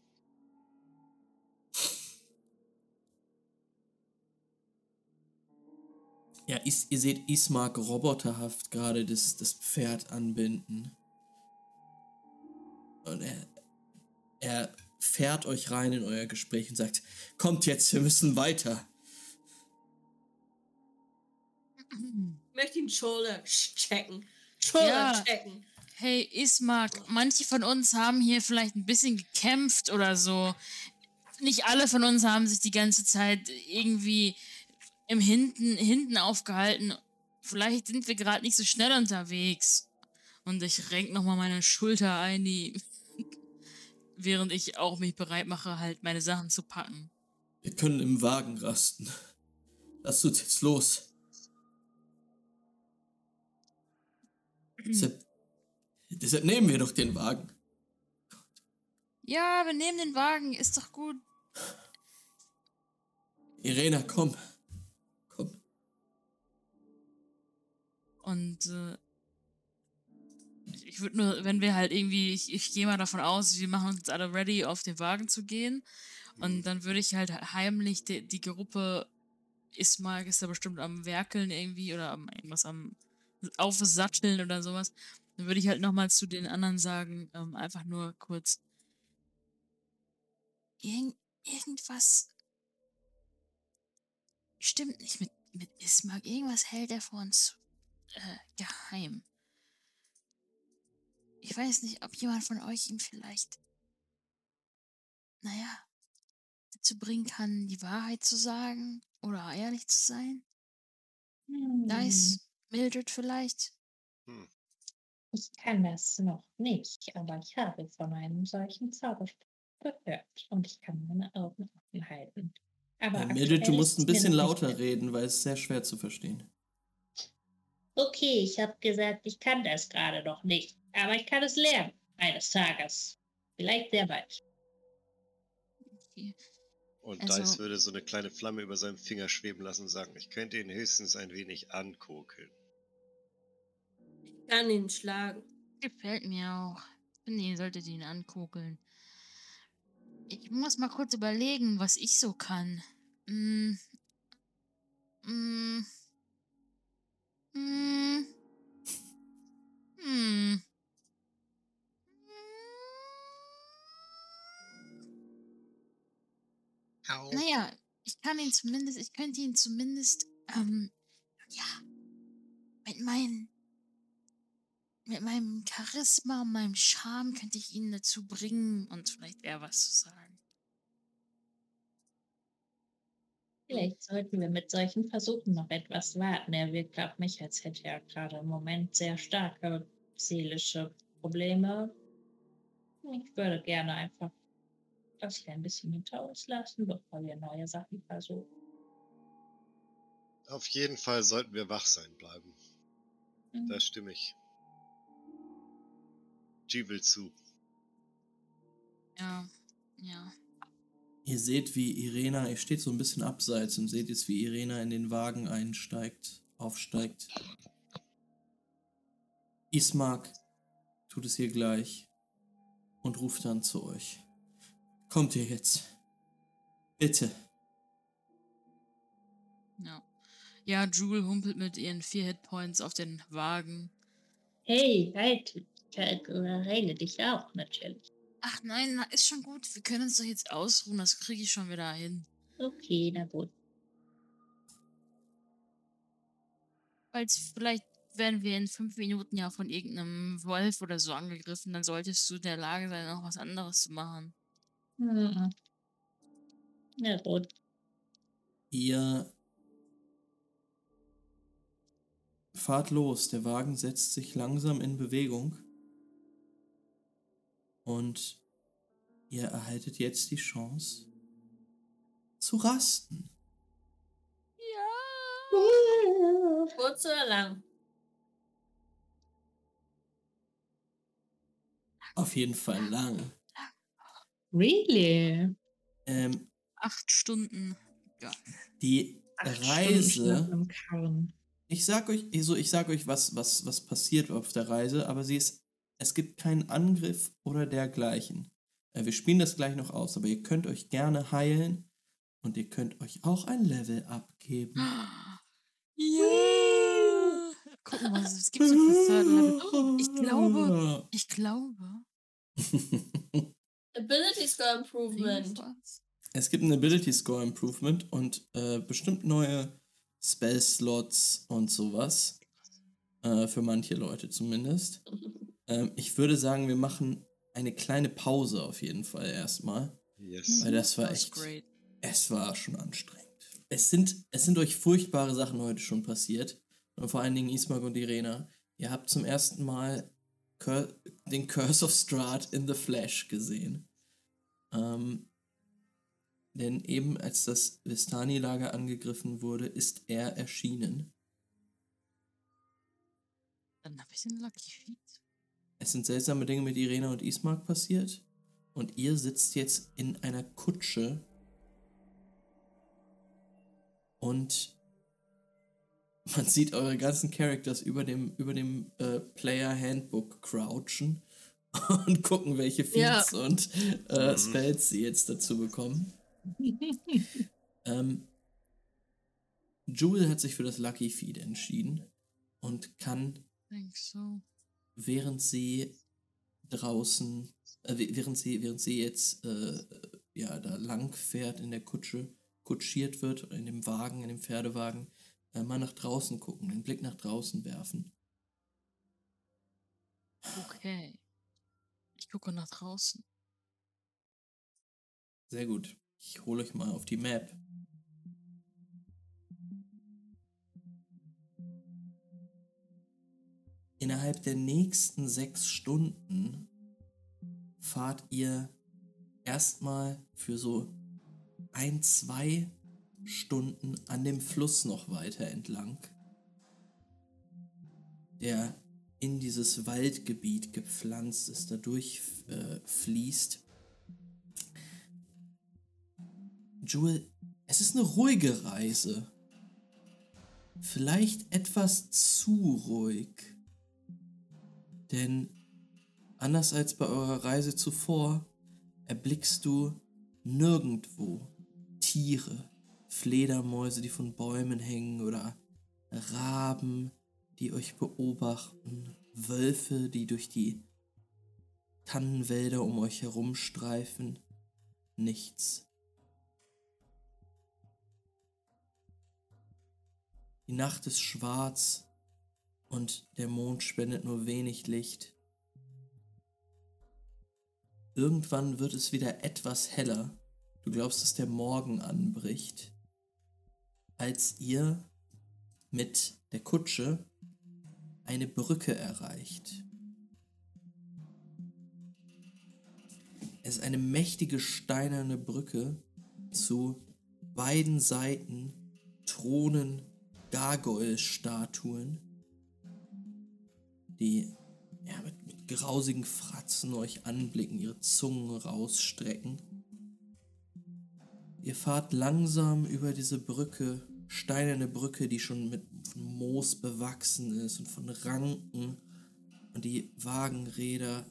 Ja, Is, ihr seht Ismark roboterhaft gerade das, das Pferd anbinden. Und er, er fährt euch rein in euer Gespräch und sagt, kommt jetzt, wir müssen weiter. Ich möchte ihn Shoulder checken. Shoulder Ja. checken. Hey, Ismark, manche von uns haben hier vielleicht ein bisschen gekämpft oder so. Nicht alle von uns haben sich die ganze Zeit irgendwie im Hinten, hinten aufgehalten. Vielleicht sind wir gerade nicht so schnell unterwegs. Und ich renk nochmal meine Schulter ein, die, während ich auch mich bereit mache, halt meine Sachen zu packen. Wir können im Wagen rasten. Lasst uns jetzt los. Deshalb, deshalb nehmen wir doch den Wagen. Ja, wir nehmen den Wagen, ist doch gut. Irena. Komm. Und äh, ich würde nur, wenn wir halt irgendwie, ich, ich gehe mal davon aus, wir machen uns alle ready, auf den Wagen zu gehen. Und dann würde ich halt heimlich die, die Gruppe Ismark ist da bestimmt am Werkeln irgendwie oder am irgendwas am Aufsatteln oder sowas. Dann würde ich halt nochmal zu den anderen sagen, ähm, einfach nur kurz. Irgend, irgendwas stimmt nicht mit, mit Ismark. Irgendwas hält er vor uns äh, geheim. ich weiß nicht, ob jemand von euch ihm vielleicht, naja, dazu bringen kann, die Wahrheit zu sagen oder ehrlich zu sein. Hm, ist Mildred vielleicht. Hm. Ich kann das noch nicht, aber ich habe von einem solchen Zauberspruch gehört und ich kann meine Augen offen halten. Aber Äh, Mildred, du musst ein bisschen lauter reden, weil es ist sehr schwer zu verstehen. Okay, ich habe gesagt, ich kann das gerade noch nicht, aber ich kann es lernen eines Tages. Vielleicht sehr bald. Okay. Und Also- Dice würde so eine kleine Flamme über seinem Finger schweben lassen und sagen, ich könnte ihn höchstens ein wenig ankokeln. Ich kann ihn schlagen. Gefällt mir auch. Ihr solltet ihn ankugeln. Ich muss mal kurz überlegen, was ich so kann. Mm. Mm. Mm. Hm. Naja, ich kann ihn zumindest, ich könnte ihn zumindest, ähm, ja, mit meinen, mit meinem Charisma und meinem Charme könnte ich ihn dazu bringen und vielleicht eher was zu sagen. Vielleicht sollten wir mit solchen Versuchen noch etwas warten. Er wirkt auf mich, als hätte er gerade im Moment sehr starke seelische Probleme. Ich würde gerne einfach das hier ein bisschen hinter uns lassen, bevor wir neue Sachen versuchen. Auf jeden Fall sollten wir wach sein bleiben. Mhm. Da stimme ich. G will zu. Ja, ja. Ihr seht, wie Irena, ihr steht so ein bisschen abseits und seht jetzt, wie Irena in den Wagen einsteigt, aufsteigt. Ismark tut es ihr gleich und ruft dann zu euch. Kommt ihr jetzt? Bitte. Ja. Ja, Jewel humpelt mit ihren vier Hitpoints auf den Wagen. Hey, halt, ich rede dich auch natürlich. Ach nein, na, ist schon gut. Wir können uns doch jetzt ausruhen. Das kriege ich schon wieder hin. Okay, na gut. Falls vielleicht werden wir in fünf Minuten ja von irgendeinem Wolf oder so angegriffen, dann solltest du in der Lage sein, noch was anderes zu machen. Mhm. Na gut. Ihr fahrt los. Der Wagen setzt sich langsam in Bewegung. Und ihr erhaltet jetzt die Chance zu rasten. Ja. Kurz oder lang? Auf jeden Fall lang. Really? Ähm, Acht Stunden. Ja. die Acht Stunden Reise. Karren. Ich sag euch, also ich sag euch, was, was, was passiert auf der Reise, aber sie ist, es gibt keinen Angriff oder dergleichen. Äh, wir spielen das gleich noch aus, aber ihr könnt euch gerne heilen und ihr könnt euch auch ein Level abgeben. Ja. Gucken, was es gibt so für Third Level. Ich glaube, ich glaube. Ability Score Improvement. Es gibt ein Ability Score Improvement und äh, bestimmt neue Spell Slots und sowas. Äh, für manche Leute zumindest. Ähm, ich würde sagen, wir machen eine kleine Pause auf jeden Fall erstmal. Yes. Weil das war echt. great. Es war schon anstrengend. Es sind, es sind euch furchtbare Sachen heute schon passiert. Und vor allen Dingen Ismark und Irena. Ihr habt zum ersten Mal Cur den Curse of Strahd in the Flash gesehen. Ähm, denn eben als das Vistani-Lager angegriffen wurde, ist er erschienen. Dann habe ich den Lucky Feet. Es sind seltsame Dinge mit Irena und Ismark passiert. Und ihr sitzt jetzt in einer Kutsche. Und man sieht eure ganzen Characters über dem, über dem äh, Player Handbook crouchen und gucken, welche Feats und äh, Mhm. Spells sie jetzt dazu bekommen. Ähm, Jewel hat sich für das Lucky Feed entschieden und kann so. Während sie draußen, äh, wäh- während sie, während sie jetzt äh, ja da lang fährt in der Kutsche, kutschiert wird in dem Wagen, in dem Pferdewagen, äh, mal nach draußen gucken, den Blick nach draußen werfen. Okay. gucke nach draußen. Sehr gut. Ich hole euch mal auf die Map. Innerhalb der nächsten sechs Stunden fahrt ihr erstmal für so ein, zwei Stunden an dem Fluss noch weiter entlang, der in dieses Waldgebiet gepflanzt ist, dadurch äh, fließt. Jewel, es ist eine ruhige Reise. Vielleicht etwas zu ruhig. Denn anders als bei eurer Reise zuvor erblickst du nirgendwo Tiere, Fledermäuse, die von Bäumen hängen oder Raben, die euch beobachten, Wölfe, die durch die Tannenwälder um euch herumstreifen. Nichts. Die Nacht ist schwarz und der Mond spendet nur wenig Licht. Irgendwann wird es wieder etwas heller. Du glaubst, dass der Morgen anbricht. Als ihr mit der Kutsche eine Brücke erreicht. Es ist eine mächtige steinerne Brücke. Zu beiden Seiten thronen Gargoyle-Statuen, die ja, mit, mit grausigen Fratzen euch anblicken, ihre Zungen rausstrecken. Ihr fahrt langsam über diese Brücke, steinerne Brücke, die schon mit Moos bewachsen ist und von Ranken. Und die Wagenräder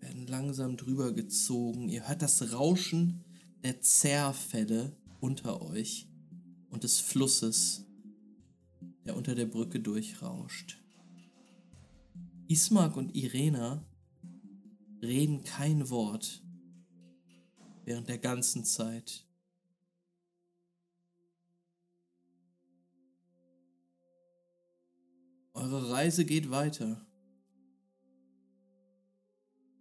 werden langsam drüber gezogen. Ihr hört das Rauschen der Zerrfälle unter euch und des Flusses, der unter der Brücke durchrauscht. Ismark und Irena reden kein Wort während der ganzen Zeit. Eure Reise geht weiter.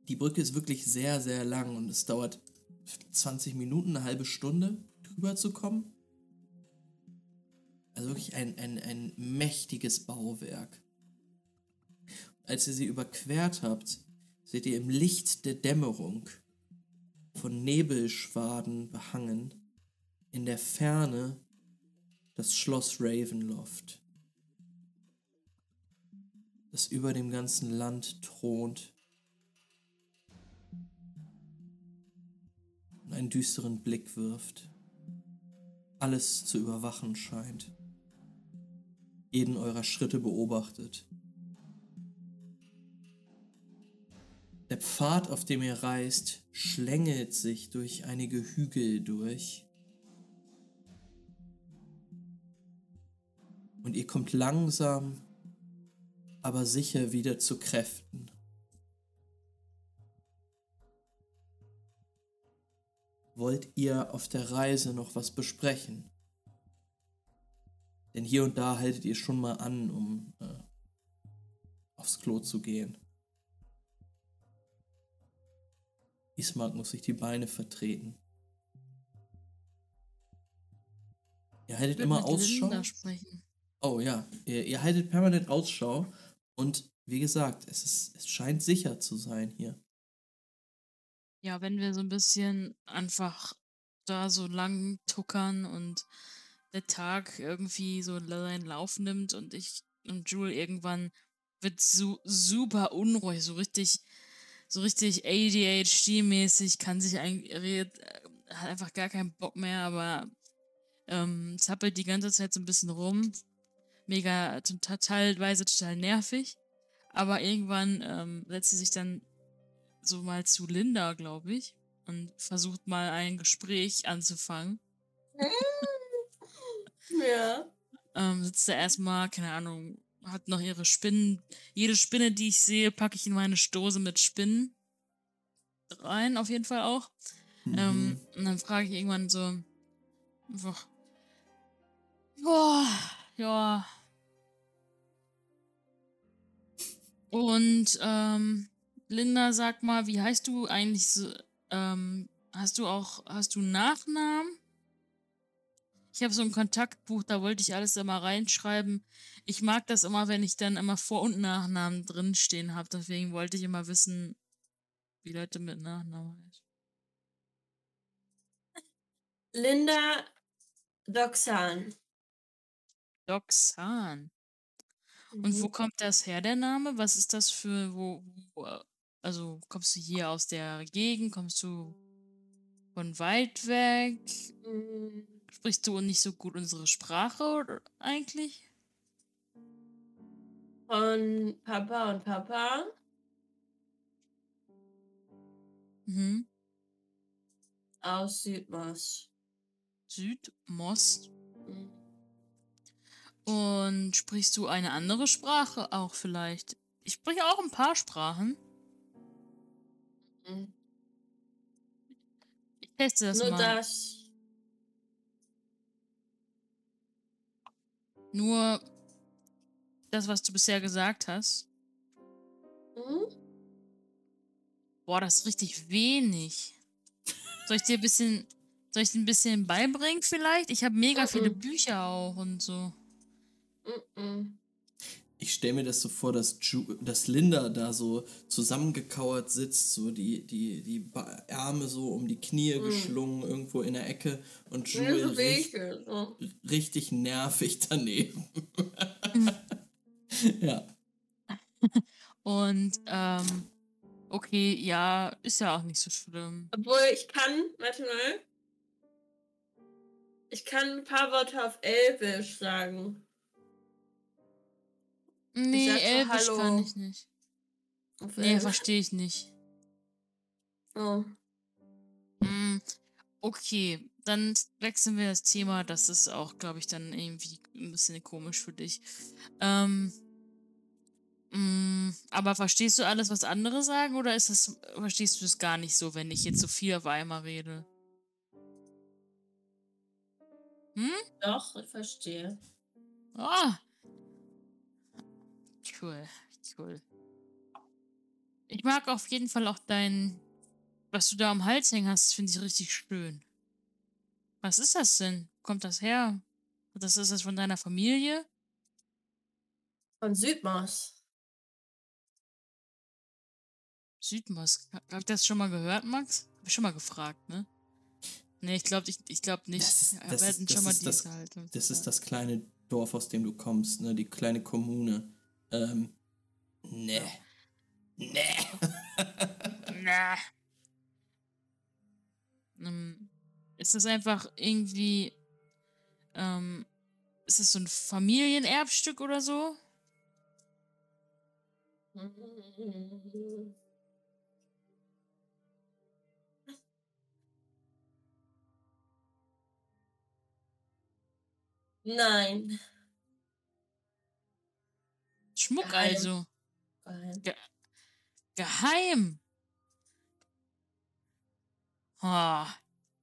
Die Brücke ist wirklich sehr, sehr lang und es dauert 20 Minuten, eine halbe Stunde drüber zu kommen. Also wirklich ein, ein, ein mächtiges Bauwerk. Als ihr sie überquert habt, seht ihr im Licht der Dämmerung, von Nebelschwaden behangen, in der Ferne das Schloss Ravenloft, das über dem ganzen Land thront und einen düsteren Blick wirft, alles zu überwachen scheint, jeden eurer Schritte beobachtet. Der Pfad, auf dem ihr reist, schlängelt sich durch einige Hügel durch. Und ihr kommt langsam, aber sicher wieder zu Kräften. Wollt ihr auf der Reise noch was besprechen? Denn hier und da haltet ihr schon mal an, um äh, aufs Klo zu gehen. Ismark muss sich die Beine vertreten. Ihr haltet immer Ausschau. Oh ja, ihr, ihr haltet permanent Ausschau und wie gesagt, es, ist, es scheint sicher zu sein hier. Ja, wenn wir so ein bisschen einfach da so lang tuckern und der Tag irgendwie so seinen Lauf nimmt und ich und Jule irgendwann wird so super unruhig, so richtig, so richtig ADHD-mäßig, kann sich eigentlich, äh, hat einfach gar keinen Bock mehr, aber ähm, zappelt die ganze Zeit so ein bisschen rum. Mega, teilweise total nervig. Aber irgendwann ähm, setzt sie sich dann so mal zu Linda, glaube ich, und versucht mal ein Gespräch anzufangen. Ja. Ähm, sitzt da erstmal, keine Ahnung, hat noch ihre Spinnen. Jede Spinne, die ich sehe, packe ich in meine Stoße mit Spinnen rein, auf jeden Fall auch. Ähm, Mhm. und dann frage ich irgendwann so, einfach, boah, ja. Und ähm, Linda, sag mal, wie heißt du eigentlich so, ähm, hast du auch, hast du einen Nachnamen? Ich habe so ein Kontaktbuch, da wollte ich alles immer reinschreiben. Ich mag das immer, wenn ich dann immer Vor- und Nachnamen drinstehen habe. Deswegen wollte ich immer wissen, wie Leute mit Nachnamen heißen. Linda Doxan. Doxan. Und wo kommt das her, der Name? Was ist das für, wo, wo, also kommst du hier aus der Gegend? Kommst du von weit weg? Mhm. Sprichst du nicht so gut unsere Sprache oder eigentlich? Von Papa und Papa. Mhm. Aus Südmost. Südmost. Mhm. Und sprichst du eine andere Sprache auch vielleicht? Ich spreche auch ein paar Sprachen. Mhm. Ich teste das Nur mal. das. Nur das, was du bisher gesagt hast. Mhm. Boah, das ist richtig wenig. Soll ich dir ein bisschen, soll ich dir ein bisschen beibringen vielleicht? Ich habe mega Mhm. viele Bücher auch und so. Mhm. Ich stelle mir das so vor, dass, Ju dass Linda da so zusammengekauert sitzt, so die, die, die Ba- Arme so um die Knie Mhm. geschlungen, irgendwo in der Ecke und Jewel so wie richt, ich. So. richtig nervig daneben. ja. Und, ähm, okay, ja, ist ja auch nicht so schlimm. Obwohl ich kann, warte mal. Ich kann ein paar Worte auf Elbisch sagen. Nee, sag so Elbisch Hallo. kann ich nicht. Auf Nee, Elbisch. verstehe ich nicht. Oh. Hm, okay, dann wechseln wir das Thema. Das ist auch, glaube ich, dann irgendwie ein bisschen komisch für dich. Ähm, mm, aber verstehst du alles, was andere sagen, oder ist das, verstehst du das gar nicht so, wenn ich jetzt so viel auf einmal rede? Hm? Doch, ich verstehe. Ah. Cool, cool. Ich mag auf jeden Fall auch dein, was du da am Hals hängen hast, finde ich richtig schön. Was ist das denn? Kommt das her? Das ist das von deiner Familie? Von Südmost. Südmosk. Hab ich das schon mal gehört, Max? Hab ich schon mal gefragt, ne? Nee, ich glaube ich, ich glaub nicht. Ist- ist- ist. Das ist das kleine Dorf, aus dem du kommst, ne? Die kleine Kommune. Ähm, ne. Ne. Na. Ähm, ist das einfach irgendwie. Ähm, ist das so ein Familienerbstück oder so? Nein. Schmuck Geheim. also. Geheim. Geheim. Oh,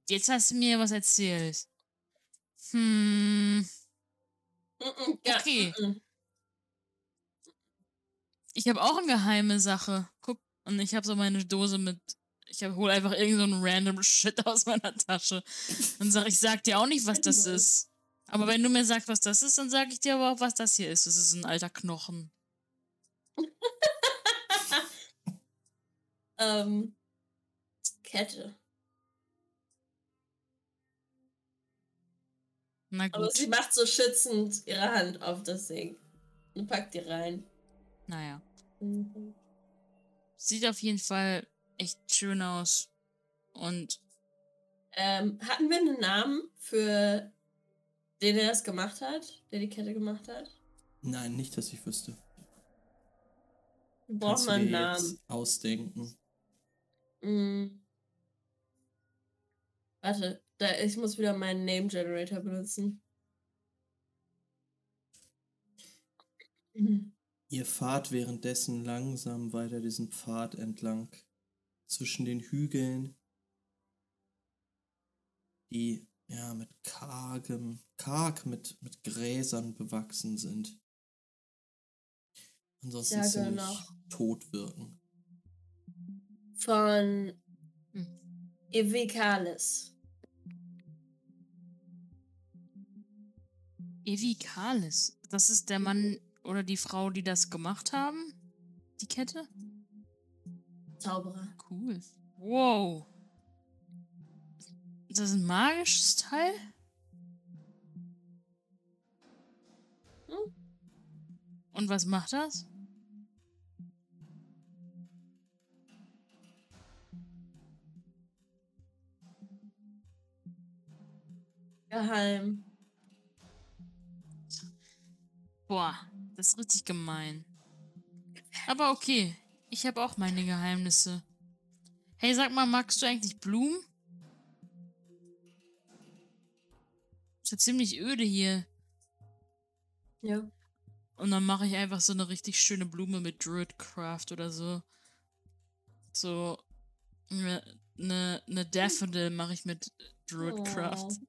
jetzt hast du mir was erzählt. Hm. Okay. Ich habe auch eine geheime Sache. Guck, und ich habe so meine Dose mit. Ich hab, hol einfach irgend so random Shit aus meiner Tasche. Und sag, ich sag dir auch nicht, was das ist. Aber wenn du mir sagst, was das ist, dann sag ich dir aber auch, was das hier ist. Das ist ein alter Knochen. Ähm, Kette. Na Aber gut. sie macht so schützend ihre Hand auf das Ding. Und packt die rein. Naja. Mhm. Sieht auf jeden Fall echt schön aus. Und Ähm, hatten wir einen Namen für den, der das gemacht hat? Der die Kette gemacht hat? Nein, nicht, dass ich wüsste. Mal du einen Namen. jetzt ausdenken. Mhm. Warte, da, ich muss wieder meinen Name Generator benutzen. Mhm. Ihr fahrt währenddessen langsam weiter diesen Pfad entlang zwischen den Hügeln, die ja mit kargem, karg mit, mit Gräsern bewachsen sind. Ansonsten Sage ziemlich noch. tot wirken. von Hm. Evikalis. Evi Kalis. Das ist der Mann oder die Frau, die das gemacht haben? Die Kette? Zauberer. Cool. Wow. Ist das ein magisches Teil? Hm? Und was macht das? Geheim. Boah, das ist richtig gemein. Aber okay, ich habe auch meine Geheimnisse. Hey, sag mal, magst du eigentlich Blumen? Ist ja ziemlich öde hier. Ja. Und dann mache ich einfach so eine richtig schöne Blume mit Druidcraft oder so. So eine ne, ne Daffodil mache ich mit Druidcraft.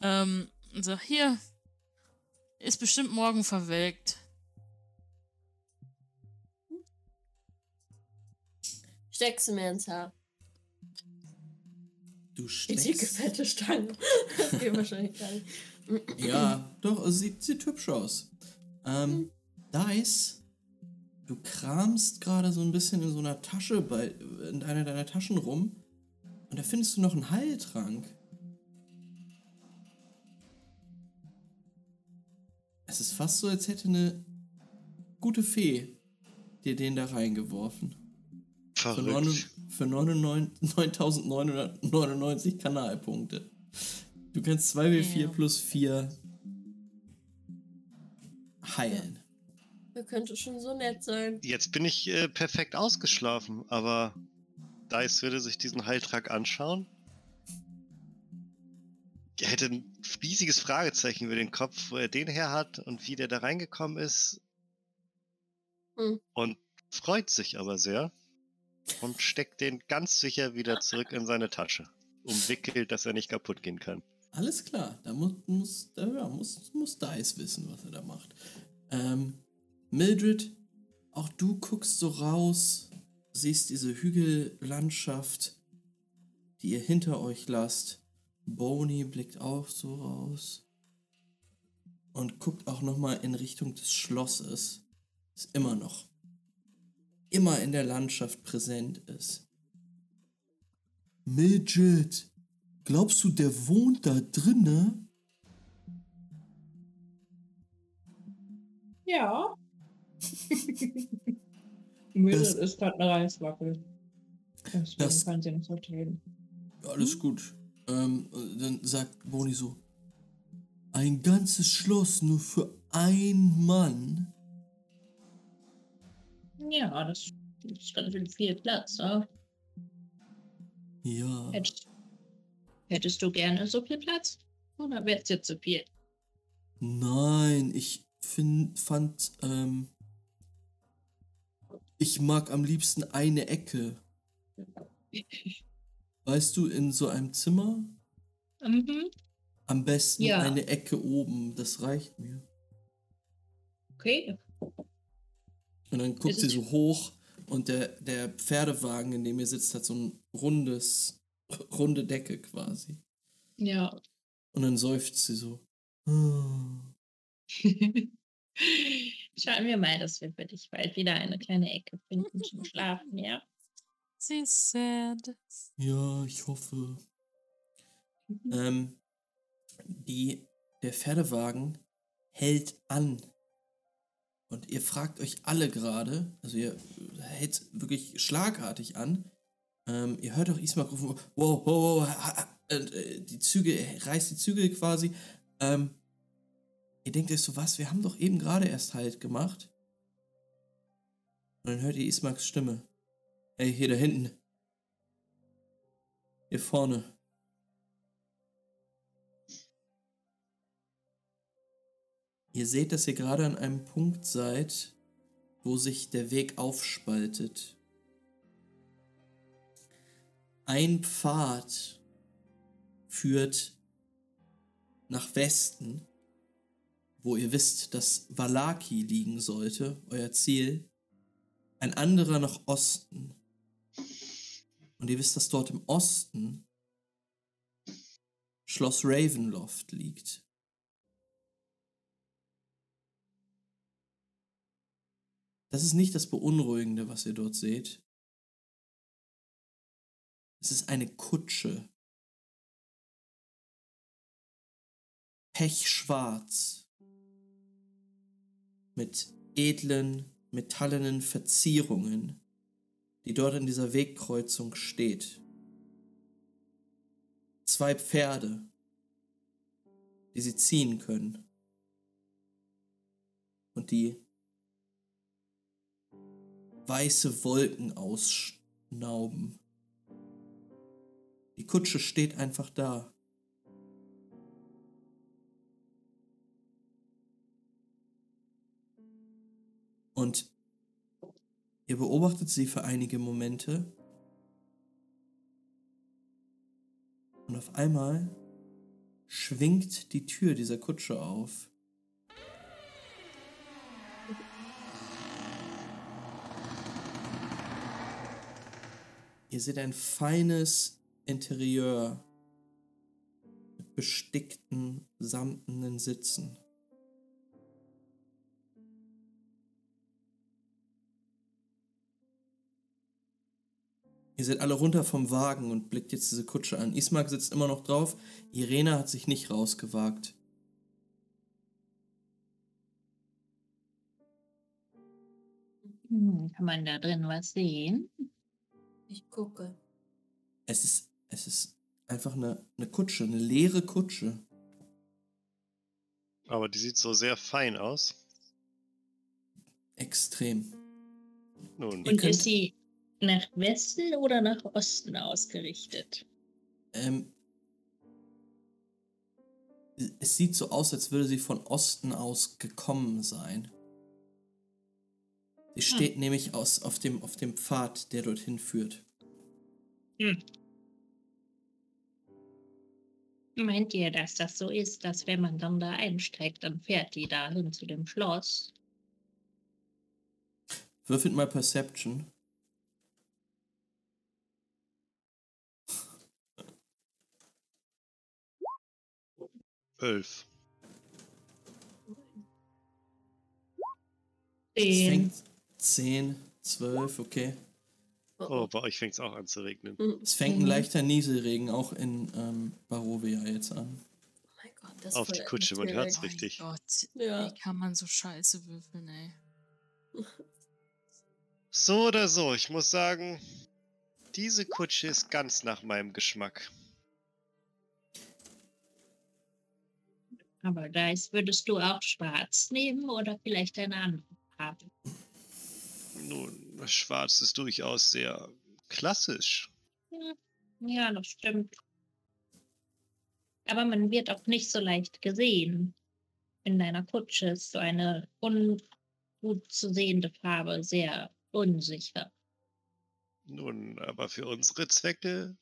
Ähm, und sag, hier, ist bestimmt morgen verwelkt. Steck sie mir ins Haar. Du Die dicke, steckst. fette Stange. Das geht wahrscheinlich gar nicht. Ja, doch, es sieht, sieht hübsch aus. Ähm, Dice, du kramst gerade so ein bisschen in so einer Tasche bei, in einer deiner Taschen rum und da findest du noch einen Heiltrank. Es ist fast so, als hätte eine gute Fee dir den da reingeworfen. Verrückt. für 99 9.999 Kanalpunkte. Du kannst 2w4 Ja. plus 4 heilen. Das könnte schon so nett sein. Jetzt bin ich äh, perfekt ausgeschlafen, aber Dice würde sich diesen Heiltrag anschauen. Er hätte ein riesiges Fragezeichen über den Kopf, wo er den her hat und wie der da reingekommen ist. Hm. Und freut sich aber sehr und steckt den ganz sicher wieder zurück in seine Tasche. Umwickelt, dass er nicht kaputt gehen kann. Alles klar, da muss, muss, da, ja, muss, muss Dice wissen, was er da macht. Ähm, Mildred, auch du guckst so raus, siehst diese Hügellandschaft, die ihr hinter euch lasst. Boney blickt auch so raus und guckt auch nochmal in Richtung des Schlosses. Ist immer noch, immer in der Landschaft präsent ist. Mildred, glaubst du, der wohnt da drinne? Ja. Das- ist gerade eine Reiswackel. Deswegen Das- kann sie nicht reden. Alles gut. Ähm, und dann sagt Boni so: Ein ganzes Schloss nur für einen Mann? Ja, das ist ganz schön viel Platz. Ne? Ja. Hättest, hättest du gerne so viel Platz? Oder wäre es jetzt zu viel? Nein, ich find, fand, ähm, ich mag am liebsten eine Ecke. Weißt du, in so einem Zimmer Mhm. am besten Ja. eine Ecke oben, das reicht mir. Okay. Und dann guckt Ist sie so hoch und der, der Pferdewagen, in dem ihr sitzt, hat so ein rundes, runde Decke quasi. Ja. Und dann seufzt sie so. Schauen wir mal, dass wir für dich bald wieder eine kleine Ecke finden zum Schlafen, ja? Sie ist sad. Ja, ich hoffe. Ähm, die, der Pferdewagen hält an. Und ihr fragt euch alle gerade, also ihr hält wirklich schlagartig an. Ähm, ihr hört auch Ismark rufen, wow, wow, wow, äh, die Züge, er reißt die Zügel quasi. Ähm, ihr denkt euch so, was, wir haben doch eben gerade erst Halt gemacht. Und dann hört ihr Ismarks Stimme. Hey, hier da hinten. Hier vorne. Ihr seht, dass ihr gerade an einem Punkt seid, wo sich der Weg aufspaltet. Ein Pfad führt nach Westen, wo ihr wisst, dass Valaki liegen sollte, euer Ziel. Ein anderer nach Osten, Und ihr wisst, dass dort im Osten Schloss Ravenloft liegt. Das ist nicht das Beunruhigende, was ihr dort seht. Es ist eine Kutsche. Pechschwarz. Mit edlen, metallenen Verzierungen, die dort in dieser Wegkreuzung steht. Zwei Pferde, die sie ziehen können. Und die weiße Wolken ausschnauben. Die Kutsche steht einfach da. Und ihr beobachtet sie für einige Momente. Und auf einmal schwingt die Tür dieser Kutsche auf. Ihr seht ein feines Interieur mit bestickten, samtenen Sitzen. Ihr seid alle runter vom Wagen und blickt jetzt diese Kutsche an. Ismark sitzt immer noch drauf. Irena hat sich nicht rausgewagt. Hm, kann man da drin was sehen? Ich gucke. Es ist, es ist einfach eine, eine Kutsche, eine leere Kutsche. Aber die sieht so sehr fein aus. Extrem. Nun, Ihr Und könnt- ist sie nach Westen oder nach Osten ausgerichtet? Ähm, es sieht so aus, als würde sie von Osten aus gekommen sein. Sie steht nämlich aus, auf, dem, auf dem Pfad, der dorthin führt. Meint ihr, dass das so ist, dass wenn man dann da einsteigt, dann fährt die dahin zu dem Schloss? Würfelt mal Perception. Elf. Es Den. fängt 10, 12, okay. Oh, bei euch fängt es auch an zu regnen. Mhm. Es fängt ein leichter Nieselregen auch in ähm, Barovia jetzt an. Oh mein Gott, das ist Auf die Kutsche, man erzählerisch. hört's richtig. Mein Gott, Ja. wie kann man so scheiße würfeln, ey? So oder so, ich muss sagen, diese Kutsche ist ganz nach meinem Geschmack. Aber da ist, würdest du auch schwarz nehmen oder vielleicht eine andere Farbe? Nun, schwarz ist durchaus sehr klassisch. Ja, ja, das stimmt. Aber man wird auch nicht so leicht gesehen. In deiner Kutsche ist so eine ungut zu sehende Farbe sehr unsicher. Nun, aber für unsere Zwecke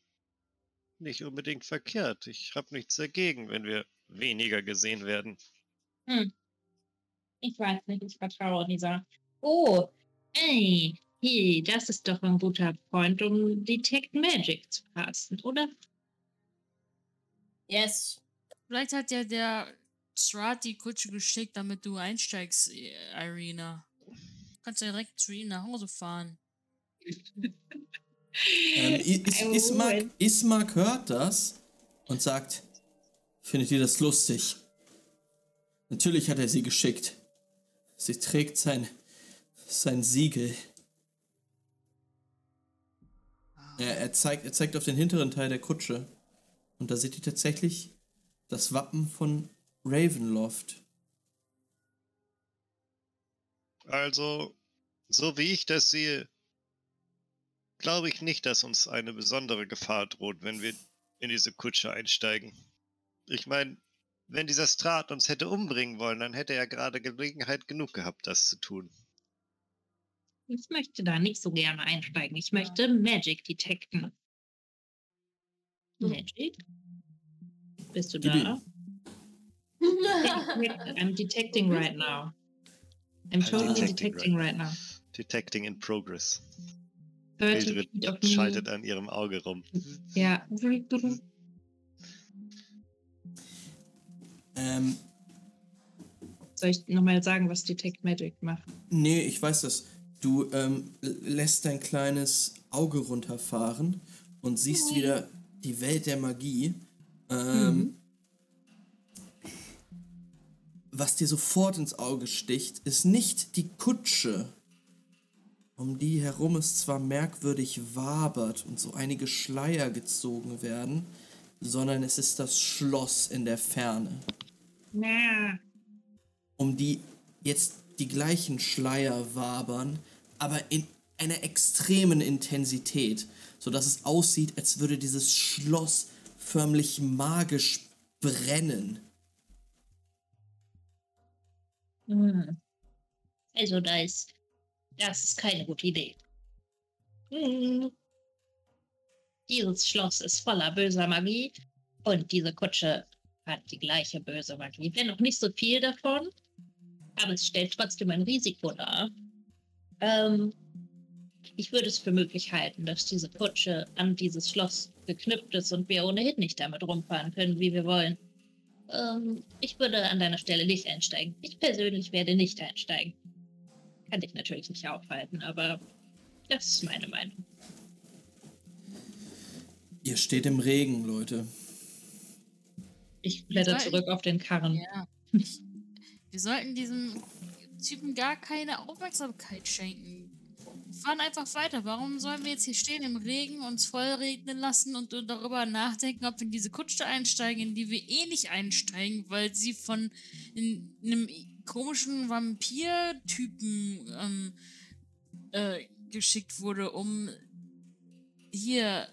nicht unbedingt verkehrt. Ich habe nichts dagegen, wenn wir weniger gesehen werden. Hm. Ich weiß nicht, ich vertraue dieser. Oh, ey, hey, das ist doch ein guter Point, um Detect Magic zu casten, oder? Yes. Vielleicht hat ja der Strat die Kutsche geschickt, damit du einsteigst, Irina. Du kannst ja direkt zu ihm nach Hause fahren. Ähm, Is Ismark. Ismark hört das und sagt, findet ihr das lustig? Natürlich hat er sie geschickt. Sie trägt sein, sein Siegel. Er, er, zeigt, er zeigt auf den hinteren Teil der Kutsche. Und da seht ihr tatsächlich das Wappen von Ravenloft. Also, so wie ich das sehe, glaube ich nicht, dass uns eine besondere Gefahr droht, wenn wir in diese Kutsche einsteigen. Ich meine, wenn dieser Strat uns hätte umbringen wollen, dann hätte er gerade Gelegenheit genug gehabt, das zu tun. Ich möchte da nicht so gerne einsteigen. Ich möchte Magic detecten. Hm. Magic? Bist du da? I'm detecting right now. I'm totally detecting detecting right now. Detecting in progress. 30 Mildred schaltet an ihrem Auge rum. Ja. Ähm, Soll ich nochmal sagen, was Detect Magic macht? nee, ich weiß das. Du ähm, lässt dein kleines Auge runterfahren und siehst wieder die Welt der Magie. Ähm, Was dir sofort ins Auge sticht, ist nicht die Kutsche, um die herum es zwar merkwürdig wabert und so einige Schleier gezogen werden, sondern es ist das Schloss in der Ferne. Um die jetzt die gleichen Schleier wabern, aber in einer extremen Intensität, sodass es aussieht, als würde dieses Schloss förmlich magisch brennen. Hm. Also da ist, das ist keine gute Idee. Hm. Dieses Schloss ist voller böser Magie und diese Kutsche hat die gleiche böse Magie. Wenn auch nicht so viel davon, aber es stellt trotzdem ein Risiko dar. Ähm, ich würde es für möglich halten, dass diese Kutsche an dieses Schloss geknüpft ist und wir ohnehin nicht damit rumfahren können, wie wir wollen. Ähm, ich würde an deiner Stelle nicht einsteigen. Ich persönlich werde nicht einsteigen. Kann dich natürlich nicht aufhalten, aber das ist meine Meinung. Ihr steht im Regen, Leute. Ich blätter zurück auf den Karren. Ja. Ich, wir sollten diesem Typen gar keine Aufmerksamkeit schenken. Wir fahren einfach weiter. Warum sollen wir jetzt hier stehen im Regen, uns voll regnen lassen und darüber nachdenken, ob wir in diese Kutsche einsteigen, in die wir eh nicht einsteigen, weil sie von in, einem komischen Vampir-Typen ähm, äh, geschickt wurde, um hier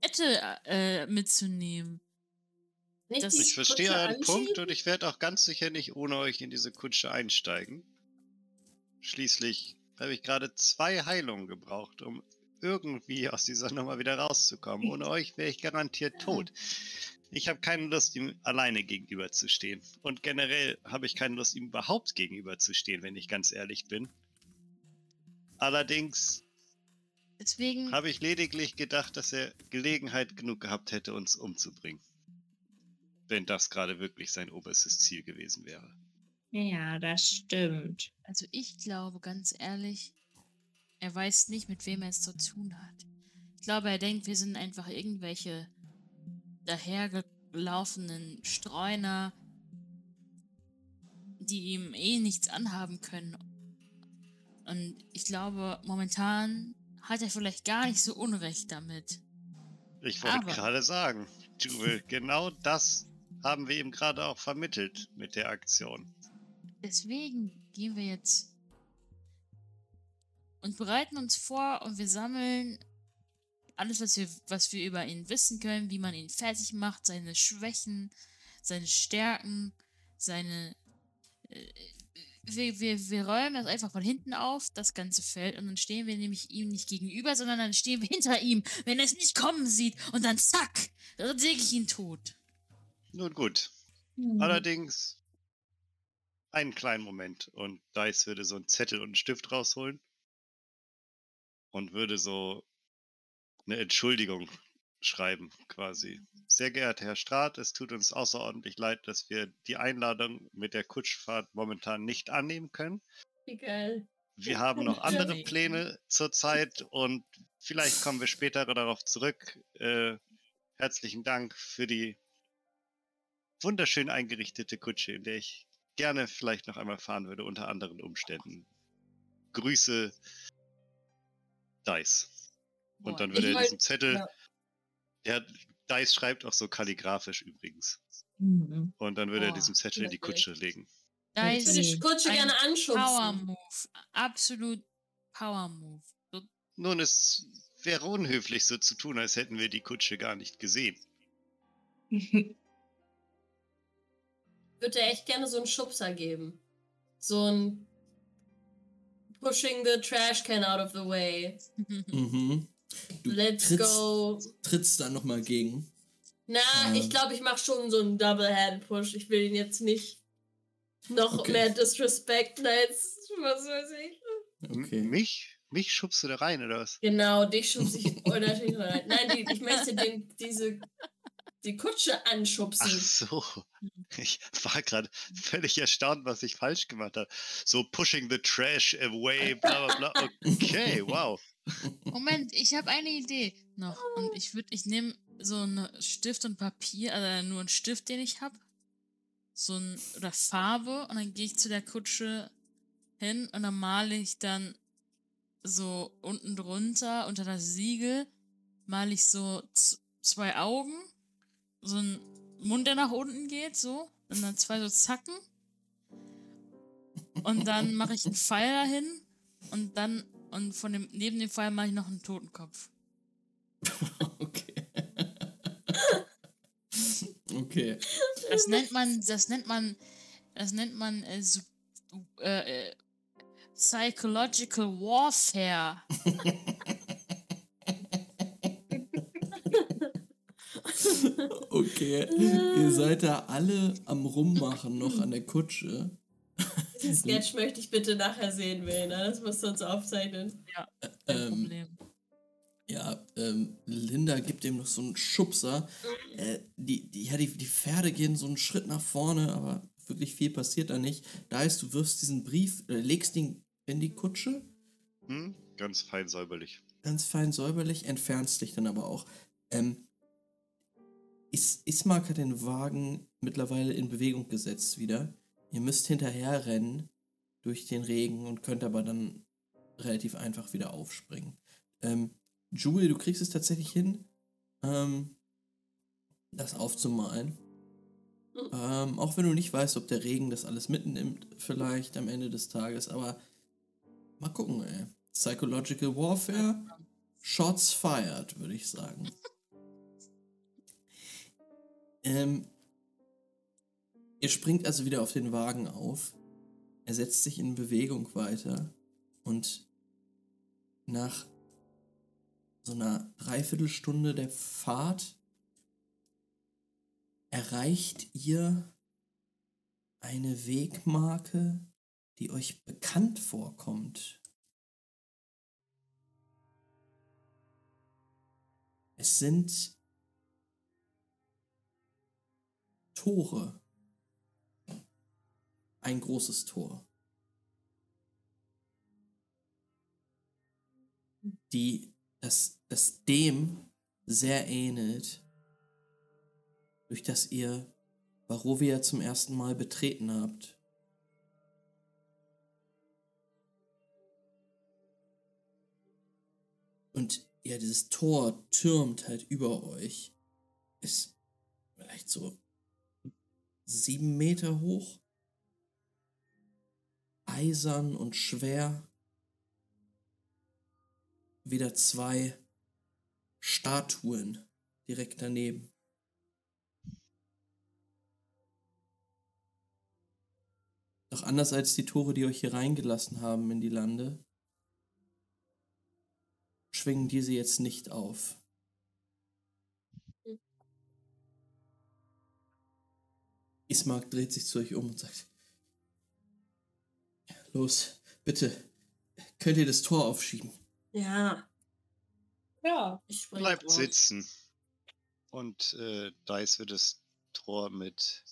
Ette äh, mitzunehmen. Nicht Das- Ich verstehe Kutsche euren Punkt und ich werde auch ganz sicher nicht ohne euch in diese Kutsche einsteigen. Schließlich habe ich gerade zwei Heilungen gebraucht, um irgendwie aus dieser Nummer wieder rauszukommen. Ohne euch wäre ich garantiert tot. Ich habe keine Lust, ihm alleine gegenüberzustehen. Und generell habe ich keine Lust, ihm überhaupt gegenüberzustehen, wenn ich ganz ehrlich bin. Allerdings Deswegen. habe ich lediglich gedacht, dass er Gelegenheit genug gehabt hätte, uns umzubringen. Wenn das gerade wirklich sein oberstes Ziel gewesen wäre. Ja, das stimmt. Also ich glaube ganz ehrlich, er weiß nicht, mit wem er es zu tun hat. Ich glaube, er denkt, wir sind einfach irgendwelche dahergelaufenen Streuner, die ihm eh nichts anhaben können. Und ich glaube, momentan hat er vielleicht gar nicht so Unrecht damit. Ich wollte gerade sagen, Juwel, genau das haben wir ihm gerade auch vermittelt mit der Aktion. Deswegen gehen wir jetzt und bereiten uns vor und wir sammeln alles, was wir, was wir über ihn wissen können, wie man ihn fertig macht, seine Schwächen, seine Stärken, seine. Äh, wir, wir, wir räumen das einfach von hinten auf, das ganze Feld, und dann stehen wir nämlich ihm nicht gegenüber, sondern dann stehen wir hinter ihm, wenn er es nicht kommen sieht, und dann zack, dann säge ich ihn tot. Nun gut, Hm. allerdings einen kleinen Moment und Dice würde so einen Zettel und einen Stift rausholen und würde so eine Entschuldigung schreiben, quasi. Sehr geehrter Herr Strath, es tut uns außerordentlich leid, dass wir die Einladung mit der Kutschfahrt momentan nicht annehmen können. Geil. Wir haben noch andere. Pläne zurzeit und vielleicht kommen wir später darauf zurück. Äh, herzlichen Dank für die wunderschön eingerichtete Kutsche, in der ich gerne vielleicht noch einmal fahren würde, unter anderen Umständen. Grüße, Dice. Und dann würde er diesen Zettel, ja. der Dice schreibt auch so kalligrafisch übrigens. Mhm. Und dann würde er diesen Zettel in die. Kutsche legen. da Ich würde die ist Kutsche ein gerne Power anschubsen. Move. Absolut Power Move. So, Nun, es wäre unhöflich, so zu tun, als hätten wir die Kutsche gar nicht gesehen. würde echt gerne so einen Schubser geben. So ein Pushing the trash can out of the way. Mhm. Du Let's trittst, go. trittst da nochmal gegen. Na, Ähm. ich glaube, ich mache schon so einen Double-Hand-Push. Ich will ihn jetzt nicht noch Okay. mehr disrespekten als was weiß ich. Okay. Mich? Mich schubst du da rein, oder was? Genau, dich schubse ich natürlich rein. Nein, die, ich möchte den, diese, die Kutsche Ach anschubsen. so. Ich war gerade völlig erstaunt, was ich falsch gemacht habe. So pushing the trash away, bla bla bla. Okay, wow. Moment, ich habe eine Idee noch. Und ich würde, ich nehme so einen Stift und Papier, also nur einen Stift, den ich habe. So ein, oder Farbe. Und dann gehe ich zu der Kutsche hin und dann male ich dann so unten drunter, unter das Siegel, male ich so zwei Augen. So ein Mund, der nach unten geht, so. Und dann zwei so Zacken. Und dann mache ich einen Pfeil dahin. Und dann, und von dem, neben dem Pfeil mache ich noch einen Totenkopf. Okay. okay. Das nennt man, das nennt man, das nennt man äh, so, äh, äh, Psychological Warfare. Okay. Ihr seid da alle am Rummachen noch an der Kutsche. Diesen Sketch möchte ich bitte nachher sehen, Verena. Das musst du uns aufzeichnen. Kein Ähm, Problem. Ja, ähm, Linda gibt ihm noch so einen Schubser. Äh, die, die, ja, die, die Pferde gehen so einen Schritt nach vorne, aber wirklich viel passiert da nicht. Da heißt, du wirfst diesen Brief, äh, legst ihn in die Kutsche, Hm? Ganz fein säuberlich. ganz fein säuberlich, entfernst dich dann aber auch. Ähm, Is Ismark hat den Wagen mittlerweile in Bewegung gesetzt wieder. Ihr müsst hinterher rennen durch den Regen und könnt aber dann relativ einfach wieder aufspringen. Ähm, Julie, du kriegst es tatsächlich hin, ähm, das aufzumalen. Mhm. Ähm, auch wenn du nicht weißt, ob der Regen das alles mitnimmt, vielleicht am Ende des Tages, aber mal gucken, ey. Psychological Warfare, Shots fired, würde ich sagen. Ähm, ihr springt also wieder auf den Wagen auf. Er setzt sich in Bewegung weiter und nach so einer Dreiviertelstunde der Fahrt erreicht ihr eine Wegmarke, die euch bekannt vorkommt. Es sind Tore. Ein großes Tor. Die das, das dem sehr ähnelt, durch das ihr Barovia zum ersten Mal betreten habt. Und ja, dieses Tor türmt halt über euch. Ist vielleicht so sieben Meter hoch. Eisern und schwer. Wieder zwei Statuen direkt daneben. Doch anders als die Tore, die euch hier reingelassen haben in die Lande, schwingen diese jetzt nicht auf. Ismark dreht sich zu euch um und sagt: Los, bitte, könnt ihr das Tor aufschieben? Ja, Ja, ich Bleibt drauf. sitzen. Und äh, Dice wird das Tor mit.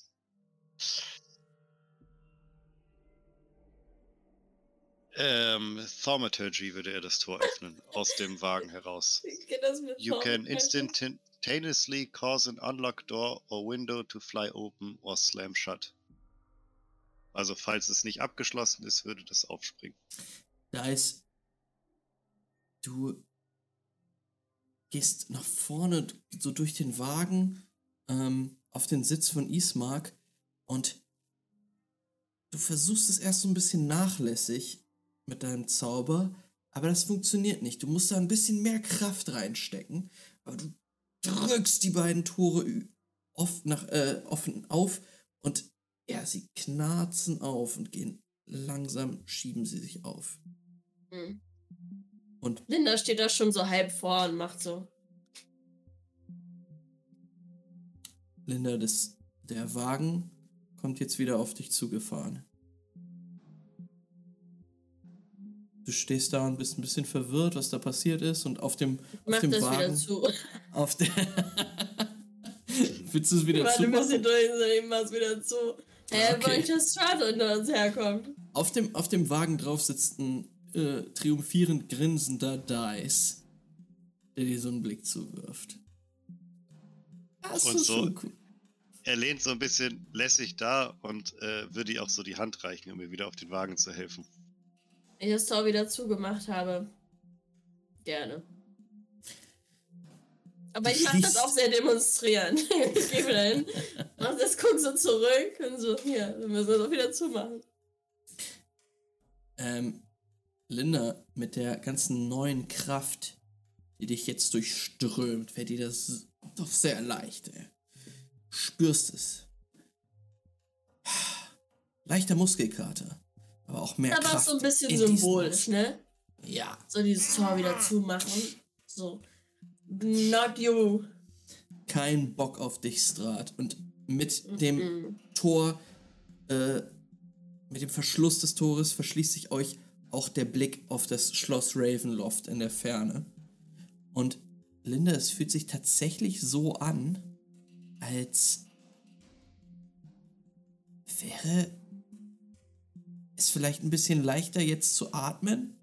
Ähm, Thaumaturgy würde er das Tor öffnen, aus dem Wagen heraus. Ich kenn das mit You can Tom. Instantaneously cause an unlocked door or window to fly open or slam shut. Also, falls es nicht abgeschlossen ist, würde das aufspringen. Da ist. Du gehst nach vorne, so durch den Wagen, ähm, auf den Sitz von Ismark und du versuchst es erst so ein bisschen nachlässig mit deinem Zauber, aber das funktioniert nicht. Du musst da ein bisschen mehr Kraft reinstecken, aber du drückst die beiden Tore oft nach, äh, offen auf und ja, sie knarzen auf und gehen langsam, schieben sie sich auf. Hm. Und Linda steht da schon so halb vor und macht so. Linda, das, der Wagen kommt jetzt wieder auf dich zugefahren. Du stehst da und bist ein bisschen verwirrt, was da passiert ist und auf dem, auf Mach dem das wieder Wagen. zu. Auf der. Willst du es wieder Warte, ein bisschen zumachen? durch, so ich mach's wieder zu. Okay. weil ich das Strat unter uns herkommt. Auf dem, auf dem Wagen drauf sitzt ein äh, triumphierend grinsender Dice, der dir so einen Blick zuwirft. Das Und ist so- schon cool. Er lehnt so ein bisschen lässig da und äh, würde ihr auch so die Hand reichen, um mir wieder auf den Wagen zu helfen. Ich das Tor wieder zugemacht habe. Gerne. Aber ich mach das auch sehr demonstrierend. ich gehe wieder hin, mach das, guck so zurück und so, hier, wir müssen das auch wieder zumachen. Ähm, Linda, mit der ganzen neuen Kraft, die dich jetzt durchströmt, fällt dir das doch sehr leicht. Ey. Spürst es. Leichter Muskelkater, aber auch mehr Aber Kraft. so ein bisschen symbolisch, ne? Ja, So dieses Tor wieder zumachen. So. Not you. kein Bock auf dich, Strat. Und mit dem Mhm. Tor, äh, mit dem Verschluss des Tores verschließt sich euch auch der Blick auf das Schloss Ravenloft in der Ferne. Und Linda, es fühlt sich tatsächlich so an, als wäre es vielleicht ein bisschen leichter jetzt zu atmen,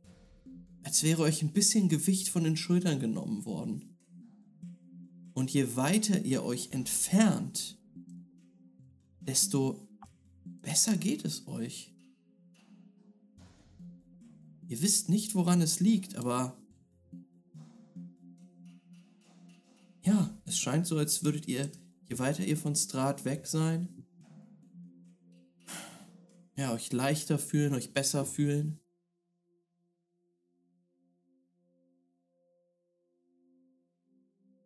als wäre euch ein bisschen Gewicht von den Schultern genommen worden. Und je weiter ihr euch entfernt, desto besser geht es euch. Ihr wisst nicht, woran es liegt, aber ja, es scheint so, als würdet ihr, je weiter ihr von Strat weg sein, ja, euch leichter fühlen, euch besser fühlen.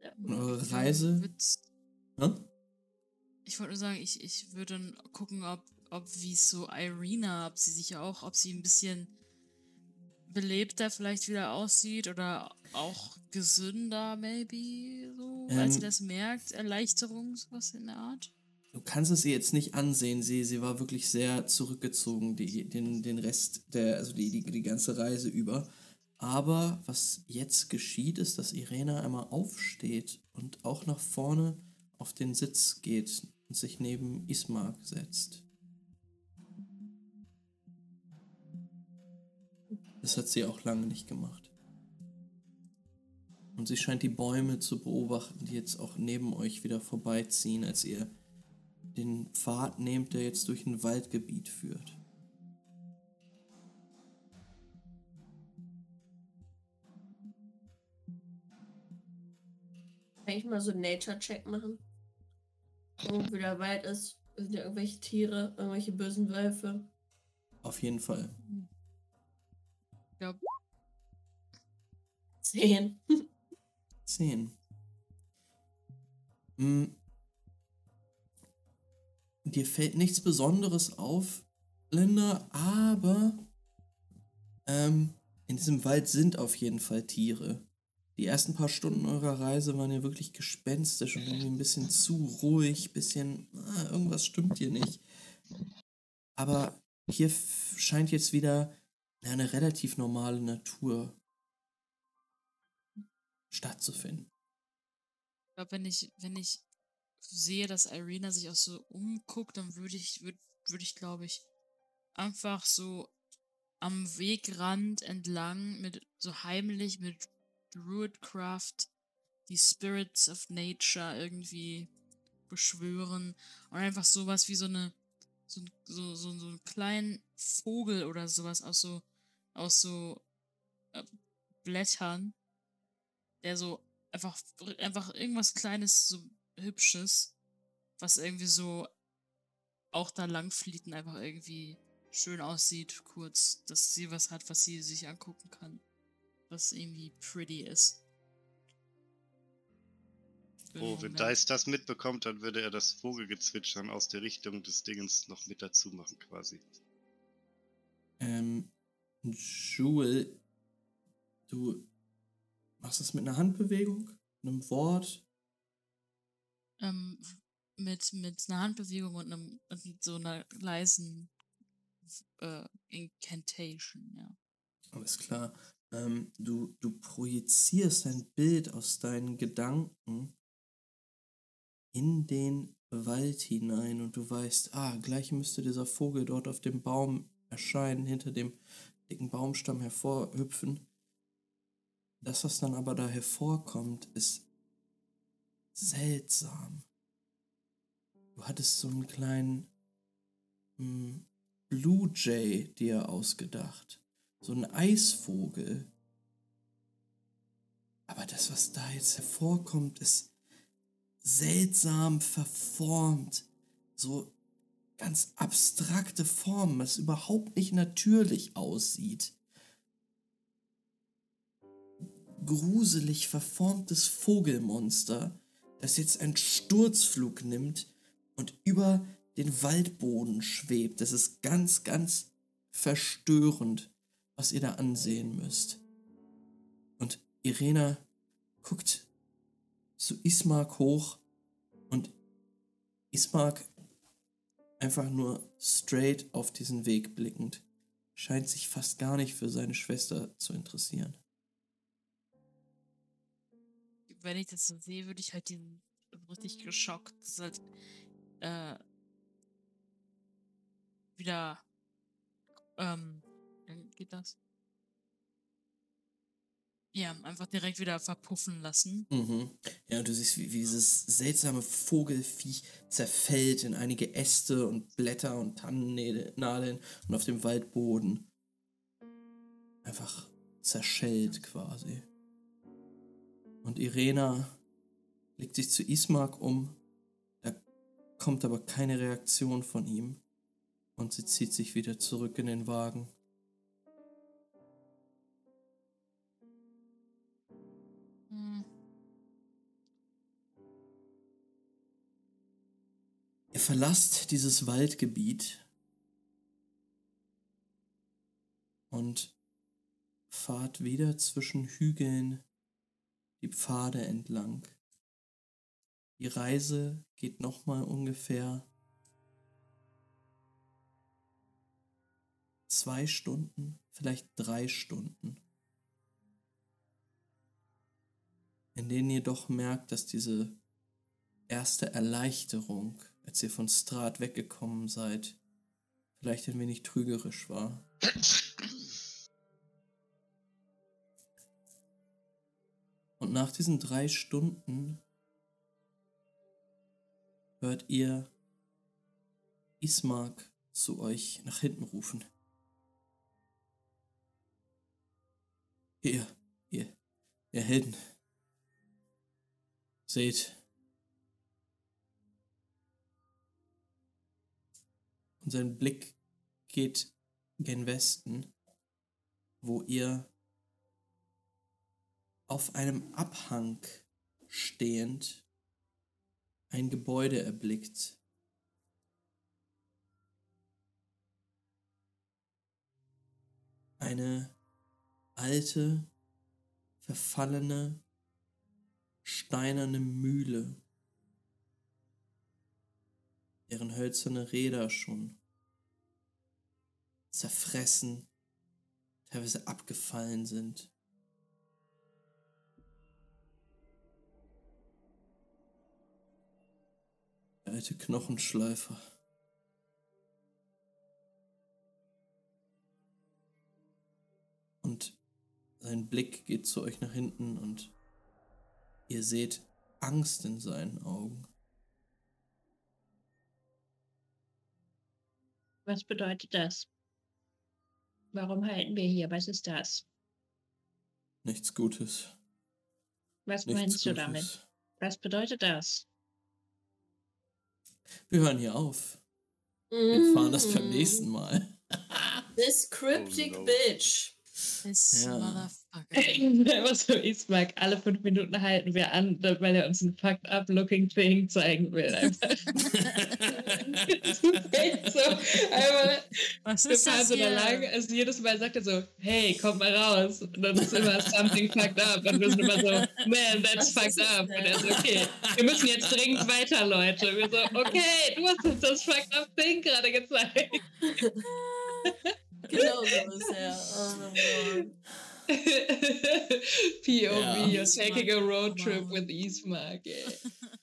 Ja. Und eure Reise? Ich wollte nur sagen, ich, ich würde dann gucken, ob, ob wie es so Irina, ob sie sich auch, ob sie ein bisschen belebter vielleicht wieder aussieht oder auch gesünder, maybe, so, als sie Ähm. das merkt, Erleichterung, sowas in der Art. Du kannst es ihr jetzt nicht ansehen. Sie, sie war wirklich sehr zurückgezogen, die, den, den Rest der, also die, die, die ganze Reise über. Aber was jetzt geschieht, ist, dass Irena einmal aufsteht und auch nach vorne auf den Sitz geht und sich neben Ismark setzt. Das hat sie auch lange nicht gemacht. Und sie scheint die Bäume zu beobachten, die jetzt auch neben euch wieder vorbeiziehen, als ihr den Pfad nehmt, der jetzt durch ein Waldgebiet führt. Kann ich mal so einen Nature-Check machen? Wo wieder Wald ist. Sind ja irgendwelche Tiere, irgendwelche bösen Wölfe. Auf jeden Fall. Ich glaube, Zehn. Zehn. Hm. Dir fällt nichts Besonderes auf, Linda, aber ähm, in diesem Wald sind auf jeden Fall Tiere. Die ersten paar Stunden eurer Reise waren ja wirklich gespenstisch und irgendwie ein bisschen zu ruhig, bisschen, ah, irgendwas stimmt hier nicht. Aber hier scheint jetzt wieder eine relativ normale Natur stattzufinden. ich glaub, wenn ich, wenn ich sehe, dass Irina sich auch so umguckt, dann würde ich, würde würd ich, glaube ich, einfach so am Wegrand entlang mit so heimlich mit Druidcraft die Spirits of Nature irgendwie beschwören und einfach sowas wie so eine so, so, so, so einen kleinen Vogel oder sowas aus so aus so äh, Blättern, der so einfach einfach irgendwas kleines so hübsches, was irgendwie so auch da lang flieht und einfach irgendwie schön aussieht, kurz, dass sie was hat, was sie sich angucken kann. Was irgendwie pretty ist. Oh, wenn. Dice das mitbekommt, dann würde er das Vogelgezwitschern aus der Richtung des Dingens noch mit dazu machen, quasi. Ähm, Jewel, du machst das mit einer Handbewegung, einem Wort. Ähm, mit, mit einer Handbewegung und, einem, und mit so einer leisen äh, Incantation, ja. Alles klar. Ähm, du, du projizierst ein Bild aus deinen Gedanken in den Wald hinein und du weißt, ah, gleich müsste dieser Vogel dort auf dem Baum erscheinen, hinter dem dicken Baumstamm hervorhüpfen. Das, was dann aber da hervorkommt, ist seltsam. Du hattest so einen kleinen hm, Blue Jay dir ausgedacht. So einen Eisvogel. Aber das, was da jetzt hervorkommt, ist seltsam verformt. So ganz abstrakte Formen, was überhaupt nicht natürlich aussieht. Gruselig verformtes Vogelmonster, das jetzt einen Sturzflug nimmt und über den Waldboden schwebt. Das ist ganz, ganz verstörend, was ihr da ansehen müsst. Und Irena guckt zu Ismark hoch und Ismark einfach nur straight auf diesen Weg blickend, scheint sich fast gar nicht für seine Schwester zu interessieren. Wenn ich das so sehe, würde ich halt diesen richtig geschockt. Halt, äh, wieder, ähm, geht das? Ja, einfach direkt wieder verpuffen lassen. Mhm. Ja, und du siehst, wie, wie dieses seltsame Vogelviech zerfällt in einige Äste und Blätter und Tannennadeln und auf dem Waldboden einfach zerschellt quasi. Und Irena legt sich zu Ismark um, da kommt aber keine Reaktion von ihm und sie zieht sich wieder zurück in den Wagen. Hm. Ihr verlasst dieses Waldgebiet und fahrt wieder zwischen Hügeln die Pfade entlang. Die Reise geht nochmal ungefähr zwei Stunden, vielleicht drei Stunden, in denen ihr doch merkt, dass diese erste Erleichterung, als ihr von Strat weggekommen seid, vielleicht ein wenig trügerisch war. Nach diesen drei Stunden hört ihr Ismark zu euch nach hinten rufen. Ihr, ihr, ihr Helden. Seht. Und sein Blick geht gen Westen, wo ihr auf einem Abhang stehend ein Gebäude erblickt. Eine alte, verfallene, steinerne Mühle, deren hölzerne Räder schon zerfressen, teilweise abgefallen sind. Alte Knochenschleifer. Und sein Blick geht zu euch nach hinten und ihr seht Angst in seinen Augen. Was bedeutet das? Warum halten wir hier? Was ist das? Nichts Gutes. Was Nichts meinst du Gutes. damit? Was bedeutet das? Wir hören hier auf. Wir fahren das beim Mm. nächsten Mal. This cryptic Oh no. bitch. This Ja. motherfucker. Was so Ismark, alle fünf Minuten halten wir an, weil er uns ein fucked up looking thing zeigen will. Ist echt so. Einmal Was wir ist fahren das hier? lang, also jedes Mal sagt er so, hey, komm mal raus. Und dann ist immer something fucked up. Und wir sind immer so, man, that's Was ist fucked up. denn? Und er so, okay, wir müssen jetzt dringend weiter, Leute. Wir so, okay, du hast uns das fucked up thing gerade gezeigt. Genau so bisher. Oh Mann. POV, Ja. you're taking a road Ismark. trip with Ismark. Yeah.